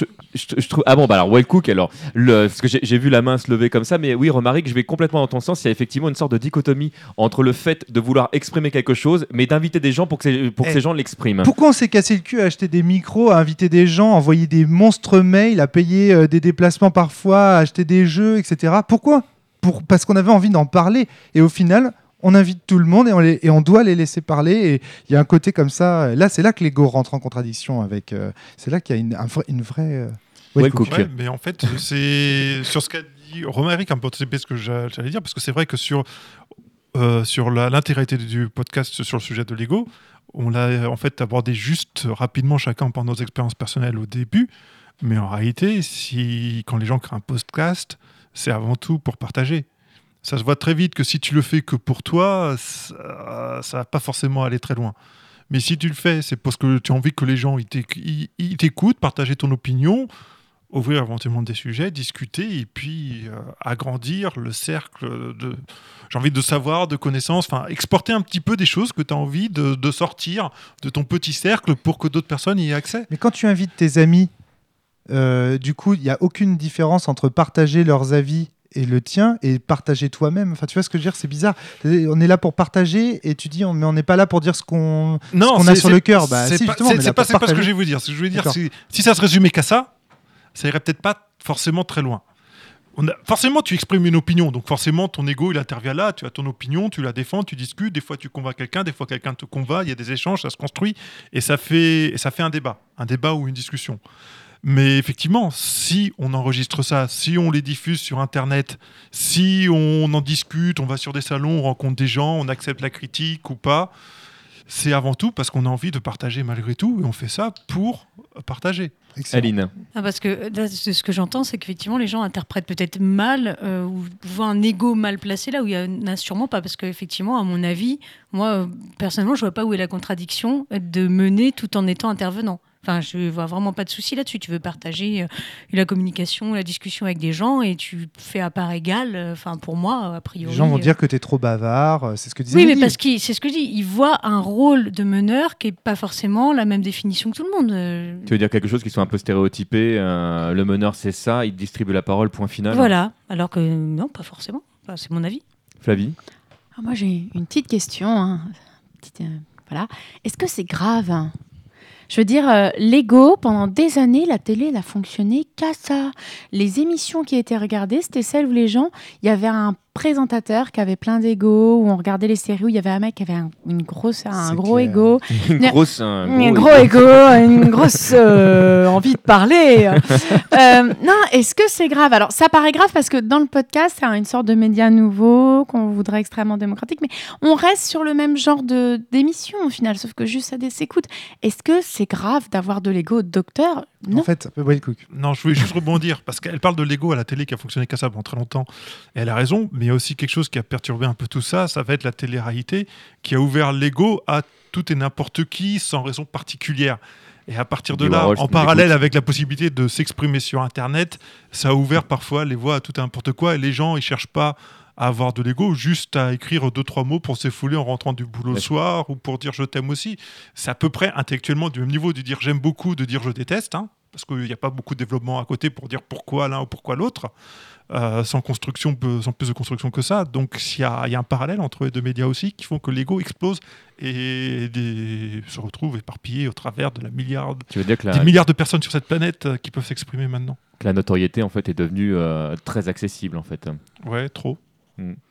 trouve. Ah bon, bah alors, Well Cook, alors, le, parce que j'ai j'ai vu la main se lever comme ça, mais oui, Romaric, je vais complètement dans ton sens. Il y a effectivement une sorte de dichotomie entre le fait de vouloir exprimer quelque chose, mais d'inviter des gens pour que ces, pour que Eh, ces gens l'expriment. Pourquoi on s'est cassé le cul à acheter des micros, à inviter des gens, à envoyer des monstres mails, à payer euh, des déplacements parfois, à acheter des jeux, etc. Pourquoi? Pour, Parce qu'on avait envie d'en parler. Et au final, on invite tout le monde et on, les- et on doit les laisser parler. Et il y a un côté comme ça. Là, c'est là que l'ego rentre en contradiction avec. euh, c'est là qu'il y a une, un vrai- une vraie. euh, Ouais. Ouais, mais en fait, c'est sur ce qu'a dit Romaric, un peu ce que j'a- j'allais dire, parce que c'est vrai que sur, euh, sur l'intégrité du podcast sur le sujet de l'ego, on l'a en fait abordé juste rapidement chacun par nos expériences personnelles au début, mais en réalité, si, quand les gens créent un podcast, c'est avant tout pour partager. Ça se voit très vite que si tu le fais que pour toi, ça, ça va pas forcément aller très loin. Mais si tu le fais, c'est parce que tu as envie que les gens ils t'éc- ils- ils t'écoutent, partager ton opinion, ouvrir éventuellement des sujets, discuter et puis euh, agrandir le cercle de, j'ai envie de savoir, de connaissances, enfin exporter un petit peu des choses que tu as envie de, de sortir de ton petit cercle pour que d'autres personnes y aient accès. Mais quand tu invites tes amis, euh, du coup, il n'y a aucune différence entre partager leurs avis et le tien et partager toi-même. Enfin, tu vois ce que je veux dire C'est bizarre. On est là pour partager et tu dis, on- mais on n'est pas là pour dire ce qu'on qu'on a sur le cœur. Bah, c'est si, pas, c'est- pas, ce que je vais vous dire. Ce que je veux dire, si ça se résumait qu'à ça, ça irait peut-être pas forcément très loin. On a- forcément, tu exprimes une opinion, donc forcément, ton ego, il intervient là, tu as ton opinion, tu la défends, tu discutes, des fois tu convaincs quelqu'un, des fois quelqu'un te convainc, il y a des échanges, ça se construit, et ça fait, et ça fait un débat, un débat ou une discussion. Mais effectivement, si on enregistre ça, si on les diffuse sur Internet, si on en discute, on va sur des salons, on rencontre des gens, on accepte la critique ou pas, c'est avant tout parce qu'on a envie de partager malgré tout, et on fait ça pour partager. Aline. Ah, parce que là, ce que j'entends, c'est qu'effectivement, les gens interprètent peut-être mal euh, ou voient un ego mal placé là où il y en a sûrement pas. Parce qu'effectivement, à mon avis, moi, euh, personnellement, je vois pas où est la contradiction de mener tout en étant intervenant. Enfin, je vois vraiment pas de souci là-dessus. Tu veux partager euh, la communication, la discussion avec des gens et tu fais à part égale. euh, Enfin, pour moi, a priori. Les gens vont euh, dire que tu es trop bavard. C'est ce que disait oui, mais parce que c'est ce que je dis. Ils voient un rôle de meneur qui est pas forcément la même définition que tout le monde. Euh, Tu veux dire quelque chose qui soit un peu stéréotypé euh, Le meneur, c'est ça, il distribue la parole, point final. Voilà. Alors que non, pas forcément. Enfin, c'est mon avis. Flavie Ah, moi, j'ai une petite question. hein. Petite, euh, voilà. Est-ce que c'est grave hein Je veux dire, euh, l'ego, pendant des années, la télé, elle a fonctionné qu'à ça. Les émissions qui étaient regardées, c'était celles où les gens, il y avait un présentateurs qui avaient plein d'ego, où on regardait les séries où il y avait un mec qui avait un, une grosse, un gros clair. ego. Une grosse- un gros ego, une grosse euh, envie de parler. Euh, non, est-ce que c'est grave? Alors, ça paraît grave parce que dans le podcast, c'est une sorte de média nouveau qu'on voudrait extrêmement démocratique, mais on reste sur le même genre de d'émission au final, sauf que juste ça s'écoute. Est-ce que c'est grave d'avoir de l'ego docteur? Non. En fait, Will Cook. Non, je voulais juste rebondir parce qu'elle parle de Lego à la télé qui a fonctionné qu'à ça pendant très longtemps. Et elle a raison, mais il y a aussi quelque chose qui a perturbé un peu tout ça. Ça va être la télé-réalité qui a ouvert Lego à tout et n'importe qui sans raison particulière. Et à partir de là, en parallèle avec la possibilité de s'exprimer sur Internet, ça a ouvert parfois les voies à tout et n'importe quoi. Et les gens, ils cherchent pas à avoir de l'ego, juste à écrire deux, trois mots pour s'effouler en rentrant du boulot le soir ou pour dire je t'aime aussi. C'est à peu près intellectuellement du même niveau de dire j'aime beaucoup, de dire je déteste, hein, parce qu'il n'y a pas beaucoup de développement à côté pour dire pourquoi l'un ou pourquoi l'autre, euh, sans construction, sans plus de construction que ça. Donc il y, y a un parallèle entre les deux médias aussi qui font que l'ego explose et des- se retrouve éparpillé au travers de la milliard, Tu veux dire que la- des milliards de personnes sur cette planète euh, qui peuvent s'exprimer maintenant. que la notoriété en fait est devenue euh, très accessible en fait. Ouais, trop. Mm.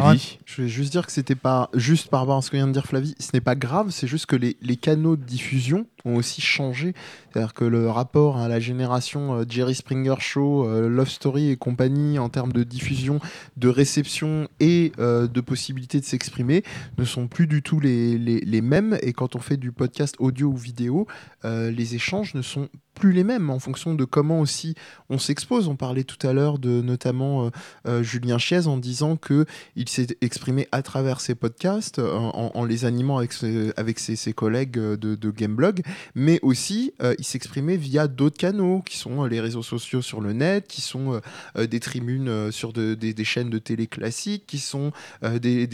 Ah, je vais juste dire que c'était pas juste par rapport à ce que vient de dire Flavie, ce n'est pas grave, c'est juste que les, les canaux de diffusion ont aussi changé. C'est-à-dire que le rapport à la génération euh, Jerry Springer Show, euh, Love Story et compagnie en termes de diffusion, de réception et euh, de possibilité de s'exprimer ne sont plus du tout les, les- les mêmes. Et quand on fait du podcast audio ou vidéo, les échanges ne sont plus les mêmes en fonction de comment aussi on s'expose. On parlait tout à l'heure de notamment euh, euh, Julien Chiez en disant que il s'est exprimé à travers ses podcasts euh, en, en les animant avec ses, avec ses, ses collègues euh, de, de Gameblog, mais aussi euh, il s'exprimait via d'autres canaux qui sont les réseaux sociaux sur le net, qui sont euh, des tribunes sur de- des, des chaînes de télé classiques, qui sont euh, des,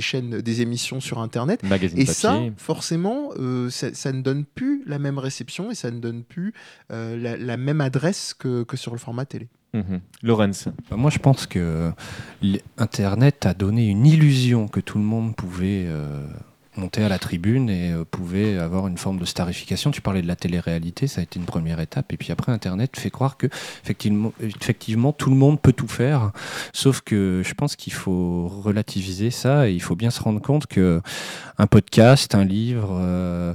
chaînes, des émissions sur Internet. Magazine et papier. ça, forcément, ça, ça ne donne plus la même réception et ça ne donne plus la, la même adresse que, que sur le format télé. Mhm. Lorenz. Bah, Moi, je pense que Internet a donné une illusion que tout le monde pouvait euh, monter à la tribune et euh, pouvait avoir une forme de starification. Tu parlais de la télé-réalité, ça a été une première étape. Et puis après, Internet fait croire que effectivement, effectivement tout le monde peut tout faire. Sauf que je pense qu'il faut relativiser ça et il faut bien se rendre compte que un podcast, un livre. euh,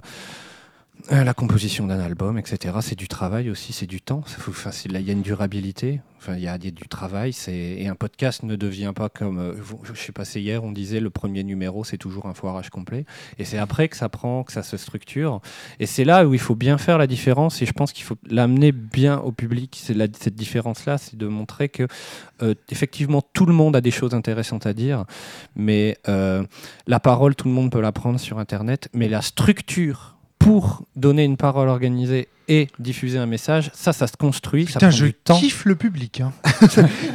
La composition d'un album, etc., c'est du travail aussi, c'est du temps. Il y a une durabilité, il y a, du travail. Et un podcast ne devient pas comme. euh, je sais pas, c'est hier, on disait le premier numéro, c'est toujours un foirage complet. Et c'est après que ça prend, que ça se structure. Et c'est là où il faut bien faire la différence. Et je pense qu'il faut l'amener bien au public. Cette différence-là, c'est de montrer que, euh, effectivement, tout le monde a des choses intéressantes à dire. Mais euh, la parole, tout le monde peut la prendre sur Internet. Mais la structure pour donner une parole organisée et diffuser un message, ça, ça se construit. ça Putain, prend je du temps. kiffe le public. hein.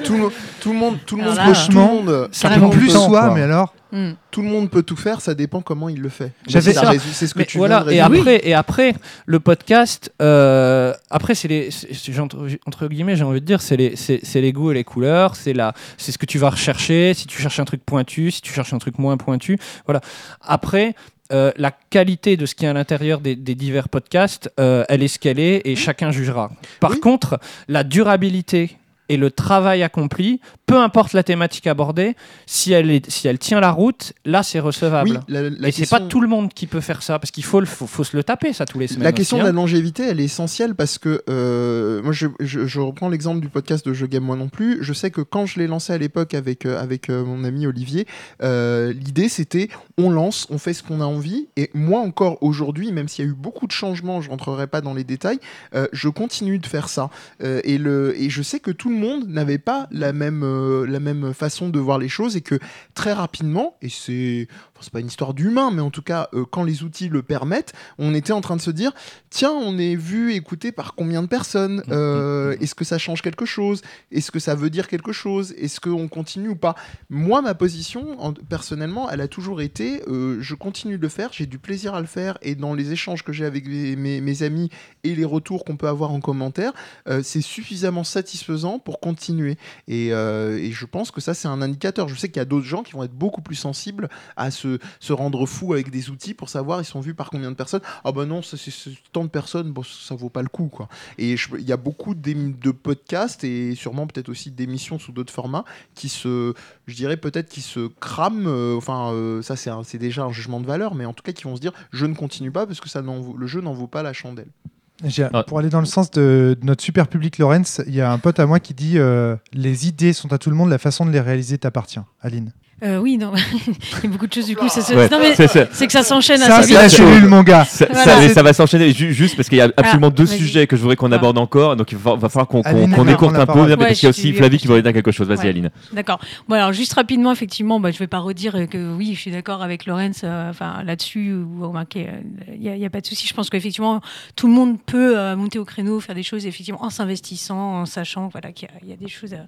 tout, le, tout le monde, tout le monde, là, tout le monde, ça tout prend le monde plus peut- soi, mais alors. Hmm. Tout le monde peut tout faire, ça dépend comment il le fait. J'avais ça. C'est ce que Mais tu voilà, viens et de après, et après, le podcast, euh, après, c'est les, entre, entre guillemets, j'ai envie de dire, c'est les, c'est les goûts et les couleurs, c'est la, c'est ce que tu vas rechercher, si tu cherches un truc pointu, si tu cherches un truc moins pointu, voilà. Après, euh, la qualité de ce qui est à l'intérieur des, des divers podcasts, euh, elle est ce qu'elle est et chacun jugera. Par contre, la durabilité et le travail accompli, peu importe la thématique abordée, si elle, est, si elle tient la route, là c'est recevable. Oui, la- la et c'est question- pas tout le monde qui peut faire ça, parce qu'il faut, faut, faut se le taper ça tous les semaines. La question aussi, de hein. la longévité, elle est essentielle parce que euh, moi, je, je- je reprends l'exemple du podcast de Je Game Moi Non Plus. Je sais que quand je l'ai lancé à l'époque avec, euh, avec euh, mon ami Olivier, l'idée c'était on lance, on fait ce qu'on a envie. Et moi encore aujourd'hui, même s'il y a eu beaucoup de changements, je rentrerai pas dans les détails, je continue de faire ça. Et, le, et je sais que tout le monde n'avait pas la même, euh, la même façon de voir les choses et que très rapidement, et c'est c'est pas une histoire d'humain, mais en tout cas, euh, quand les outils le permettent, on était en train de se dire tiens, on est vu, écouté par combien de personnes Euh, Est-ce que ça change quelque chose? Est-ce que ça veut dire quelque chose? Est-ce qu'on continue ou pas? Moi, ma position, en- personnellement, elle a toujours été euh, je continue de le faire, j'ai du plaisir à le faire, et dans les échanges que j'ai avec mes, mes- mes amis et les retours qu'on peut avoir en commentaire, c'est suffisamment satisfaisant pour continuer. Et, et je pense que ça, c'est un indicateur. Je sais qu'il y a d'autres gens qui vont être beaucoup plus sensibles à ce, se, se rendre fou avec des outils pour savoir ils sont vus par combien de personnes. Ah bah non, c'est tant de personnes, bon, ça vaut pas le coup quoi. Et il y a beaucoup de podcasts et sûrement peut-être aussi d'émissions sous d'autres formats qui se, je dirais peut-être qui se crament. euh, enfin, euh, ça c'est déjà un jugement de valeur, mais en tout cas qui vont se dire je ne continue pas parce que ça n'en vaut- le jeu n'en vaut pas la chandelle. J'ai- Pour aller dans le sens de, de notre super public Lorenz, il y a un pote à moi qui dit euh, Les idées sont à tout le monde, la façon de les réaliser t'appartient. Aline. Euh, oui, non. il y a beaucoup de choses du coup. ça se- Ouais, non, mais c'est- que ça s'enchaîne Ça, c'est la cellule, mon gars. Ça, ça- Voilà. mais ça va s'enchaîner ju- juste parce qu'il y a absolument deux sujets que je voudrais qu'on Ah. aborde encore. Donc il va, va falloir qu'on prends écourte un peu. mais parce Ouais, qu'il y a aussi Flavie qui voudrait dire quelque chose. Vas-y, Ouais. Aline. D'accord. Bon, alors juste rapidement, effectivement, bah, je vais pas redire euh, que oui, je suis d'accord avec Lorenz euh, enfin, là-dessus. Il n'y a, y a pas de souci. Je pense qu'effectivement, tout le monde peut euh, monter au créneau, faire des choses effectivement en s'investissant, en sachant voilà, qu'il y a- il y, a des choses à,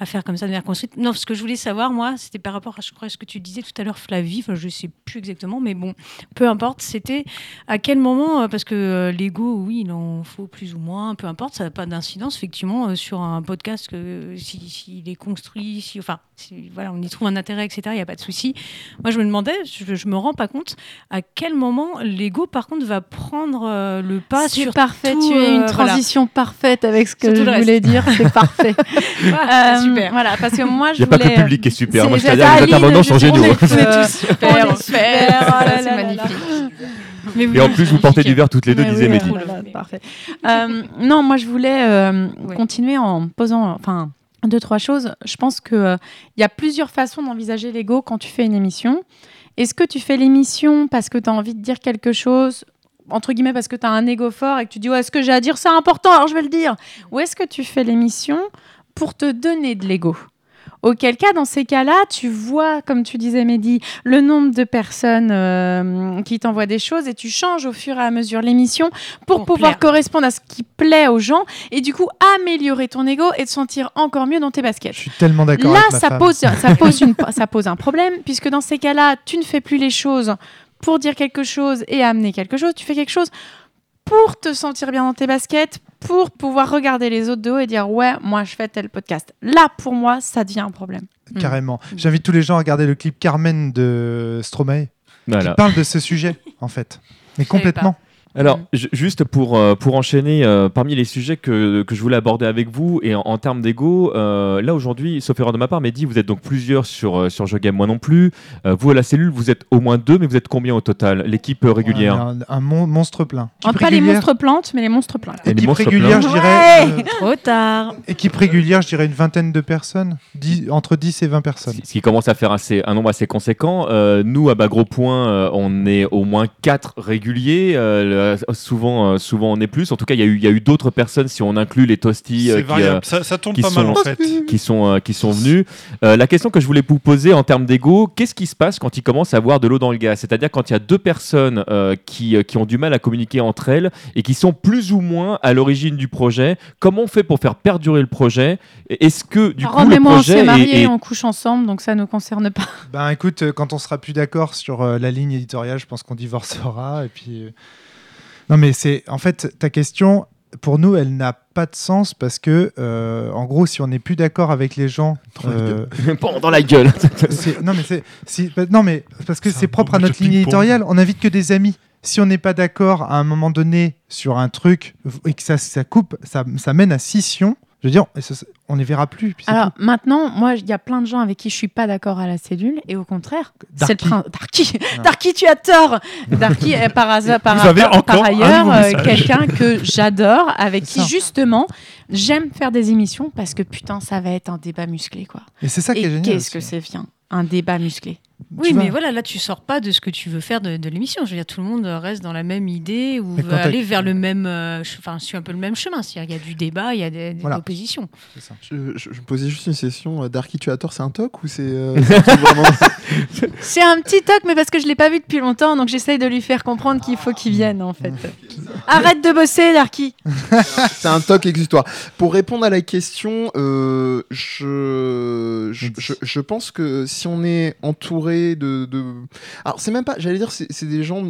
à faire comme ça de manière construite. Non, ce que je voulais savoir, moi, c'était par rapport à je crois, ce que tu disais tout à l'heure, Flavie. Enfin, je sais plus exactement, mais bon, peu importe. C'était à quel moment, euh, parce que euh, l'ego, oui, il en faut plus ou moins, peu importe, ça n'a pas d'incidence effectivement euh, sur un podcast que si- s'il est construit, si, enfin, si, voilà, on y trouve un intérêt, etc. Il n'y a pas de souci. Moi, je me demandais, je, je me rends pas compte à quel moment l'ego, par contre, va prendre euh, le pas sur parfait, tout, tu as une euh, voilà. transition parfaite avec ce que je reste. voulais dire, c'est parfait. Ah, Euh, super. Voilà, parce que moi je Il n'y a pas que voulais. le public qui est super. Moi, je intervenants sont on géniaux. On est super, là c'est magnifique. Mais Et en plus, vous portez du verre toutes les deux, disait oui, Mehdi. parfait. Euh, non, moi je voulais euh, Ouais. continuer en posant, enfin, deux trois choses. Je pense que euh, il y a plusieurs façons d'envisager l'ego quand tu fais une émission. Est-ce que tu fais l'émission parce que tu as envie de dire quelque chose entre guillemets parce que tu as un ego fort et que tu dis ouais, est-ce que j'ai à dire c'est important alors je vais le dire ou est-ce que tu fais l'émission pour te donner de l'ego? Auquel cas, dans ces cas-là, tu vois, comme tu disais, Mehdi, le nombre de personnes euh, qui t'envoient des choses et tu changes au fur et à mesure l'émission pour, Pour pouvoir plaire. correspondre à ce qui plaît aux gens et du coup améliorer ton ego et te sentir encore mieux dans tes baskets. Je suis tellement d'accord Là, avec ma ça femme. pose, ça, pose une- ça pose un problème, puisque dans ces cas-là, tu ne fais plus les choses pour dire quelque chose et amener quelque chose, tu fais quelque chose pour te sentir bien dans tes baskets, pour pouvoir regarder les autres de haut et dire ouais, moi je fais tel podcast. Là, pour moi, ça devient un problème. Carrément. J'invite tous les gens à regarder le clip Carmen de Stromae, Voilà. qui parle de ce sujet, en fait. Mais complètement. Alors, ju- juste pour, euh, pour enchaîner, euh, parmi les sujets que, que je voulais aborder avec vous, et en, en termes d'ego, euh, là aujourd'hui, sauf erreur de ma part, Mehdi, vous êtes donc plusieurs sur, sur Je Game, moi non plus. Euh, vous, à la cellule, vous êtes au moins deux, mais vous êtes combien au total L'équipe régulière? Un, un mon- monstre plein. En Équipe pas les régulière- monstres plantes, mais les monstres pleins. Les Équipe monstres régulière, je dirais. euh, Trop tard. équipe régulière, je dirais une vingtaine de personnes. Dix- entre 10 et 20 personnes. Ce qui commence à faire assez, un nombre assez conséquent. Euh, nous, à bas gros point, euh, on est au moins quatre réguliers. Euh, souvent, euh, souvent, on est plus. En tout cas, il y a eu, il y a eu d'autres personnes, si on inclut les toasties, euh, C'est qui, variable. euh, ça, qui pas mal sont- en fait. qui sont, euh, qui sont venus. Euh, la question que je voulais vous poser en termes d'ego, qu'est-ce qui se passe quand il commence à avoir de l'eau dans le gaz? C'est-à-dire quand il y a deux personnes euh, qui, qui ont du mal à communiquer entre elles et qui sont plus ou moins à l'origine du projet. Comment on fait pour faire perdurer le projet? Et Est-ce que du coup Rome le et moi, on projet s'est est- mariés, est- on couche ensemble, donc ça ne nous concerne pas. Ben écoute, quand on sera plus d'accord sur euh, la ligne éditoriale, je pense qu'on divorcera. Et puis, euh, non mais c'est en fait ta question. Pour nous, elle n'a pas de sens parce que, euh, en gros, si on n'est plus d'accord avec les gens, Dans la euh, Bon, dans la gueule. non mais c'est si- bah, non mais parce que C'est propre à notre ligne éditoriale. On n'invite que des amis. Si on n'est pas d'accord à un moment donné sur un truc et que ça, ça coupe, ça, ça mène à scission. Je veux dire, on ne les verra plus. Alors tout. maintenant, moi, il y a plein de gens avec qui je suis pas d'accord à la cellule, et au contraire, c'est le Darky. prin- Darky, tu as tort. Darky est par hasard, par, Vous avez par- encore par un ailleurs, euh, quelqu'un que j'adore, avec C'est qui ça. justement j'aime faire des émissions parce que putain, ça va être un débat musclé, quoi. Et c'est ça qui est génial. qu'est-ce que c'est bien, un débat musclé. Oui, mais voilà, là, tu sors pas de ce que tu veux faire de, de l'émission. Je veux dire, tout le monde reste dans la même idée ou t'as- aller vers le même, euh, ch- enfin, suit un peu le même chemin. C'est-à-dire, il y a du débat, il y a des, des Voilà. oppositions. C'est ça. Je, je- je me posais juste une session. Darky, tu as tort, c'est un toc ou c'est euh, c'est vraiment. C'est un petit toc, mais parce que je l'ai pas vu depuis longtemps, donc j'essaye de lui faire comprendre qu'il faut qu'il vienne, en fait. Arrête de bosser, Darky. C'est un toc exutoire. Pour répondre à la question, euh, je, je, je- je pense que si on est entouré de. de... Alors, c'est même pas. J'allais dire, c'est des gens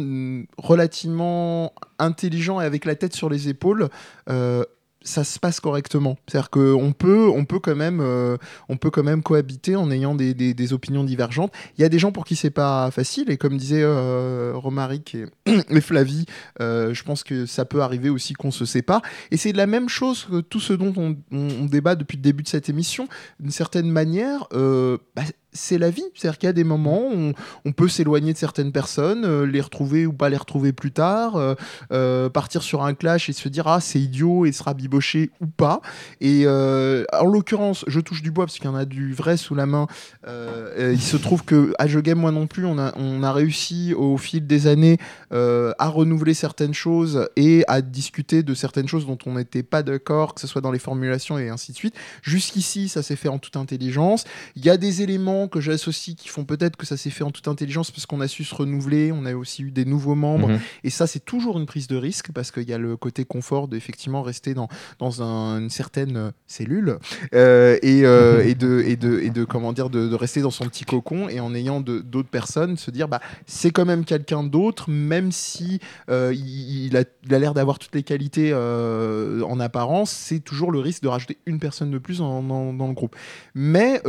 relativement intelligents et avec la tête sur les épaules. euh, ça se passe correctement. C'est-à-dire qu'on peut, on peut quand même, euh, peut quand même cohabiter en ayant des, opinions divergentes. Il y a des gens pour qui c'est pas facile, et comme disait euh, Romaric et, Flavie, euh, je pense que ça peut arriver aussi qu'on se sépare. Et c'est la même chose que tout ce dont on, on- on débat depuis le début de cette émission. D'une certaine manière, euh, bah, c'est la vie. C'est-à-dire qu'il y a des moments où on, peut s'éloigner de certaines personnes, euh, les retrouver ou pas les retrouver plus tard, euh, euh, partir sur un clash et se dire ah c'est idiot et se rabibocher ou pas. Et en l'occurrence, je touche du bois parce qu'il y en a du vrai sous la main. Il se trouve que à Je Game moi non plus, on a, on a réussi au fil des années à renouveler certaines choses et à discuter de certaines choses dont on n'était pas d'accord, que ce soit dans les formulations et ainsi de suite. Jusqu'ici, ça s'est fait en toute intelligence. Il y a des éléments que j'associe qui font peut-être que ça s'est fait en toute intelligence parce qu'on a su se renouveler, on a aussi eu des nouveaux membres. Mhm. Et ça, c'est toujours une prise de risque parce qu'il y a le côté confort d'effectivement rester dans, dans un- une certaine euh, cellule euh, et, euh, et, de, et, de, et de, comment dire, de, de rester dans son petit cocon et en ayant d'autres personnes, se dire bah, c'est quand même quelqu'un d'autre, même si euh, il, a l'air d'avoir toutes les qualités en apparence, c'est toujours le risque de rajouter une personne de plus en- dans, dans le groupe. Mais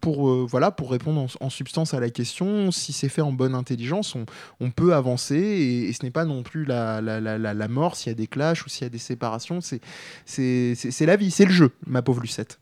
pour, euh, voilà, pour répondre en, en substance à la question, si c'est fait en bonne intelligence, on, on peut avancer et, et ce n'est pas non plus la, la, la, la- la mort s'il y a des clashs ou s'il y a des séparations. C'est- C'est c'est- c'est la vie, c'est le jeu, ma pauvre Lucette.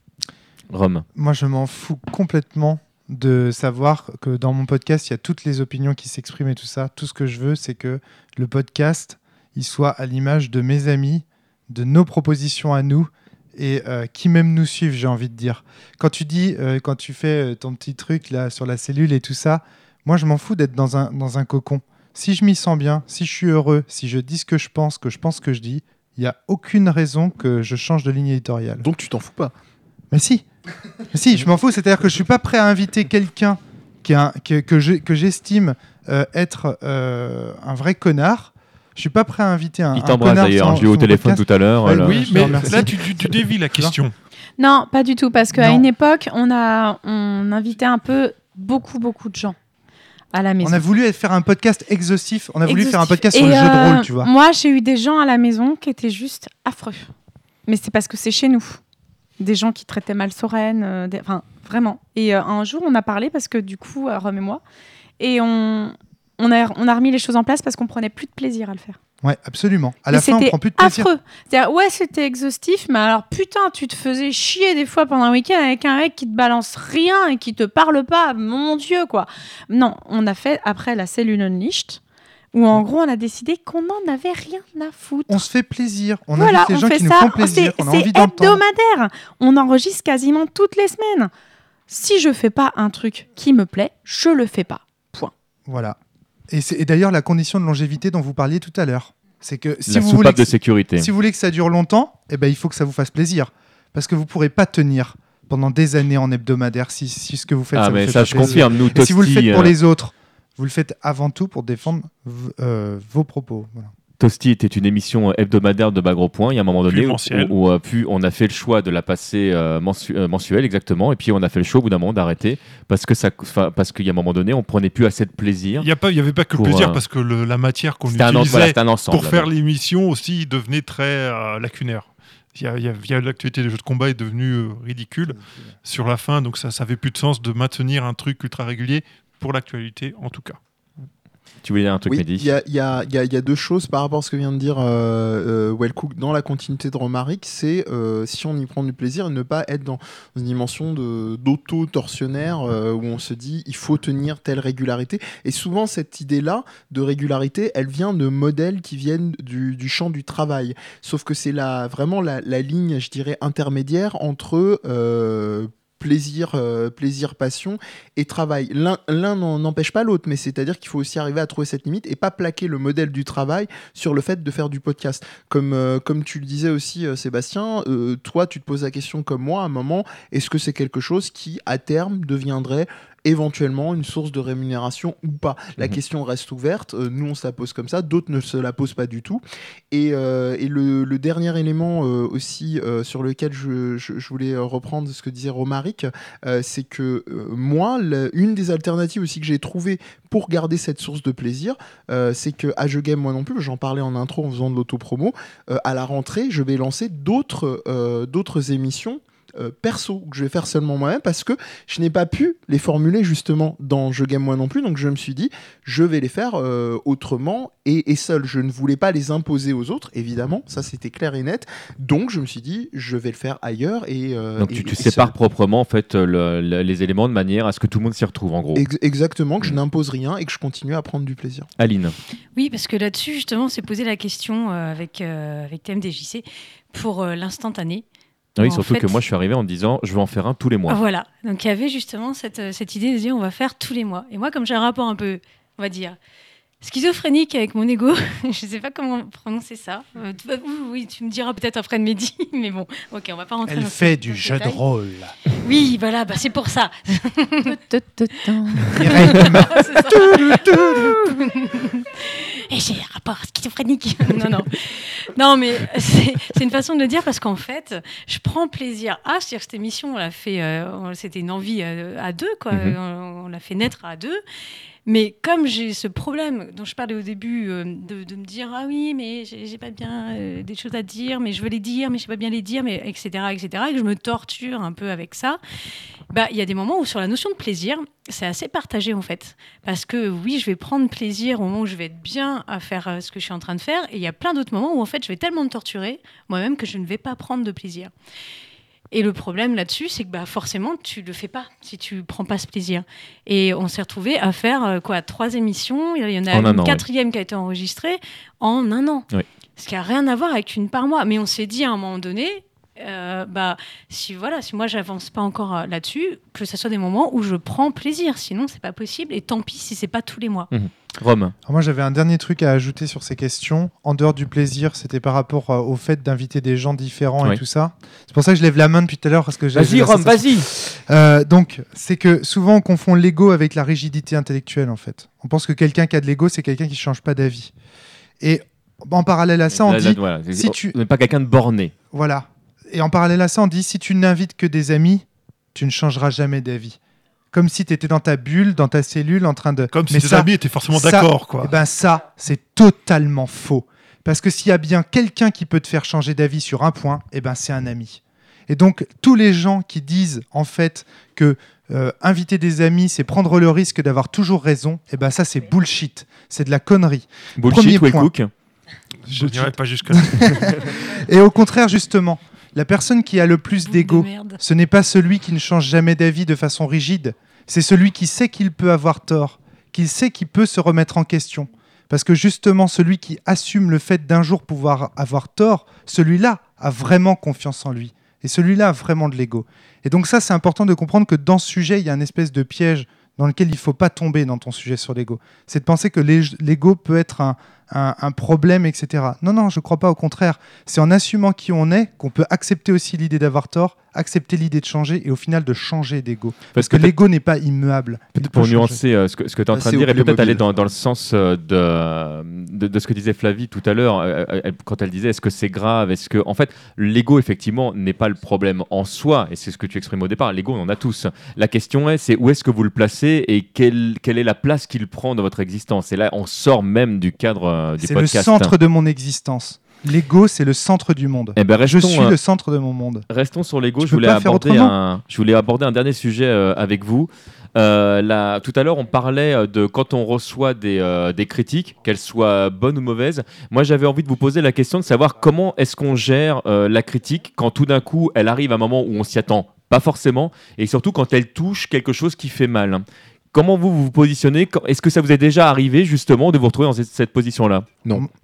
Rome. Moi, je m'en fous complètement de savoir que dans mon podcast, il y a toutes les opinions qui s'expriment et tout ça. Tout ce que je veux, c'est que le podcast, il soit à l'image de mes amis, de nos propositions à nous et euh, qui même nous suivent, j'ai envie de dire. Quand tu dis, euh, quand tu fais euh, ton petit truc là sur la cellule et tout ça, moi, je m'en fous d'être dans un, dans un cocon. Si je m'y sens bien, si je suis heureux, si je dis ce que je pense, que je pense ce que je dis, il n'y a aucune raison que je change de ligne éditoriale. Donc tu t'en fous pas? Mais si Mais si, je m'en fous. C'est-à-dire que je suis pas prêt à inviter quelqu'un qui est un- que, que je- que j'estime euh, être un vrai connard. Je suis pas prêt à inviter un. Il t'embrasse d'ailleurs, je l'ai eu au téléphone podcast. tout à l'heure, Ouais, là. Oui, mais là, tu, tu- tu dévis la question. Non, pas du tout, parce qu'à une époque, on a on invitait un peu beaucoup, beaucoup de gens à la maison. On a voulu faire un podcast exhaustif. On a voulu faire un podcast sur Et, le jeu de euh, rôle, tu vois. Moi, j'ai eu des gens à la maison qui étaient juste affreux. Mais c'est parce que c'est chez nous. Des gens qui traitaient mal Soren, euh, des- enfin vraiment. Et euh, un jour, on a parlé parce que du coup, euh, Rome et moi, et on, on, a, on a remis les choses en place parce qu'on prenait plus de plaisir à le faire. Ouais, absolument. À la fin, on prend plus de plaisir. affreux. C'est-à-dire, ouais, c'était exhaustif, mais alors putain, tu te faisais chier des fois pendant un week-end avec un mec qui te balance rien et qui te parle pas. Mon Dieu, quoi. Non, on a fait après la cellule Unleashed, où en gros, on a décidé qu'on n'en avait rien à foutre. On se fait plaisir. On voilà, invite les on gens fait qui nous ça. font plaisir. C'est On a envie hebdomadaire. On enregistre quasiment toutes les semaines. Si je fais pas un truc qui me plaît, je le fais pas. Point. Voilà. Et c'est d'ailleurs la condition de longévité dont vous parliez tout à l'heure. C'est que si La vous voulez que- de sécurité. Si vous voulez que ça dure longtemps, eh ben, il faut que ça vous fasse plaisir. Parce que vous pourrez pas tenir pendant des années en hebdomadaire si, si ce que vous faites. Ah, ça vous mais fait ça, pas je plaisir. confirme, nous, Et si vous le faites pour euh, les autres, vous le faites avant tout pour défendre euh, vos propos. Voilà. Tosti était une émission hebdomadaire de Bagro Point. Il y a un moment donné où, euh, on a fait le choix de la passer euh, mensu- euh, mensuelle, exactement. Et puis on a fait le choix au bout d'un moment d'arrêter parce que ça, enfin, parce qu'il y a un moment donné, on prenait plus assez de plaisir. Il n'y avait pas que le pour, plaisir, euh, parce que le- la matière qu'on C'était un utilisait voilà, un ensemble, pour faire l'émission aussi devenait très lacunaire. Il y a, il y a- il y a l'actualité des jeux de combat est devenue ridicule sur la fin, donc ça n'avait plus de sens de maintenir un truc ultra régulier pour l'actualité en tout cas. Tu voulais dire un truc, Oui, il y a, il y a- il y a- il y a deux choses par rapport à ce que vient de dire euh, euh, Wellcook dans la continuité de Romaric, c'est euh, si on y prend du plaisir, ne pas être dans une dimension d'auto-torsionnaire euh, où on se dit il faut tenir telle régularité. Et souvent cette idée-là de régularité, elle vient de modèles qui viennent du, du champ du travail. Sauf que c'est la, vraiment la, la ligne, je dirais, intermédiaire entre... plaisir, euh, plaisir, passion et travail. L'un n'empêche pas l'autre, mais c'est-à-dire qu'il faut aussi arriver à trouver cette limite et pas plaquer le modèle du travail sur le fait de faire du podcast. Comme, euh, tu le disais aussi, euh, Sébastien, toi, tu te poses la question comme moi à un moment, est-ce que c'est quelque chose qui, à terme, deviendrait éventuellement une source de rémunération ou pas. La Mhm. question reste ouverte. Euh, nous, on se la pose comme ça. D'autres ne se la posent pas du tout. Et, euh, et le, le dernier élément euh, aussi sur lequel je, je- je voulais reprendre ce que disait Romaric, c'est que moi, le- une des alternatives aussi que j'ai trouvées pour garder cette source de plaisir, c'est que à Je Game moi non plus, j'en parlais en intro en faisant de l'autopromo, à la rentrée, je vais lancer d'autres d'autres émissions euh, perso que je vais faire seulement moi-même parce que je n'ai pas pu les formuler justement dans Je Game moi non plus. Donc je me suis dit, je vais les faire euh, autrement et, et seul. Je ne voulais pas les imposer aux autres, évidemment, ça c'était clair et net. Donc je me suis dit, je vais le faire ailleurs et. euh, Donc et- tu, tu et sépares seul. proprement en fait le- le- les éléments de manière à ce que tout le monde s'y retrouve en gros. Ex- exactement, Mm. que je n'impose rien et que je continue à prendre du plaisir. Aline. Oui, parce que là-dessus, justement, on s'est posé la question euh, avec, euh, avec TMDJC pour euh, l'instantané. Oui, surtout fait- que moi je suis arrivé en me disant je vais en faire un tous les mois. Voilà. Donc il y avait justement cette, euh, cette idée de dire on va faire tous les mois. Et moi, comme j'ai un rapport un peu, on va dire, schizophrénique avec mon ego, je ne sais pas comment prononcer ça. Euh, tu oui, tu me diras peut-être après de Mehdi, mais bon, ok, on va pas rentrer Elle dans fait ce- du dans jeu de détail. rôle. Oui, voilà, bah, c'est pour ça. C'est. Et j'ai un rapport schizophrénique. non, non. Non, mais c'est c'est une façon de le dire parce qu'en fait, je prends plaisir à. C'est-à-dire que cette émission, on l'a fait, euh, c'était une envie euh, à deux, quoi. Mhm. On, on l'a fait naître à deux. Mais comme j'ai ce problème dont je parlais au début, euh, de, me dire ah oui, mais j'ai j'ai pas bien euh, des choses à dire, mais je veux les dire, mais je sais pas bien les dire, mais etc. etc. Et que je me torture un peu avec ça. Bah, il y a des moments où sur la notion de plaisir, c'est assez partagé en fait. Parce que oui, je vais prendre plaisir au moment où je vais être bien à faire euh, ce que je suis en train de faire. Et il y a plein d'autres moments où en fait, je vais tellement me torturer moi-même que je ne vais pas prendre de plaisir. Et le problème là-dessus, c'est que bah, forcément, tu le fais pas si tu prends pas ce plaisir. Et on s'est retrouvé à faire euh, quoi trois émissions. Il y en a En une an, quatrième qui a été enregistrée en un an. Oui. Ce qui a rien à voir avec une par mois. Mais on s'est dit à un moment donné, euh, bah si voilà, si moi j'avance pas encore euh, là-dessus, que ce soit des moments où je prends plaisir. Sinon, c'est pas possible. Et tant pis si c'est pas tous les mois. Mhm. Rome. Alors moi, j'avais un dernier truc à ajouter sur ces questions. En dehors du plaisir, c'était par rapport euh, au fait d'inviter des gens différents Oui. et tout ça. C'est pour ça que je lève la main depuis tout à l'heure parce que j'ai. Vas-y, Rome, vas-y. Euh, donc, c'est que souvent on confond l'ego avec la rigidité intellectuelle en fait. On pense que quelqu'un qui a de l'ego, c'est quelqu'un qui change pas d'avis. Et en parallèle à ça, on Là, là, dit voilà, si on tu n'est pas quelqu'un de borné. voilà. Et en parallèle à ça, on dit si tu n'invites que des amis, tu ne changeras jamais d'avis. Comme si tu étais dans ta bulle, dans ta cellule, en train de. Comme si tes ça- amis étaient forcément d'accord, quoi. Eh ben ça, c'est totalement faux. Parce que s'il y a bien quelqu'un qui peut te faire changer d'avis sur un point, eh ben c'est un ami. Et donc tous les gens qui disent en fait que euh, inviter des amis, c'est prendre le risque d'avoir toujours raison, eh ben ça c'est bullshit, c'est de la connerie. Bullshit, Premier point. Cook. Je n'irai pas jusque-là. Et au contraire, justement, la personne qui a le plus d'ego, ce n'est pas celui qui ne change jamais d'avis de façon rigide, c'est celui qui sait qu'il peut avoir tort, qu'il sait qu'il peut se remettre en question. Parce que justement, celui qui assume le fait d'un jour pouvoir avoir tort, celui-là a vraiment confiance en lui. Et celui-là a vraiment de l'ego. Et donc ça, c'est important de comprendre que dans ce sujet, il y a une espèce de piège dans lequel il ne faut pas tomber dans ton sujet sur l'ego. C'est de penser que l'ego peut être un, un- un problème, etc. Non, non, je ne crois pas. Au contraire, c'est en assumant qui on est qu'on peut accepter aussi l'idée d'avoir tort, accepter l'idée de changer et au final de changer d'ego. Parce que l'ego n'est pas immuable. Peut-être pour changer. nuancer euh, ce que, ce que tu es en train de dire et peut-être aller dans, dans le sens euh, de, de, de ce que disait Flavie tout à l'heure euh, quand elle disait est-ce que c'est grave Est-ce que en fait l'ego effectivement n'est pas le problème en soi et c'est ce que tu exprimes au départ. L'ego on en a tous. La question est c'est où est-ce que vous le placez et quelle, quelle est la place qu'il prend dans votre existence? Et là on sort même du cadre euh, du C'est le centre de mon existence. L'ego, c'est le centre du monde. Eh ben, je suis euh, le centre de mon monde. Restons sur l'ego. Je voulais aborder un, je voulais aborder un dernier sujet euh, avec vous. Euh, tout à l'heure, on parlait de quand on reçoit des, des critiques, qu'elles soient bonnes ou mauvaises. Moi, j'avais envie de vous poser la question de savoir comment est-ce qu'on gère la critique quand tout d'un coup, elle arrive à un moment où on s'y attend pas forcément, et surtout quand elle touche quelque chose qui fait mal. Comment vous vous positionnez Quand- Est-ce que ça vous est déjà arrivé justement de vous retrouver dans cette, cette position-là?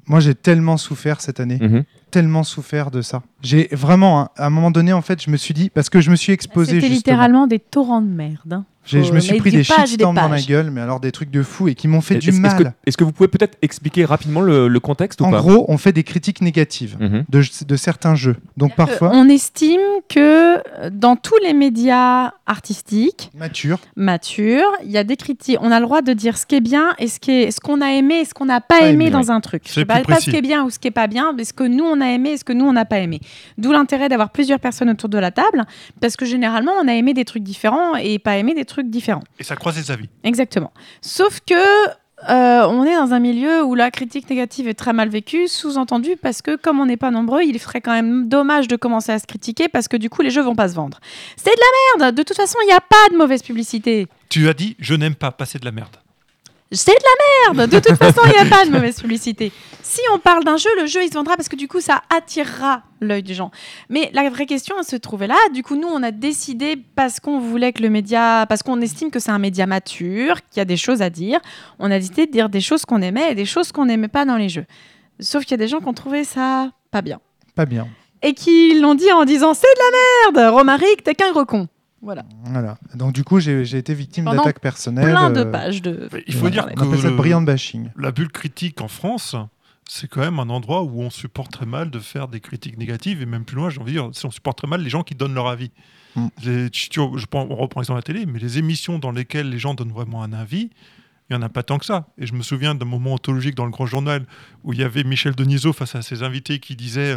Moi, j'ai tellement souffert cette année. Mhm. Tellement souffert de ça. J'ai vraiment, hein, à un moment donné, en fait, je me suis dit, parce que je me suis exposé C'était littéralement des torrents de merde. hein. J'ai- je me suis pris des shitstorms dans la pages. gueule, mais alors des trucs de fou et qui m'ont fait Est-ce- du est-ce mal. que- Est-ce que vous pouvez peut-être expliquer rapidement le, le contexte ou En pas gros, on fait des critiques négatives Mhm. de, de certains jeux. Donc parfois, On estime que euh, dans tous les médias artistiques mature, matures, il y a des critiques. On a le droit de dire ce qui est bien et ce qui est- ce qu'on a aimé et ce qu'on n'a pas, Pas aimé, aimé, dans ouais. un truc. C'est Je parle plus pas ce qui est bien ou ce qui est pas bien, mais ce que nous on a aimé et ce que nous on n'a pas aimé. D'où l'intérêt d'avoir plusieurs personnes autour de la table, parce que généralement on a aimé des trucs différents et pas aimé des trucs différents. Et ça croise les avis. Exactement. Sauf que euh, on est dans un milieu où la critique négative est très mal vécue, sous-entendu parce que comme on n'est pas nombreux, il serait quand même dommage de commencer à se critiquer parce que du coup les jeux vont pas se vendre. C'est de la merde. De toute façon, il n'y a pas de mauvaise publicité. Tu as dit, je n'aime pas passer de la merde. C'est de la merde. De toute façon, il n'y a pas de mauvaise publicité. Si on parle d'un jeu, le jeu il se vendra parce que du coup ça attirera l'œil des gens. Mais la vraie question elle se trouvait là. Du coup, nous on a décidé parce qu'on voulait que le média, parce qu'on estime que c'est un média mature, qu'il y a des choses à dire, on a décidé de dire des choses qu'on aimait et des choses qu'on n'aimait pas dans les jeux. Sauf qu'il y a des gens qui ont trouvé ça pas bien pas bien. et qui l'ont dit en disant c'est de la merde. Romaric, t'es qu'un gros con. Voilà. Voilà. Donc du coup, j'ai été victime d'attaques personnelles. plein de euh, pages de- Il faut dire on appelle ça que le brillant bashing. la bulle critique en France, c'est quand même un endroit où on supporte très mal de faire des critiques négatives et même plus loin, j'ai envie de dire, on supporte très mal les gens qui donnent leur avis. Mm. Les- tu- tu- je prends, on reprend l'exemple de la télé, mais les émissions dans lesquelles les gens donnent vraiment un avis, il n'y en a pas tant que ça. Et je me souviens d'un moment ontologique dans le Grand Journal où il y avait Michel Denisot face à ses invités qui disait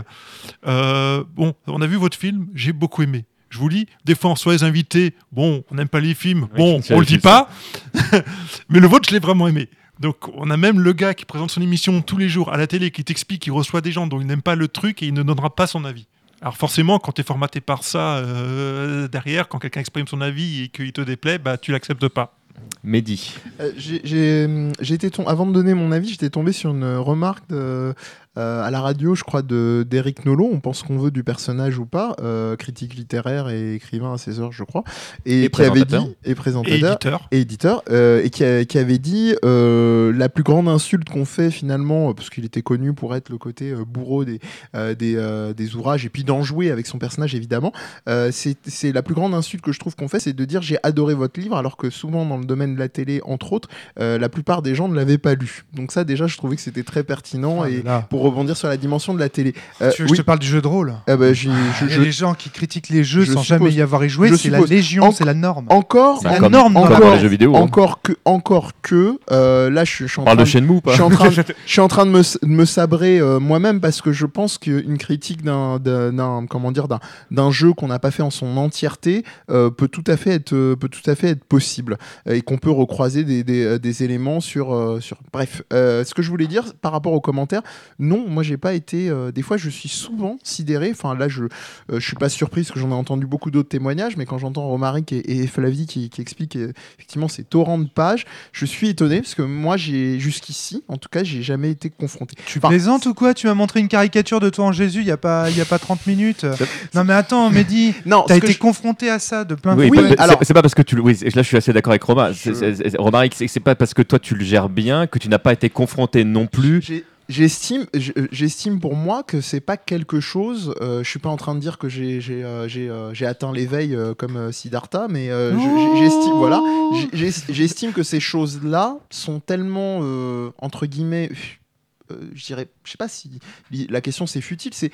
euh, Bon, on a vu votre film, j'ai beaucoup aimé. Je vous lis, des fois on reçoit les invités, bon, on n'aime pas les films, bon, on le dit pas, mais le vôtre, je l'ai vraiment aimé. Donc, on a même le gars qui présente son émission tous les jours à la télé, qui t'explique qu'il reçoit des gens dont il n'aime pas le truc et il ne donnera pas son avis. Alors forcément, quand tu es formaté par ça euh, derrière, quand quelqu'un exprime son avis et qu'il te déplaît, bah, tu l'acceptes pas. Mehdi. Euh, j'ai- J'ai j'ai été avant de donner mon avis, j'étais tombé sur une remarque de, à la radio, je crois, de d'Éric Nolot. On pense qu'on veut du personnage ou pas, euh, critique littéraire et écrivain à ses heures, je crois, et, Et qui avait présentateur. dit et présentateur Et éditeur. et éditeur, euh, et qui, a- qui avait dit euh, la plus grande insulte qu'on fait finalement, euh, parce qu'il était connu pour être le côté euh, bourreau des euh, des, euh, des ouvrages et puis d'en jouer avec son personnage évidemment. Euh, c'est c'est la plus grande insulte que je trouve qu'on fait, c'est de dire j'ai adoré votre livre, alors que souvent dans le domaine de la télé, entre autres, euh, la plupart des gens ne l'avaient pas lu. Donc ça déjà, je trouvais que c'était très pertinent Ah et là là. Pour rebondir sur la dimension de la télé. Euh, tu veux que oui. je te parle du jeu de rôle bah, je- a je- des gens qui critiquent les jeux je sans suppose- jamais y avoir y joué, c'est la légion, En- c'est la norme. Encore, la comme- norme encore, les jeux vidéo, hein. encore que, encore que, euh, là, je, suis- je suis en train de Shenmue ou pas je suis en train, de- je suis en train de me, de me sabrer euh, moi-même parce que je pense qu'une critique d'un, d'un, d'un- comment dire, d'un, d'un jeu qu'on n'a pas fait en son entièreté euh, peut tout à fait être, euh, peut tout à fait être possible euh, et qu'on peut recroiser des, des, euh, des éléments sur, euh, sur. Bref, euh, ce que je voulais dire par rapport aux commentaires, non, moi j'ai pas été. euh, des fois, je suis souvent sidéré. Enfin, là, je, euh, je suis pas surpris parce que j'en ai entendu beaucoup d'autres témoignages, mais quand j'entends Romaric et, et Flavie qui, qui expliquent euh, effectivement ces torrents de pages, je suis étonné parce que moi, j'ai jusqu'ici, en tout cas, j'ai jamais été confronté. Tu plaisantes ou quoi? Tu m'as montré une caricature de toi en Jésus il y a pas il y a pas 30 minutes. Non mais attends, Mehdi, non, t'as été je- confronté à ça de plein de Oui, fois. pas- c'est- pas parce que tu le. Oui, là je suis assez d'accord avec Romain. Romaric, c'est c'est pas parce que toi tu le gères bien que tu n'as pas été confronté non plus. J'estime, euh, j'estime pour moi que c'est pas quelque chose. euh, je suis pas en train de dire que j'ai j'ai euh, euh, j'ai atteint l'éveil comme Siddhartha, mais j'estime voilà, j'estime que ces choses-là sont tellement entre guillemets, je dirais, je sais pas si la question c'est futile, c'est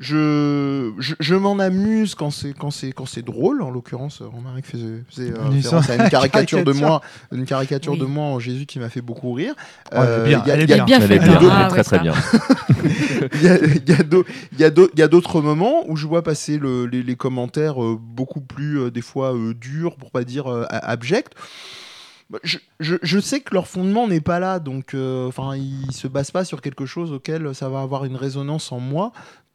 je, je, je m'en amuse quand c'est quand c'est quand c'est drôle en l'occurrence Romaric faisait, faisait euh, Une référence à une caricature de moi une caricature Oui. de moi en Jésus qui m'a fait beaucoup rire Oh, bien, il y a- elle est bien. Bien, est très très bien. il y a- d'autres moments où je vois passer le- les, les commentaires euh, beaucoup plus euh, des fois euh, durs pour pas dire euh, abjects Bah, je, je- je sais que leur fondement n'est pas là, donc euh, enfin ils se basent pas sur quelque chose auquel ça va avoir une résonance en moi.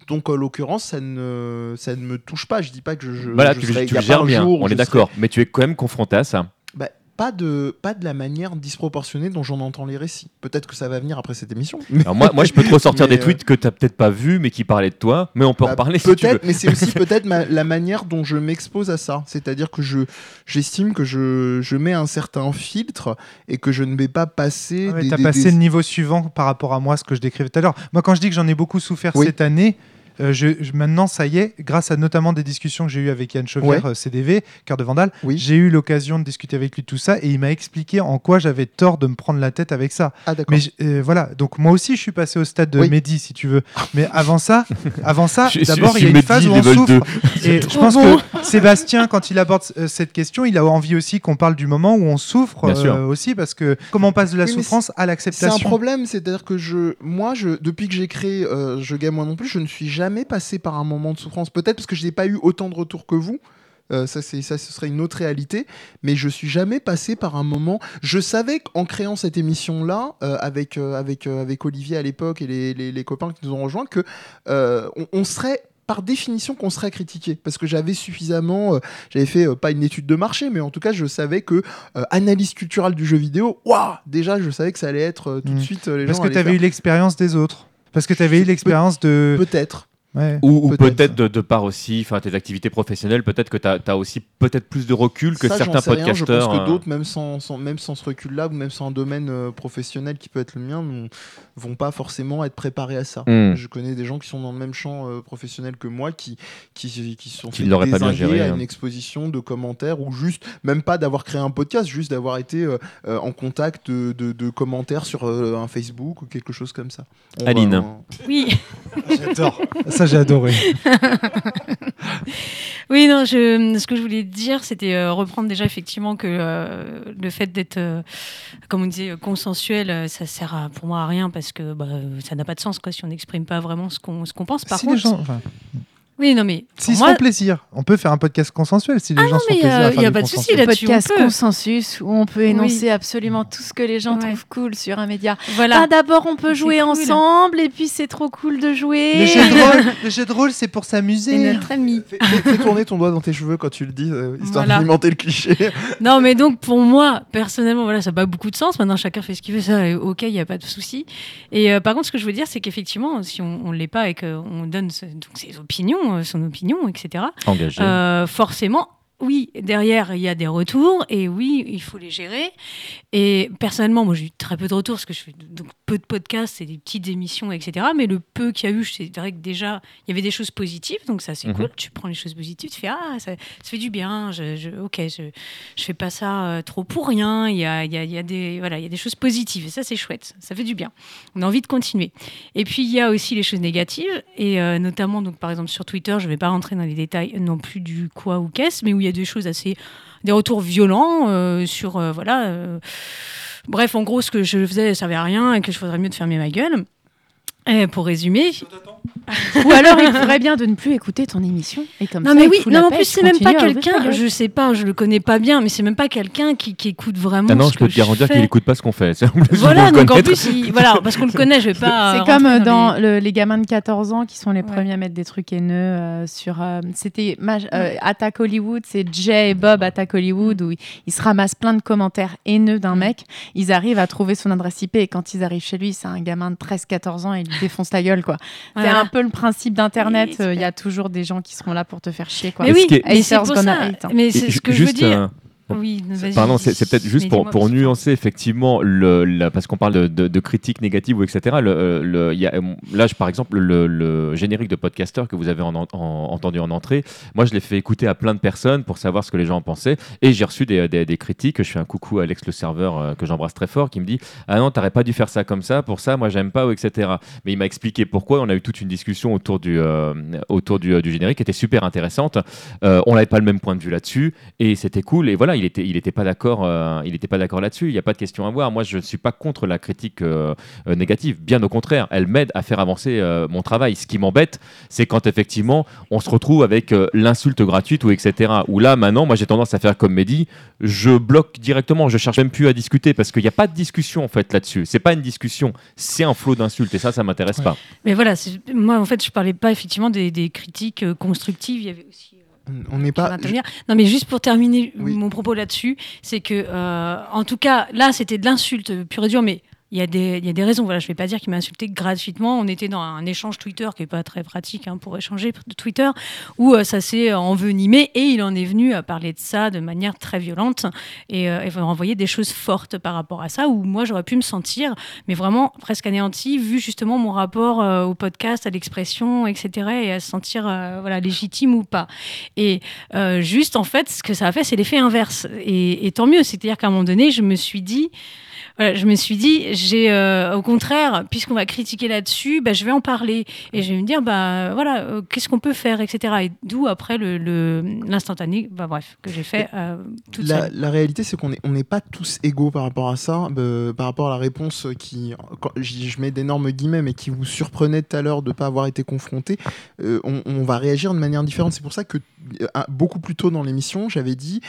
Donc en l'occurrence, ça ne, ça ne me touche pas. Je dis pas que je. je- Voilà, je tu, serais- tu gères bien, on est d'accord. Mais tu es quand même confronté à ça. bah, pas de, pas de la manière disproportionnée dont j'en entends les récits. Peut-être que ça va venir après cette émission. Alors moi, moi, je peux te ressortir des tweets que tu peut-être pas vus, mais qui parlaient de toi, mais on peut en Bah, parler si tu veux. Peut-être, mais c'est aussi peut-être ma- la manière dont je m'expose à ça. C'est-à-dire que je j'estime que je, je mets un certain filtre et que je ne vais pas passer. Ouais, des- T'as des- passé des- le niveau suivant par rapport à moi, ce que je décrivais tout à l'heure. Moi, quand je dis que j'en ai beaucoup souffert Oui. cette année, euh, je, je- maintenant, ça y est, grâce à notamment des discussions que j'ai eues avec Yann Chauvière, Ouais. euh, CDV, Cœur de Vandale, Oui. j'ai eu l'occasion de discuter avec lui de tout ça et il m'a expliqué en quoi j'avais tort de me prendre la tête avec ça. Ah d'accord. Mais euh, voilà, donc moi aussi, je suis passé au stade de Oui. Mehdi, si tu veux. Mais avant ça, avant ça, d'abord, il y a une Mehdi, phase où on souffre. 2. Et je pense que Sébastien, quand il aborde euh, cette question, il a envie aussi qu'on parle du moment où on souffre euh, aussi, parce que comment on passe de la Oui, souffrance à C'est l'acceptation? un problème, c'est-à-dire que je, moi, je, depuis que j'ai créé euh, Je Game Moi non plus, je ne suis jamais passé par un moment de souffrance. Peut-être parce que je n'ai pas eu autant de retours que vous. Euh, ça, c'est, ça, ce serait une autre réalité. Mais je suis jamais passé par un moment. Je savais qu'en créant cette émission-là, euh, avec, euh, avec, avec Olivier à l'époque et les, les- les copains qui nous ont rejoints, que on, on serait par définition qu'on serait critiqué parce que j'avais suffisamment euh, j'avais fait euh, pas une étude de marché mais en tout cas je savais que euh, analyse culturelle du jeu vidéo waouh déjà je savais que ça allait être tout de Mm. suite les Parce gens que tu avais faire- eu l'expérience des autres. Parce que tu avais eu l'expérience de. peut-être Ouais. Ou, ou Peut-être. de, de part aussi, enfin tes activités professionnelles, peut-être que tu as, aussi peut-être plus de recul que Ça, certains sais rien. podcasteurs. Je pense que euh, d'autres, même sans, sans- même sans ce recul-là, ou même sans un domaine euh, professionnel qui peut être le mien, ne vont pas forcément être préparés à ça. Hmm. Je connais des gens qui sont dans le même champ euh, professionnel que moi, qui, qui, qui sont Qui fait l'auraient pas bien dézinguer géré, à hein. une exposition de commentaires, ou juste, même pas d'avoir créé un podcast, juste d'avoir été euh, euh, en contact de, de- de commentaires sur euh, un Facebook ou quelque chose comme ça. On va- Aline. Oui. J'adore. Ça, j'ai adoré. Oui, non, je, ce que je voulais dire, c'était euh, reprendre déjà effectivement que euh, le fait d'être, euh, comme on disait, consensuel, ça sert à- pour moi à rien parce que bah, ça n'a pas de sens quoi, si on n'exprime pas vraiment ce qu'on ce qu'on pense. Par si contre, les gens. enfin, oui, non, mais se moi, font plaisir, on peut faire un podcast consensuel si les Ah gens non, se font mais, plaisir. euh, à faire y a du pas de souci là-dessus, podcast on peut. consensus où on peut Oui. énoncer absolument tout ce que les gens Ouais. trouvent cool sur un média. voilà. Ah, d'abord on peut jouer cool. ensemble et puis c'est trop cool de jouer. Le jeu de rôle, le jeu de rôle, c'est pour C'est s'amuser. notre ami. Fais, fais- fais tourner ton doigt dans tes cheveux quand tu le dis, euh, histoire Voilà. d'alimenter le cliché. Non, mais donc pour moi, personnellement, voilà, ça n'a pas beaucoup de sens. Maintenant, chacun fait ce qu'il veut, ça, euh, ok, il n'y a pas de souci. Et euh, par contre, ce que je veux dire, c'est qu'effectivement, si on ne l'est pas et qu'on donne ce- donc ses opinions, son opinion, etc., euh, forcément, oui, derrière, il y a des retours et oui, il faut les gérer. Et personnellement, moi, j'ai eu très peu de retours parce que je fais donc peu de podcasts et des petites émissions, etc. Mais le peu qu'il y a eu, c'est vrai que déjà, il y avait des choses positives, donc ça, c'est Mhm. cool. Tu prends les choses positives, tu fais Ah, ça, ça fait du bien, je, je- ok, je, je fais pas ça euh, trop pour rien. Il y a, il y, a, il y, a des, voilà, il y a des choses positives et ça, c'est chouette, ça fait du bien. On a envie de continuer. Et puis, il y a aussi les choses négatives, et euh, notamment, donc, par exemple, sur Twitter, je ne vais pas rentrer dans les détails non plus du quoi ou qu'est-ce, mais où il y a des choses assez. des retours violents euh, sur. euh, voilà. euh, bref, en gros, ce que je faisais, ça servait à rien et que je faudrait mieux de fermer ma gueule. Et pour résumer. Ou alors il ferait bien de ne plus écouter ton émission et comme Non ça, mais oui, non en plus c'est même pas quelqu'un, je sais pas, je le connais pas bien, mais c'est même pas quelqu'un qui, qui écoute vraiment. Ah non, ce je peux que te garantir qu'il écoute pas ce qu'on fait. Voilà, donc en plus, il- voilà, parce qu'on le connaît, je vais pas. C'est euh, comme rentrer euh, dans les- le- les gamins de 14 ans qui sont les Ouais. premiers à mettre des trucs haineux euh, sur. euh, C'était euh, Attack Hollywood, c'est Jay et Bob Attack Hollywood où ils, ils se ramassent plein de commentaires haineux d'un mec. Ils arrivent à trouver son adresse IP et quand ils arrivent chez lui, c'est un gamin de 13-14 ans et défonce la gueule quoi. C'est un peu le principe d'Internet. Euh, Il y a toujours des gens qui seront là pour te faire chier quoi. Mais oui, c'est Haters pour gonna ça. hate, hein. Mais c'est ce que je veux dire. Oui, vas-y. Pardon, c'est peut-être juste pour, nuancer effectivement, le, la- parce qu'on parle de, de, de critiques négatives ou etc. Le, euh, le- il y a, euh, là, je, par exemple, le, générique de podcaster que vous avez en- en- entendu en entrée, moi je l'ai fait écouter à plein de personnes pour savoir ce que les gens en pensaient. Et j'ai reçu des, des- des critiques. Je fais un coucou à Alex le serveur euh, que j'embrasse très fort qui me dit Ah non, t'aurais pas dû faire ça comme ça, pour ça, moi j'aime pas, ou etc. Mais il m'a expliqué pourquoi. On a eu toute une discussion autour du, euh, autour du, du générique qui était super intéressante. On n'avait pas le même point de vue là-dessus et c'était cool. Et voilà, il était, il était pas d'accord, euh, il était pas d'accord là-dessus. Il n'y a pas de question à voir. Moi, je ne suis pas contre la critique euh, euh, négative. Bien au contraire, elle m'aide à faire avancer euh, mon travail. Ce qui m'embête, c'est quand effectivement on se retrouve avec l'insulte gratuite ou etc. Où là, maintenant, moi, j'ai tendance à faire comme Mehdi. Je bloque directement. Je cherche même plus à discuter parce qu'il n'y a pas de discussion en fait là-dessus. C'est pas une discussion, c'est un flot d'insultes et ça, ça m'intéresse pas. Mais voilà, moi en fait, je parlais pas effectivement des, des critiques constructives. Il y avait aussi On n'est pas. Non, mais juste pour terminer mon propos là-dessus, c'est que, euh, en tout cas, là, c'était de l'insulte pure et dure, mais il y, a des, y a des raisons. Voilà, je ne vais pas dire qu'il m'a insulté gratuitement. On était dans un échange Twitter qui n'est pas très pratique hein, pour échanger de Twitter, où euh, ça s'est envenimé et il en est venu à parler de ça de manière très violente et, euh, renvoyer des choses fortes par rapport à ça, où moi j'aurais pu me sentir, mais vraiment presque anéanti, vu justement mon rapport euh, au podcast, à l'expression, etc., et à se sentir voilà, légitime ou pas. Et juste, en fait, ce que ça a fait, c'est l'effet inverse. Et, et tant mieux. C'est-à-dire qu'à un moment donné, je me suis dit, je me suis dit, j'ai euh, au contraire, puisqu'on va critiquer là-dessus, bah, je vais en parler et je vais me dire, bah voilà, euh, qu'est-ce qu'on peut faire, etc. Et d'où après l'instantané, le, bah, bref, que j'ai fait euh, toute la, la, réalité, c'est qu'on n'est on pas tous égaux par rapport à ça, par rapport à la réponse qui, je mets d'énormes guillemets, mais qui vous surprenait tout à l'heure de ne pas avoir été confronté. On, on, va réagir de manière différente. C'est pour ça que beaucoup plus tôt dans l'émission, j'avais dit,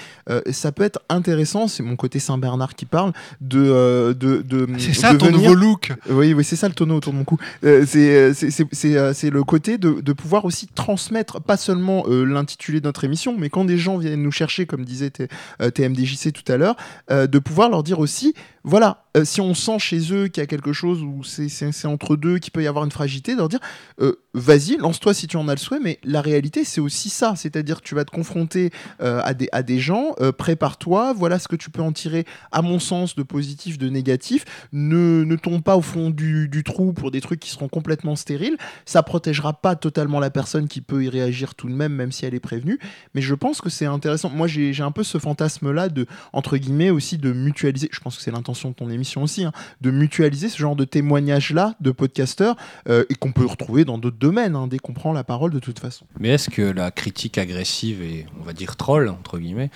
ça peut être intéressant, c'est mon côté Saint-Bernard qui parle, de euh, de, c'est ça ton nouveau look. Oui, oui, c'est ça le tonneau autour de mon cou. Euh, euh, c'est le côté de, de, pouvoir aussi transmettre pas seulement l'intitulé de notre émission, mais quand des gens viennent nous chercher, comme disait TMDJC tout à l'heure, de pouvoir leur dire aussi voilà, euh, si on sent chez eux qu'il y a quelque chose où c'est entre deux, qu'il peut y avoir une fragilité, de leur dire euh, vas-y, lance-toi si tu en as le souhait, mais la réalité, c'est aussi ça. C'est-à-dire tu vas te confronter euh, à, des, à des gens, prépare-toi, voilà ce que tu peux en tirer, à mon sens, de positif, de négatif. Ne, ne tombe pas au fond du, du, trou pour des trucs qui seront complètement stériles. Ça protégera pas totalement la personne qui peut y réagir tout de même, même si elle est prévenue. Mais je pense que c'est intéressant. Moi, j'ai un peu ce fantasme-là de, entre guillemets, aussi de mutualiser. Je pense que c'est l'intention de ton émission aussi, hein, de mutualiser ce genre de témoignages-là de podcasteurs euh, et qu'on peut retrouver dans d'autres domaines hein, dès qu'on prend la parole de toute façon. Mais est-ce que la critique agressive et, on va dire, troll, entre guillemets,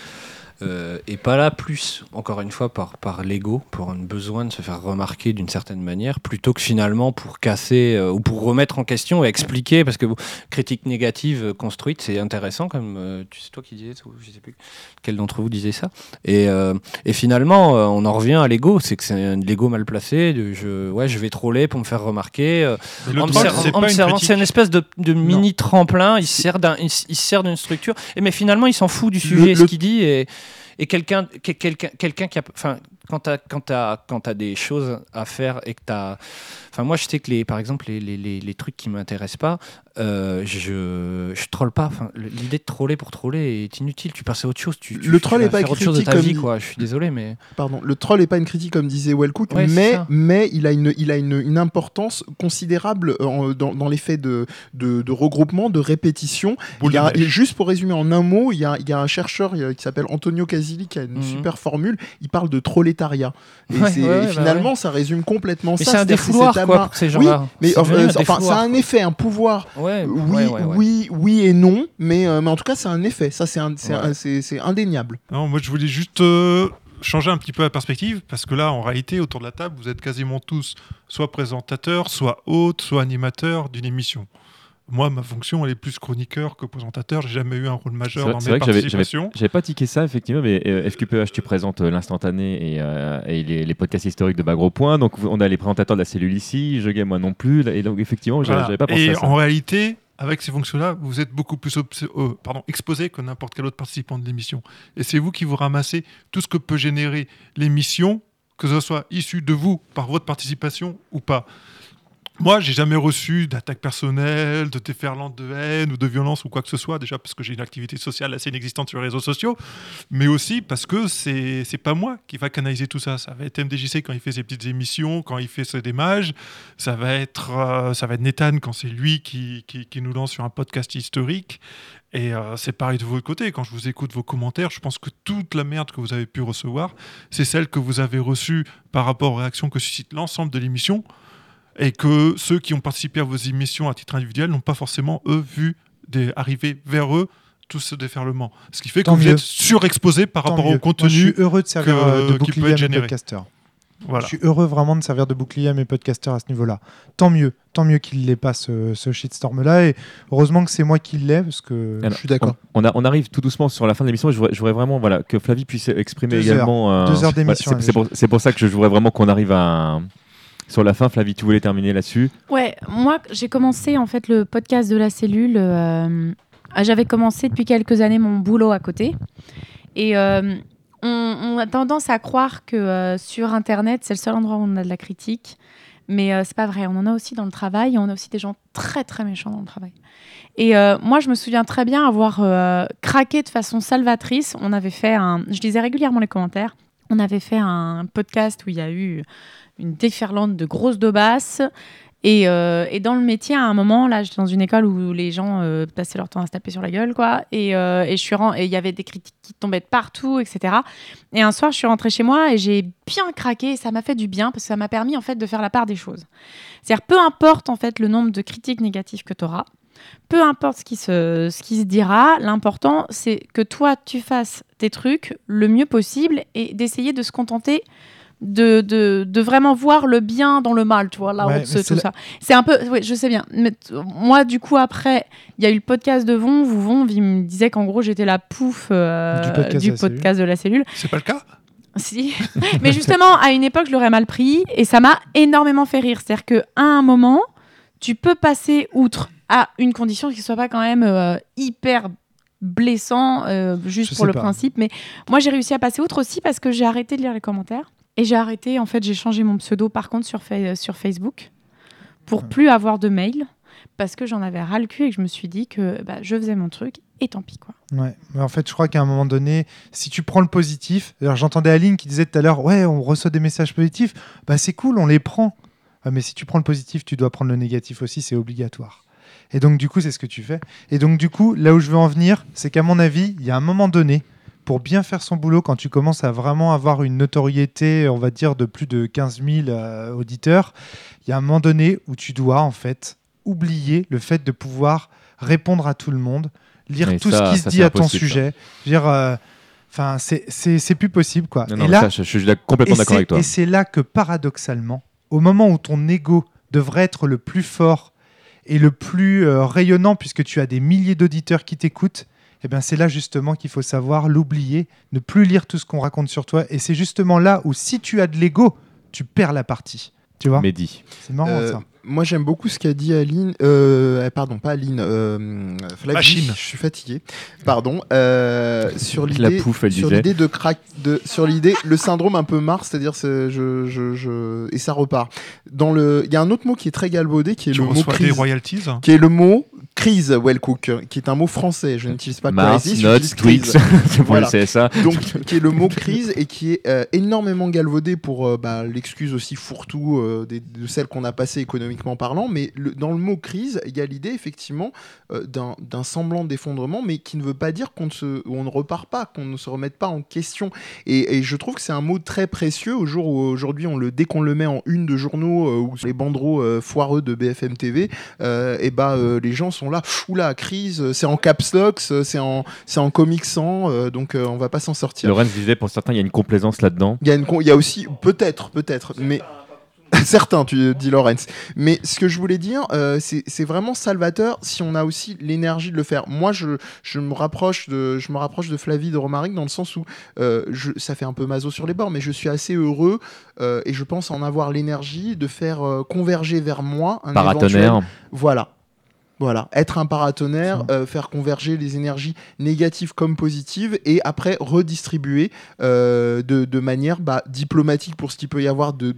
euh, et pas là plus, encore une fois, par, par l'ego, pour un besoin de se faire remarquer d'une certaine manière, plutôt que finalement pour casser euh, ou pour remettre en question et expliquer, parce que critique négative construite, c'est intéressant, comme euh, tu sais toi qui disais, je sais plus quel d'entre vous disait ça. Et, et finalement, on en revient à l'ego, c'est que c'est un l'ego mal placé, de, je, ouais, je vais troller pour me faire remarquer. c'est une espèce de, de mini tremplin, il sert d'une structure, et mais finalement, il s'en fout du sujet, ce qu'il dit. Et, et quelqu'un quelqu'un quelqu'un qui a enfin quand tu as, quand as, quand as des choses à faire et que tu as Enfin, moi, je sais que les, par exemple, les, les, les, trucs qui m'intéressent pas, euh, je, je troll pas. Enfin, l'idée de troller pour troller est inutile. Tu passes à autre chose. Tu, le troll n'est pas une critique comme vie, quoi. Je suis désolé, mais pardon. Le troll n'est pas une critique comme disait Wellcook, mais mais il a une il a une, une importance considérable euh, dans, dans l'effet de, de, de, regroupement, de répétition. Il y a, juste pour résumer en un mot, il y a, il y a un chercheur qui s'appelle Antonio Casilli qui a une mhm. super formule. Il parle de Et, bah finalement, ça résume complètement ça. C'est un défouloir ces gens-là. Oui, mais euh, enfin, ça a un effet, un pouvoir. oui, oui, oui et non, mais, euh, mais en tout cas, c'est un effet. Ça, c'est c'est indéniable. Non, moi, je voulais juste euh, changer un petit peu la perspective, parce que là, en réalité, autour de la table, vous êtes quasiment tous soit présentateurs, soit hôtes, soit animateurs d'une émission. Moi, ma fonction, elle est plus chroniqueur que présentateur. J'ai jamais eu un rôle majeur dans mes participations. J'avais pas tiqué ça, effectivement, mais euh, FQPH, tu présentes euh, l'instantané et, euh, et les, podcasts historiques de Bagro Point. Donc, on a les présentateurs de la cellule ici, je gagne moi non plus. Et donc, effectivement, j'avais pas pensé à ça. Et en réalité, avec ces fonctions-là, vous êtes beaucoup plus pardon, exposé que n'importe quel autre participant de l'émission. Et c'est vous qui vous ramassez tout ce que peut générer l'émission, que ce soit issu de vous par votre participation ou pas. Moi, j'ai jamais reçu d'attaque personnelle, de déferlante de haine ou de violence ou quoi que ce soit, déjà parce que j'ai une activité sociale assez inexistante sur les réseaux sociaux, mais aussi parce que c'est c'est pas moi qui va canaliser tout ça. Ça va être MDJC quand il fait ses petites émissions, quand il fait ses démages, ça va être euh, ça va être Nathan quand c'est lui qui, qui, nous lance sur un podcast historique. Et euh, c'est pareil de votre côté. Quand je vous écoute vos commentaires, je pense que toute la merde que vous avez pu recevoir, c'est celle que vous avez reçue par rapport aux réactions que suscite l'ensemble de l'émission et que ceux qui ont participé à vos émissions à titre individuel n'ont pas forcément, eux, vu des, arriver vers eux tout ce déferlement. Ce qui fait que vous êtes surexposé par rapport au contenu. je suis heureux de servir euh, de bouclier à mes podcasteurs. Voilà. Je suis heureux vraiment de servir de bouclier à mes podcasteurs à ce niveau-là. Tant mieux, tant mieux qu'il l'ait pas ce, shitstorm-là. Et heureusement que c'est moi qui l'ai, parce que je suis d'accord. On, on, arrive tout doucement sur la fin de l'émission. Je, voudrais vraiment voilà, que Flavie puisse exprimer également. Euh, deux heures d'émission. c'est pour, pour, ça que je voudrais vraiment qu'on arrive à, sur la fin, Flavie, tu voulais terminer là-dessus Ouais, moi j'ai commencé en fait le podcast de la cellule. Euh, Ah, J'avais commencé depuis quelques années mon boulot à côté. Et euh, on, a tendance à croire que euh, sur Internet, c'est le seul endroit où on a de la critique. Mais euh, c'est pas vrai. On en a aussi dans le travail. On a aussi des gens très, très méchants dans le travail. Et moi, je me souviens très bien avoir craqué de façon salvatrice. On avait fait un. Je lisais régulièrement les commentaires. On avait fait un podcast où il y a eu une déferlante de grosses dobasses. Et, euh, et dans le métier, à un moment, là, j'étais dans une école où les gens euh, passaient leur temps à se taper sur la gueule, quoi. Et, euh, il y avait des critiques qui tombaient de partout, etc. Et un soir, je suis rentrée chez moi et j'ai bien craqué. Et ça m'a fait du bien parce que ça m'a permis en fait de faire la part des choses. C'est-à-dire, peu importe en fait le nombre de critiques négatives que tu auras, peu importe ce qui se, ce qui se dira, l'important c'est que toi tu fasses tes trucs le mieux possible et d'essayer de se contenter de, de, de vraiment voir le bien dans le mal, tu vois, là, Ouais, ce- tout la- ça. C'est un peu, oui, je sais bien. Mais moi, du coup, après, il y a eu le podcast de Von, où Von il me disait qu'en gros, j'étais la pouf euh, Du podcast du de la podcast de la cellule. C'est pas le cas? Si. Mais justement, à une époque, je l'aurais mal pris et ça m'a énormément fait rire. C'est-à-dire qu'à un moment, tu peux passer outre à une condition qui ne soit pas quand même euh, hyper blessant, euh, juste Je pour le pas. principe. Mais moi, j'ai réussi à passer outre aussi parce que j'ai arrêté de lire les commentaires. Et j'ai arrêté, en fait, j'ai changé mon pseudo par contre sur, Fa- sur Facebook pour plus avoir de mails parce que j'en avais ras le cul et que je me suis dit que bah, je faisais mon truc et tant pis quoi. Ouais, mais en fait, je crois qu'à un moment donné, si tu prends le positif, alors j'entendais Aline qui disait tout à l'heure, ouais, on reçoit des messages positifs, bah c'est cool, on les prend. Ouais, mais si tu prends le positif, tu dois prendre le négatif aussi, c'est obligatoire. Et donc, du coup, c'est ce que tu fais. Et donc, du coup, là où je veux en venir, c'est qu'à mon avis, il y a un moment donné, pour bien faire son boulot, quand tu commences à vraiment avoir une notoriété, on va dire, de plus de 15 000 euh, auditeurs, il y a un moment donné où tu dois, en fait, oublier le fait de pouvoir répondre à tout le monde, lire Mais tout ça, ce qui ça, se dit à ton sujet. Dire, euh, enfin, c'est- plus possible, quoi. Non, non, là, ça, je- je suis complètement d'accord avec toi. Et c'est là que, paradoxalement, au moment où ton ego devrait être le plus fort et le plus euh, rayonnant, puisque tu as des milliers d'auditeurs qui t'écoutent, eh ben c'est là justement qu'il faut savoir l'oublier, ne plus lire tout ce qu'on raconte sur toi. Et c'est justement là où, si tu as de l'ego, tu perds la partie. Tu vois? Mehdi. C'est marrant Euh, ça. Moi, j'aime beaucoup ce qu'a dit Aline. euh, pardon, pas Aline. Euh, Flavie, Machine. Je suis fatigué. Pardon. euh, sur l'idée. sur de crack. De, sur l'idée, le syndrome un peu Mars, c'est-à-dire, c'est- je, je, je, et ça repart. Dans le, il y a un autre mot qui est très galvaudé, qui est Tu le mot crise. royalties Qui est le mot crise, Wellcook, qui est un mot français. Je n'utilise pas Mars, j'utilise crise. Twix, c'est pour le CSA. Donc, qui est le mot crise et qui est euh, énormément galvaudé pour euh, bah, l'excuse aussi fourre-tout euh, des- de celle qu'on a passée économiquement parlant. Mais le- dans le mot crise, il y a l'idée effectivement euh, d'un semblant d'effondrement, mais qui ne veut pas dire qu'on ne, se, on ne repart pas, qu'on ne se remette pas en question. Et, et je trouve que c'est un mot très précieux au jour où aujourd'hui, on le, dès qu'on le met en une de journaux euh, ou sur les banderoles euh, foireux de BFM TV, euh, et bah, euh, les gens sont là, oula, crise, c'est en caps lock, c'est en, c'est en comic sans, euh, donc euh, on va pas s'en sortir. Lorenz disait pour certains, il y a une complaisance là-dedans. Il y, a une il y a aussi, peut-être, peut-être, mais. Certains, tu dis Lorenz. Mais ce que je voulais dire, euh, c'est c'est vraiment salvateur si on a aussi l'énergie de le faire. Moi, je, je, me rapproche de, je me rapproche de Flavie de Romaric dans le sens où euh, je, ça fait un peu maso sur les bords, mais je suis assez heureux euh, et je pense en avoir l'énergie de faire euh, converger vers moi un Paratonnerre. éventuel- Voilà. Voilà, être un paratonnerre, euh, faire converger les énergies négatives comme positives et après redistribuer euh, de, de manière bah, diplomatique pour ce qu'il peut y avoir de,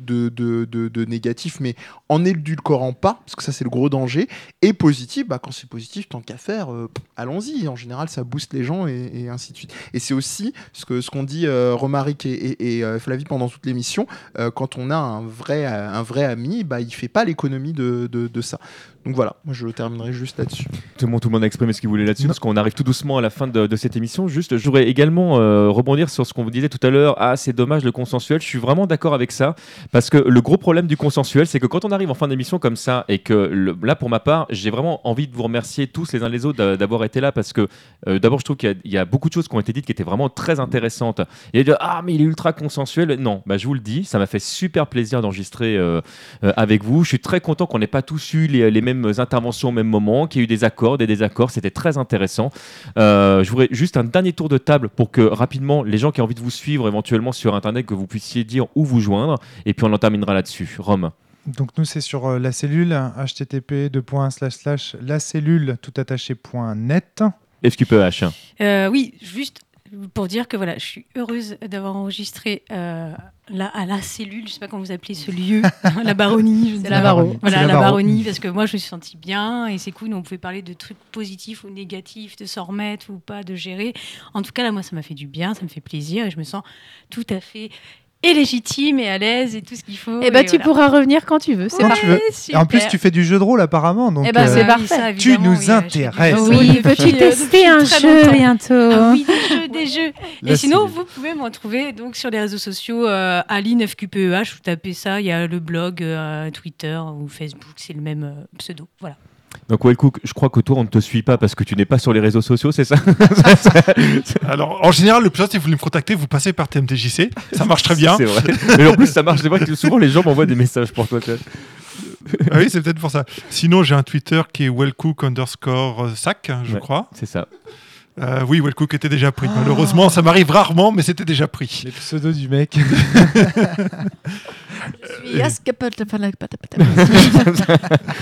négatif, mais en édulcorant pas, parce que ça c'est le gros danger, et positif, bah, quand c'est positif, tant qu'à faire, euh, allons-y, en général ça booste les gens et, et ainsi de suite. Et c'est aussi ce que ce qu'on dit Romaric et, et- et, Flavie pendant toute l'émission, quand on a un vrai, un vrai ami, bah, il fait pas l'économie de, de, de ça. Donc voilà, moi je terminerai juste là-dessus. Tout le monde, tout le monde a exprimé ce qu'il voulait là-dessus, parce qu'on arrive tout doucement à la fin de, de cette émission. Juste, je voudrais également euh, rebondir sur ce qu'on vous disait tout à l'heure. Ah, c'est dommage le consensuel. Je suis vraiment d'accord avec ça, parce que le gros problème du consensuel, c'est que quand on arrive en fin d'émission comme ça, et que le- là, pour ma part, j'ai vraiment envie de vous remercier tous les uns les autres d'a- d'avoir été là, parce que euh, d'abord, je trouve qu'il y a- il y, a beaucoup de choses qui ont été dites qui étaient vraiment très intéressantes. Et de ah, mais il est ultra consensuel. Non, bah, je vous le dis, ça m'a fait super plaisir d'enregistrer euh, avec vous. Je suis très content qu'on n'ait pas tous eu les, les mêmes interventions au même moment, qu'il y ait eu des accords, des désaccords. C'était très intéressant. Euh, je voudrais juste un dernier tour de table pour que rapidement les gens qui ont envie de vous suivre éventuellement sur Internet, que vous puissiez dire où vous joindre. Et puis on en terminera là-dessus. Rome. Donc nous c'est sur euh, la cellule http la cellule tout attaché.net. FQPH. Euh, oui, juste pour dire que voilà, je suis heureuse d'avoir enregistré euh, là, à la cellule, je sais pas comment vous appelez ce lieu, la baronnie. je ne sais la pas. Baro. Voilà, la la, Baro. baronnie, parce que moi je me suis sentie bien et c'est cool. On pouvait parler de trucs positifs ou négatifs, de s'en remettre ou pas, de gérer. En tout cas, là, moi, ça m'a fait du bien, ça me fait plaisir et je me sens tout à fait et légitime et à l'aise et tout ce qu'il faut. Eh ben, et tu voilà. pourras revenir quand tu veux. C'est Quand parfait. tu veux. Et en plus tu fais du jeu de rôle apparemment. Donc, Eh ben, c'est euh, parfait. ça, Tu nous oui, intéresses. Oui, peux-tu tester un jeu longtemps. bientôt Ah oui, des jeux, des jeux. Et sinon, vous pouvez me retrouver donc sur les réseaux sociaux euh, Aline FQPEH. Vous tapez ça, il y a le blog, euh, Twitter ou Facebook, c'est le même euh, pseudo. Voilà. Donc, Wellcook, je crois que toi, on ne te suit pas parce que tu n'es pas sur les réseaux sociaux, c'est ça Alors, en général, le plus simple, si vous voulez me contacter, vous passez par TMDJC. Ça marche très bien. C'est vrai. Mais en plus, ça marche. C'est vrai que souvent, les gens m'envoient des messages pour toi. tu vois. Ah oui, c'est peut-être pour ça. Sinon, j'ai un Twitter qui est wellcook underscore sac, je Ouais. crois. C'est ça. Euh, oui, wellcook était déjà pris. Malheureusement, ça m'arrive rarement, mais c'était déjà pris. Les pseudos du mec.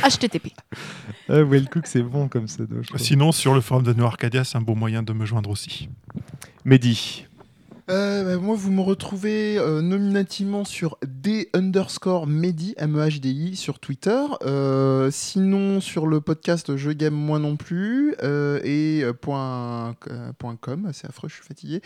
HTTP. Ah, Wellcook c'est bon comme je trouve. Sinon, sur le forum de No Arcadia, c'est un bon moyen de me joindre aussi. Mehdi. Euh, bah, moi, vous me retrouvez euh, nominativement sur D underscore Mehdi, M-E-H-D-I, sur Twitter. Euh, sinon, sur le podcast Je Game Moi Non Plus, euh, et euh, point, euh, point .com, c'est affreux, je suis fatigué.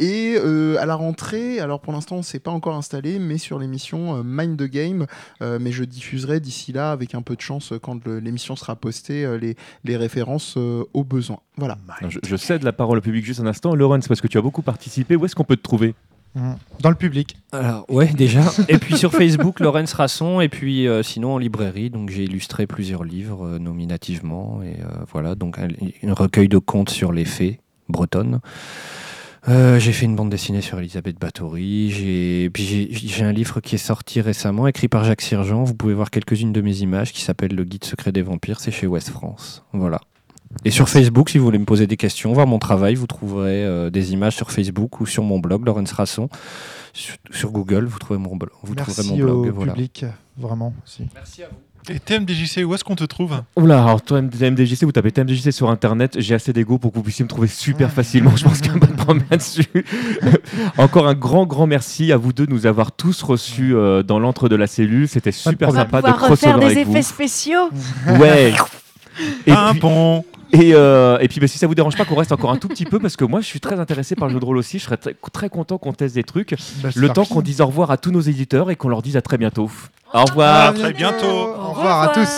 Et à la rentrée, alors pour l'instant, c'est pas encore installé, mais sur l'émission Mind the Game, mais je diffuserai d'ici là, avec un peu de chance, quand l'émission sera postée, les, les références aux besoins. Voilà. Je, cède la parole au public juste un instant. Laurence, parce que tu as beaucoup participé, est-ce qu'on peut te trouver Mm. Dans le public. Alors, ouais, déjà. Et puis sur Facebook, Laurence Rasson. Et puis euh, sinon en librairie. Donc j'ai illustré plusieurs livres euh, nominativement. Et euh, voilà, donc un, un recueil de contes sur les fées bretonnes. Euh, j'ai fait une bande dessinée sur Elisabeth Bathory. J'ai puis j'ai- j'ai un livre qui est sorti récemment, écrit par Jacques Sirgeant. Vous pouvez voir quelques-unes de mes images, qui s'appelle Le Guide secret des vampires. C'est chez Ouest France. Voilà. Et sur Facebook, si vous voulez me poser des questions, voir mon travail, vous trouverez euh, des images sur Facebook ou sur mon blog, Laurence Rasson. Sur, sur Google, vous, trouvez mon, blo- vous trouverez Merci mon blog. au voilà. public, vraiment. aussi. Merci à vous. Et TMDJC, où est-ce qu'on te trouve Oula, alors toi, TMDJC, vous tapez TMDJC sur internet, j'ai assez d'ego pour que vous puissiez me trouver super facilement. Je pense qu'il n'y a pas de problème là-dessus. Encore un grand, grand merci à vous deux de nous avoir tous reçus euh, dans l'antre de la cellule. C'était super On va sympa de pouvoir refaire crossover des avec effets vous. spéciaux. Ouais. Et Un puis, pont et, euh, et puis bah, si ça vous dérange pas qu'on reste encore un tout petit peu, parce que moi je suis très intéressé par le jeu de rôle aussi, je serais très, très content qu'on teste des trucs. Bah, le temps qu'on dise au revoir à tous nos éditeurs et qu'on leur dise à très bientôt. Au À revoir. très bientôt. Au revoir à tous.